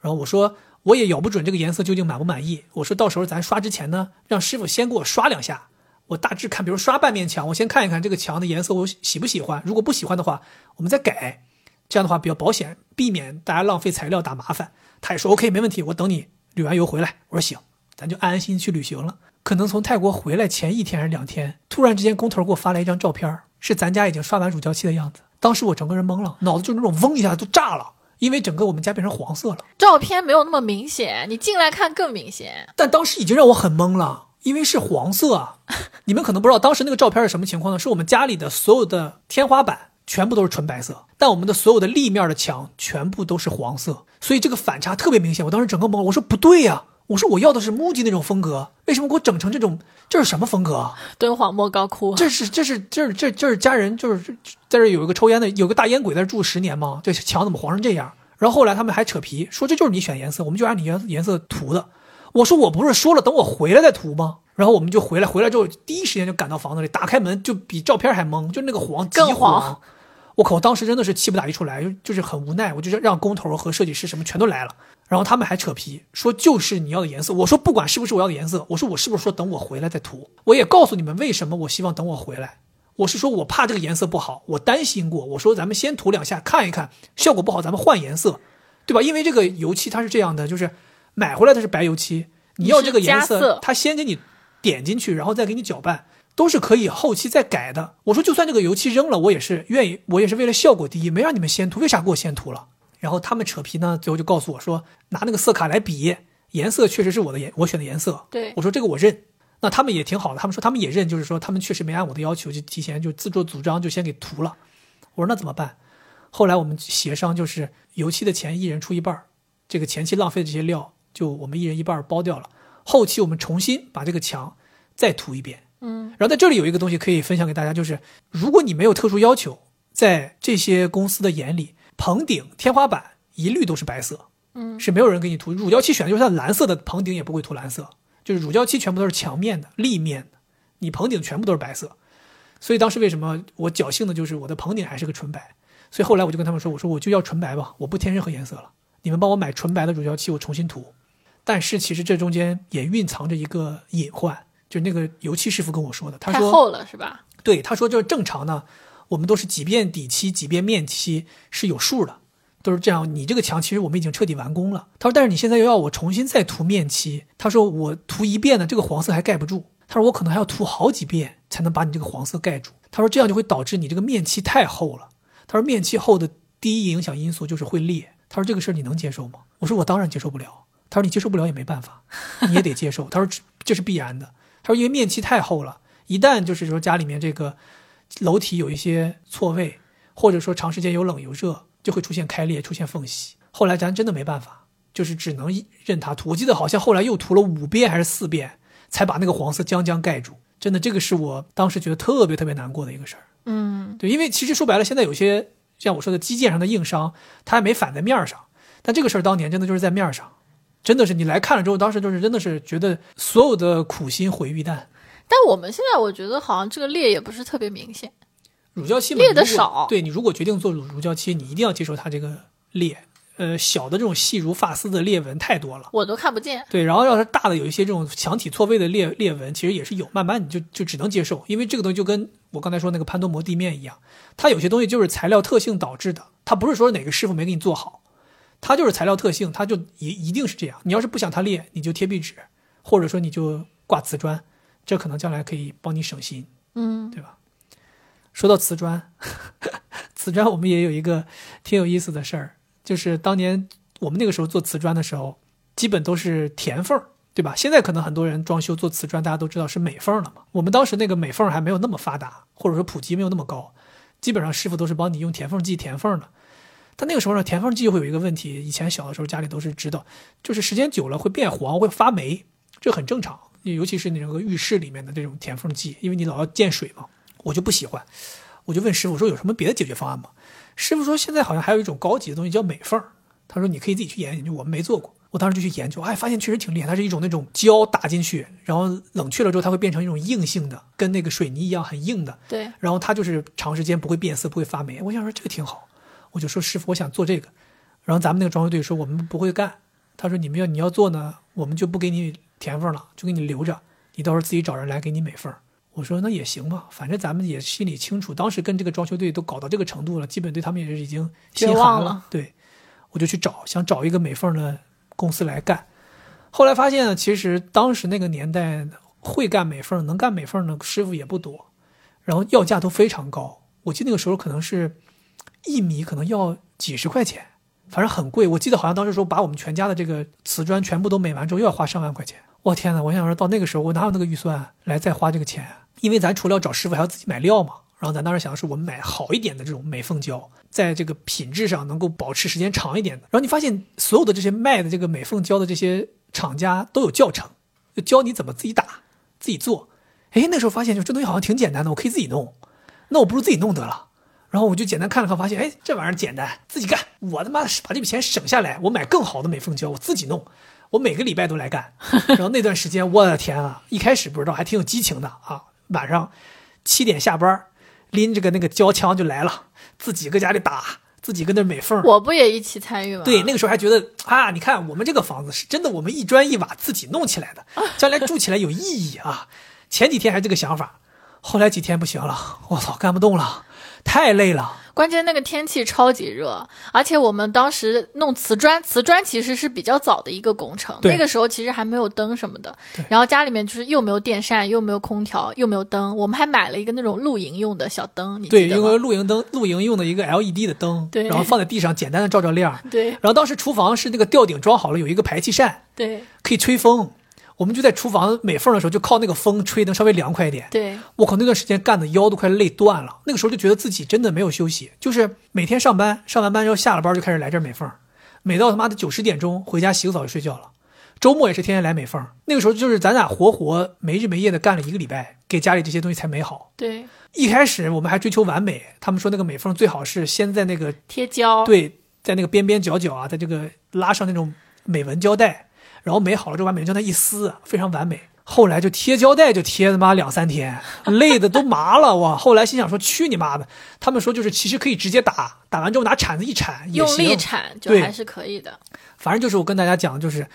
然后我说我也咬不准这个颜色究竟满不满意，我说到时候咱刷之前呢，让师傅先给我刷两下，我大致看，比如刷半面墙，我先看一看这个墙的颜色我喜不喜欢，如果不喜欢的话，我们再改，这样的话比较保险，避免大家浪费材料打麻烦。他也说 OK 没问题，我等你旅完游回来。我说行，咱就安安心心去旅行了。可能从泰国回来前一天还是两天，突然之间工头给我发来一张照片是咱家已经刷完乳胶漆的样子。当时我整个人懵了，脑子就那种嗡一下就炸了，因为整个我们家变成黄色了。照片没有那么明显，你进来看更明显。但当时已经让我很懵了，因为是黄色啊。你们可能不知道当时那个照片是什么情况呢？是我们家里的所有的天花板全部都是纯白色，但我们的所有的立面的墙全部都是黄色，所以这个反差特别明显。我当时整个懵了，我说不对呀、我说我要的是木吉那种风格，为什么给我整成这种？这是什么风格啊？敦煌莫高窟，这是这是这是这这是家人就是在这有一个抽烟的，有个大烟鬼在这住十年吗？这墙怎么黄成这样？然后后来他们还扯皮说这就是你选颜色，我们就按你颜颜色涂的。我说我不是说了等我回来再涂吗？然后我们就回来，回来之后第一时间就赶到房子里，打开门就比照片还懵，就那个黄极更黄黄。我靠！我当时真的是气不打一处来，就就是很无奈，我就是让工头和设计师什么全都来了，然后他们还扯皮说就是你要的颜色。我说不管是不是我要的颜色，我说我是不是说等我回来再涂？我也告诉你们为什么我希望等我回来。我是说我怕这个颜色不好，我担心过。我说咱们先涂两下看一看，效果不好咱们换颜色，对吧？因为这个油漆它是这样的，就是买回来的是白油漆，你要这个颜色他先给你点进去，然后再给你搅拌。都是可以后期再改的。我说就算这个油漆扔了，我也是愿意，我也是为了效果第一，没让你们先涂，为啥给我先涂了？然后他们扯皮呢，最后就告诉我说，拿那个色卡来比，颜色确实是我的颜，我选的颜色。对我说这个我认。那他们也挺好的，他们说他们也认，就是说他们确实没按我的要求，就提前就自作主张就先给涂了。我说那怎么办？后来我们协商，就是油漆的钱一人出一半儿，这个前期浪费的这些料就我们一人一半包掉了。后期我们重新把这个墙再涂一遍。嗯，然后在这里有一个东西可以分享给大家，就是如果你没有特殊要求，在这些公司的眼里，棚顶、天花板一律都是白色，嗯是没有人给你涂。乳胶漆选的就是它蓝色的棚顶，也不会涂蓝色，就是乳胶漆全部都是墙面的、立面的，你棚顶全部都是白色。所以当时为什么我侥幸的就是我的棚顶还是个纯白，所以后来我就跟他们说，我说我就要纯白吧，我不添任何颜色了，你们帮我买纯白的乳胶漆，我重新涂。但是其实这中间也蕴藏着一个隐患，就是那个油漆师傅跟我说的，他说太厚了是吧？对，他说就是正常呢，我们都是几遍底漆几遍面漆是有数的，都是这样。你这个墙其实我们已经彻底完工了。他说，但是你现在又要我重新再涂面漆，他说我涂一遍呢，这个黄色还盖不住。他说我可能还要涂好几遍才能把你这个黄色盖住。他说这样就会导致你这个面漆太厚了。他说面漆厚的第一影响因素就是会裂。他说这个事儿你能接受吗？我说我当然接受不了。他说你接受不了也没办法，你也得接受。他说这这是必然的。他说因为面漆太厚了，一旦就是说家里面这个楼体有一些错位，或者说长时间有冷有热，就会出现开裂、出现缝隙。后来咱真的没办法，就是只能任它涂。我记得好像后来又涂了五遍还是四遍，才把那个黄色将将盖住。真的，这个是我当时觉得特别特别难过的一个事儿。嗯，对，因为其实说白了，现在有些像我说的基建上的硬伤，它还没反在面儿上，但这个事儿当年真的就是在面儿上，真的是你来看了之后，当时就是真的是觉得所有的苦心毁于一旦。但我们现在我觉得好像这个裂也不是特别明显。乳胶漆嘛裂的少对你如果决定做乳乳胶漆，你一定要接受它这个裂。呃，小的这种细如发丝的裂纹太多了，我都看不见。对，然后要是大的有一些这种墙体错位的裂裂纹，其实也是有，慢慢你就就只能接受，因为这个东西就跟我刚才说那个潘多摩地面一样，它有些东西就是材料特性导致的，它不是说哪个师傅没给你做好，它就是材料特性，它就一一定是这样。你要是不想它裂，你就贴壁纸，或者说你就挂瓷砖，这可能将来可以帮你省心。嗯，对吧？说到瓷砖，瓷砖我们也有一个挺有意思的事儿，就是当年我们那个时候做瓷砖的时候，基本都是填缝儿，对吧？现在可能很多人装修做瓷砖，大家都知道是美缝儿了嘛。我们当时那个美缝儿还没有那么发达，或者说普及没有那么高，基本上师傅都是帮你用填缝剂填缝儿的。但那个时候呢，填缝剂会有一个问题，以前小的时候家里都是知道，就是时间久了会变黄，会发霉，这很正常。尤其是那个浴室里面的这种填缝剂，因为你老要见水嘛，我就不喜欢。我就问师傅说有什么别的解决方案吗？师傅说现在好像还有一种高级的东西叫美缝，他说你可以自己去研究研究，我们没做过。我当时就去研究，哎，发现确实挺厉害。它是一种那种胶打进去，然后冷却了之后，它会变成一种硬性的，跟那个水泥一样很硬的。对，然后它就是长时间不会变色，不会发霉。我想说这个挺好，我就说师傅，我想做这个。然后咱们那个装修队说我们不会干，他说你们要你要做呢，我们就不给你填缝了，就给你留着，你到时候自己找人来给你美缝。我说那也行吧，反正咱们也心里清楚，当时跟这个装修队都搞到这个程度了，基本对他们也是已经心寒绝望了对，我就去找，想找一个美缝的公司来干。后来发现呢，其实当时那个年代会干美缝、能干美缝的师傅也不多。然后要价都非常高。我记得那个时候可能是一米可能要几十块钱，反正很贵。我记得好像当时说把我们全家的这个瓷砖全部都美完之后又要花上万块钱。我天呐，我想说到那个时候我哪有那个预算来再花这个钱？因为咱除了要找师傅，还要自己买料嘛。然后咱当时想的是，我们买好一点的这种美缝胶，在这个品质上能够保持时间长一点的。然后你发现所有的这些卖的这个美缝胶的这些厂家都有教程，就教你怎么自己打、自己做。哎，那时候发现就这东西好像挺简单的，我可以自己弄。那我不如自己弄得了。然后我就简单看了看，发现哎，这玩意儿简单，自己干。我他妈把这笔钱省下来，我买更好的美缝胶，我自己弄。我每个礼拜都来干。然后那段时间，我的天啊！一开始不知道，还挺有激情的啊。晚上七点下班。拎着个那个胶枪就来了，自己搁家里打，自己跟那美缝。我不也一起参与吗？对，那个时候还觉得啊，你看我们这个房子是真的，我们一砖一瓦自己弄起来的，将来住起来有意义啊。前几天还这个想法，后来几天不行了，我操，干不动了，太累了。关键那个天气超级热，而且我们当时弄瓷砖，瓷砖其实是比较早的一个工程，那个时候其实还没有灯什么的。然后家里面就是又没有电扇，又没有空调，又没有灯，我们还买了一个那种露营用的小灯。对，因为露营灯，露营用的一个 LED 的灯，对，然后放在地上简单的照照亮。对，然后当时厨房是那个吊顶装好了，有一个排气扇，对，可以吹风。我们就在厨房美缝的时候，就靠那个风吹，能稍微凉快一点。对，我靠，那段时间干的腰都快累断了。那个时候就觉得自己真的没有休息，就是每天上班，上完班之后下了班就开始来这儿美缝，美到他妈的九十点钟回家洗个澡就睡觉了。周末也是天天来美缝。那个时候就是咱俩活活没日没夜的干了一个礼拜，给家里这些东西才美好。对，一开始我们还追求完美，他们说那个美缝最好是先在那个贴胶，对，在那个边边角角啊，在这个拉上那种美纹胶带。然后美好了之后，把美胶带一撕，非常完美。后来就贴胶带，就贴他妈两三天，累的都麻了。我后来心想说：“去你妈的！”他们说就是其实可以直接打，打完之后拿铲子一铲，用力铲就还是可以的。反正就是我跟大家讲，就是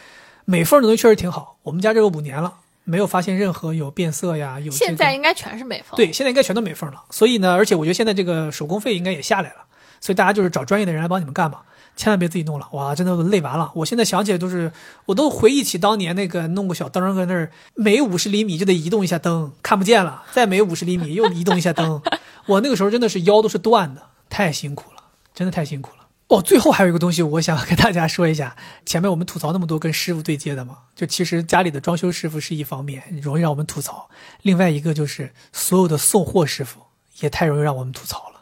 美缝的东西确实挺好。我们家这个五年了，没有发现任何有变色呀，有现在应该全是美缝。对，现在应该全都美缝了。所以呢，而且我觉得现在这个手工费应该也下来了，所以大家就是找专业的人来帮你们干吧。千万别自己弄了，哇，真的累完了。我现在想起来都是，我都回忆起当年那个弄个小灯搁那儿，每五十厘米就得移动一下灯，看不见了，再每五十厘米又移动一下灯。我那个时候真的是腰都是断的，太辛苦了，真的太辛苦了。哦，最后还有一个东西，我想跟大家说一下。前面我们吐槽那么多跟师傅对接的嘛，就其实家里的装修师傅是一方面容易让我们吐槽，另外一个就是所有的送货师傅也太容易让我们吐槽了。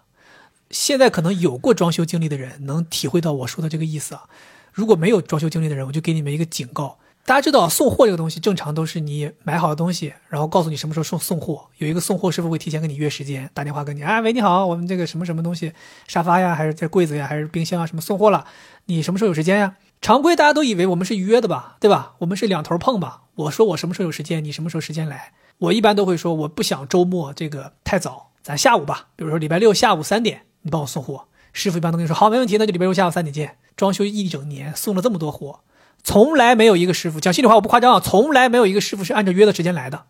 现在可能有过装修经历的人能体会到我说的这个意思啊。如果没有装修经历的人，我就给你们一个警告。大家知道送货这个东西，正常都是你买好的东西，然后告诉你什么时候送送货。有一个送货师傅会提前跟你约时间，打电话跟你啊，喂，你好，我们这个什么什么东西，沙发呀，还是这柜子呀，还是冰箱啊，什么送货了？你什么时候有时间呀？常规大家都以为我们是预约的吧，对吧？我们是两头碰吧。我说我什么时候有时间，你什么时候时间来？我一般都会说我不想周末这个太早，咱下午吧，比如说礼拜六下午三点。你帮我送货，师傅一般都跟你说好，没问题，那就礼拜六下午三点见。装修一整年，送了这么多货，从来没有一个师傅讲心里话，我不夸张啊，从来没有一个师傅是按照约的时间来的。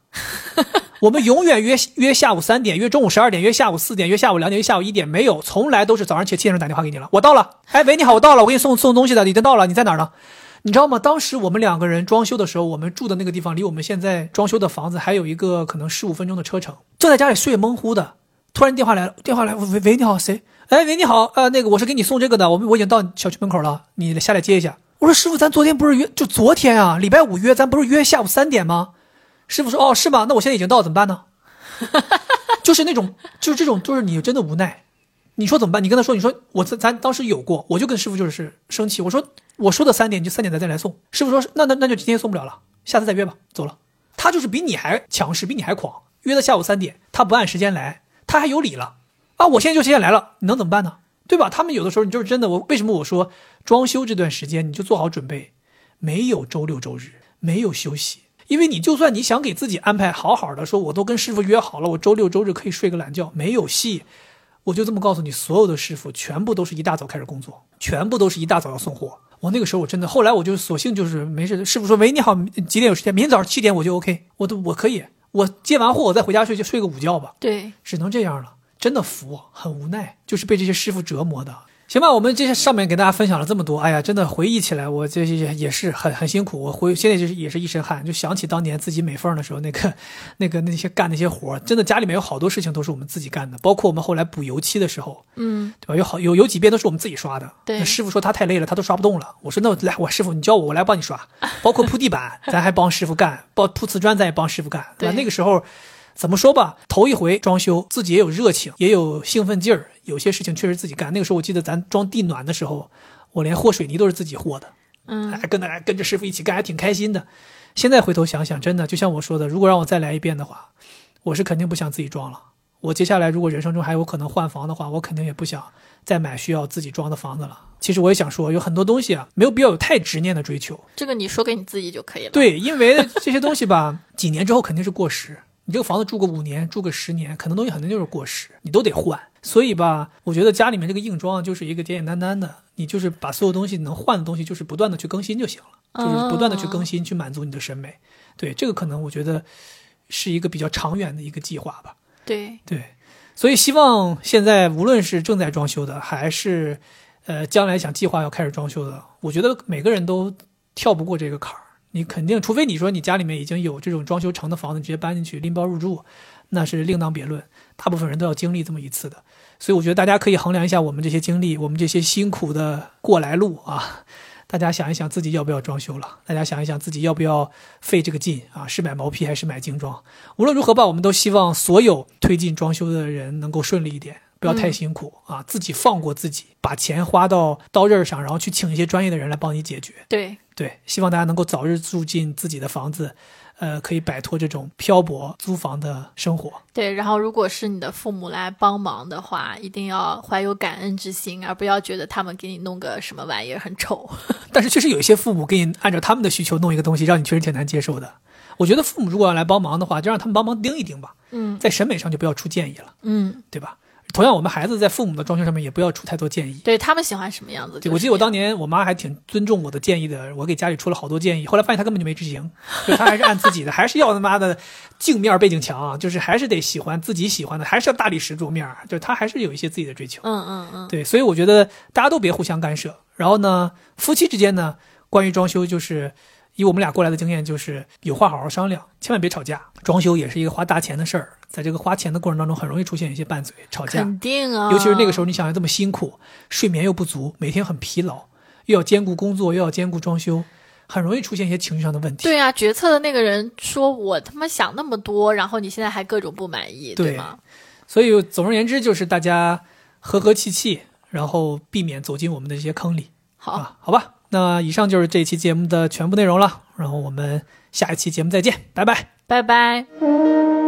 我们永远约约下午三点，约中午十二点，约下午四点，约下午两点，约下午一点，没有，从来都是早上起七点钟打电话给你了，我到了。哎，喂，你好，我到了，我给你送送东西的，已经到了，你在哪儿呢？你知道吗？当时我们两个人装修的时候，我们住的那个地方离我们现在装修的房子还有一个可能十五分钟的车程，就在家里睡蒙乎的。突然电话来了，电话来，喂喂，你好，谁？哎，喂，你好，呃，那个我是给你送这个的，我们我已经到小区门口了，你下来接一下。我说师傅，咱昨天不是约，就昨天啊，礼拜五约，咱不是约下午三点吗？师傅说，哦，是吗？那我现在已经到，怎么办呢？就是那种，就是这种，就是你真的无奈。你说怎么办？你跟他说，你说我咱咱当时有过，我就跟师傅就是生气，我说我说的三点，就三点咱再来送。师傅说，那那那就今天送不了了，下次再约吧，走了。他就是比你还强势，比你还狂，约的下午三点，他不按时间来。他还有理了啊！我现在就现在来了，你能怎么办呢？对吧？他们有的时候你就是真的。我为什么我说装修这段时间你就做好准备，没有周六周日，没有休息，因为你就算你想给自己安排好好的，说我都跟师傅约好了，我周六周日可以睡个懒觉，没有戏。我就这么告诉你，所有的师傅全部都是一大早开始工作，全部都是一大早要送货。我那个时候我真的，后来我就索性就是没事，师傅说喂你好，几点有时间？明天早上七点我就 OK，我都我可以。我接完货，我再回家睡就睡个午觉吧。对，只能这样了，真的服，很无奈，就是被这些师傅折磨的。行吧，我们这上面给大家分享了这么多，哎呀，真的回忆起来，我这也也是很很辛苦。我回现在就是也是一身汗，就想起当年自己美缝的时候，那个 那个那些干那些活儿，真的家里面有好多事情都是我们自己干的，包括我们后来补油漆的时候，嗯，对吧？有好有有几遍都是我们自己刷的。对那师傅说他太累了，他都刷不动了。我说那我来，我师傅你教我，我来帮你刷。包括铺地板，咱还帮师傅干；包铺瓷砖，咱也帮师傅干，对吧？对那个时候。怎么说吧，头一回装修，自己也有热情，也有兴奋劲儿。有些事情确实自己干。那个时候我记得咱装地暖的时候，我连和水泥都是自己和的，嗯还跟着跟着师傅一起干，还挺开心的。现在回头想想，真的就像我说的，如果让我再来一遍的话，我是肯定不想自己装了。我接下来如果人生中还有可能换房的话，我肯定也不想再买需要自己装的房子了。其实我也想说，有很多东西啊，没有必要有太执念的追求。这个你说给你自己就可以了。，对，因为这些东西吧，几年之后肯定是过时。你这个房子住个五年，住个十年，可能东西肯定就是过时，你都得换。所以吧，我觉得家里面这个硬装就是一个简简单单的，你就是把所有东西能换的东西，就是不断的去更新就行了，就是不断的去更新，去满足你的审美。对，这个可能我觉得是一个比较长远的一个计划吧。对，对，所以希望现在无论是正在装修的，还是呃将来想计划要开始装修的，我觉得每个人都跳不过这个坎儿。你肯定，除非你说你家里面已经有这种装修成的房子，直接搬进去拎包入住，那是另当别论。大部分人都要经历这么一次的，所以我觉得大家可以衡量一下我们这些经历，我们这些辛苦的过来路啊。大家想一想自己要不要装修了？大家想一想自己要不要费这个劲啊？是买毛坯还是买精装？无论如何吧，我们都希望所有推进装修的人能够顺利一点，不要太辛苦、啊！自己放过自己，把钱花到刀刃上，然后去请一些专业的人来帮你解决。对，对，希望大家能够早日住进自己的房子，呃，可以摆脱这种漂泊租房的生活。对，然后如果是你的父母来帮忙的话，一定要怀有感恩之心，而不要觉得他们给你弄个什么玩意儿很丑。但是确实有一些父母给你按照他们的需求弄一个东西，让你确实挺难接受的。我觉得父母如果要来帮忙的话，就让他们帮忙盯一盯吧，嗯在审美上就不要出建议了，嗯，对吧？同样，我们孩子在父母的装修上面也不要出太多建议。对他们喜欢什么样子我记得我当年我妈还挺尊重我的建议的，我给家里出了好多建议，后来发现她根本就没执行，就她还是按自己的，还是要他妈的镜面背景墙，就是还是得喜欢自己喜欢的，还是要大理石桌面，就是她还是有一些自己的追求。嗯嗯嗯，对，所以我觉得大家都别互相干涉。然后呢，夫妻之间呢，关于装修，就是以我们俩过来的经验，就是有话好好商量，千万别吵架。装修也是一个花大钱的事儿，在这个花钱的过程当中，很容易出现一些拌嘴、吵架。肯定啊，尤其是那个时候，你想要这么辛苦，睡眠又不足，每天很疲劳，又要兼顾工作，又要兼顾装修，很容易出现一些情绪上的问题。对啊，决策的那个人说：“我他妈想那么多，然后你现在还各种不满意，对吗所以总而言之，就是大家和和气气，然后避免走进我们的这些坑里。？”好，啊，好吧，那以上就是这一期节目的全部内容了，然后我们下一期节目再见，拜拜。拜拜。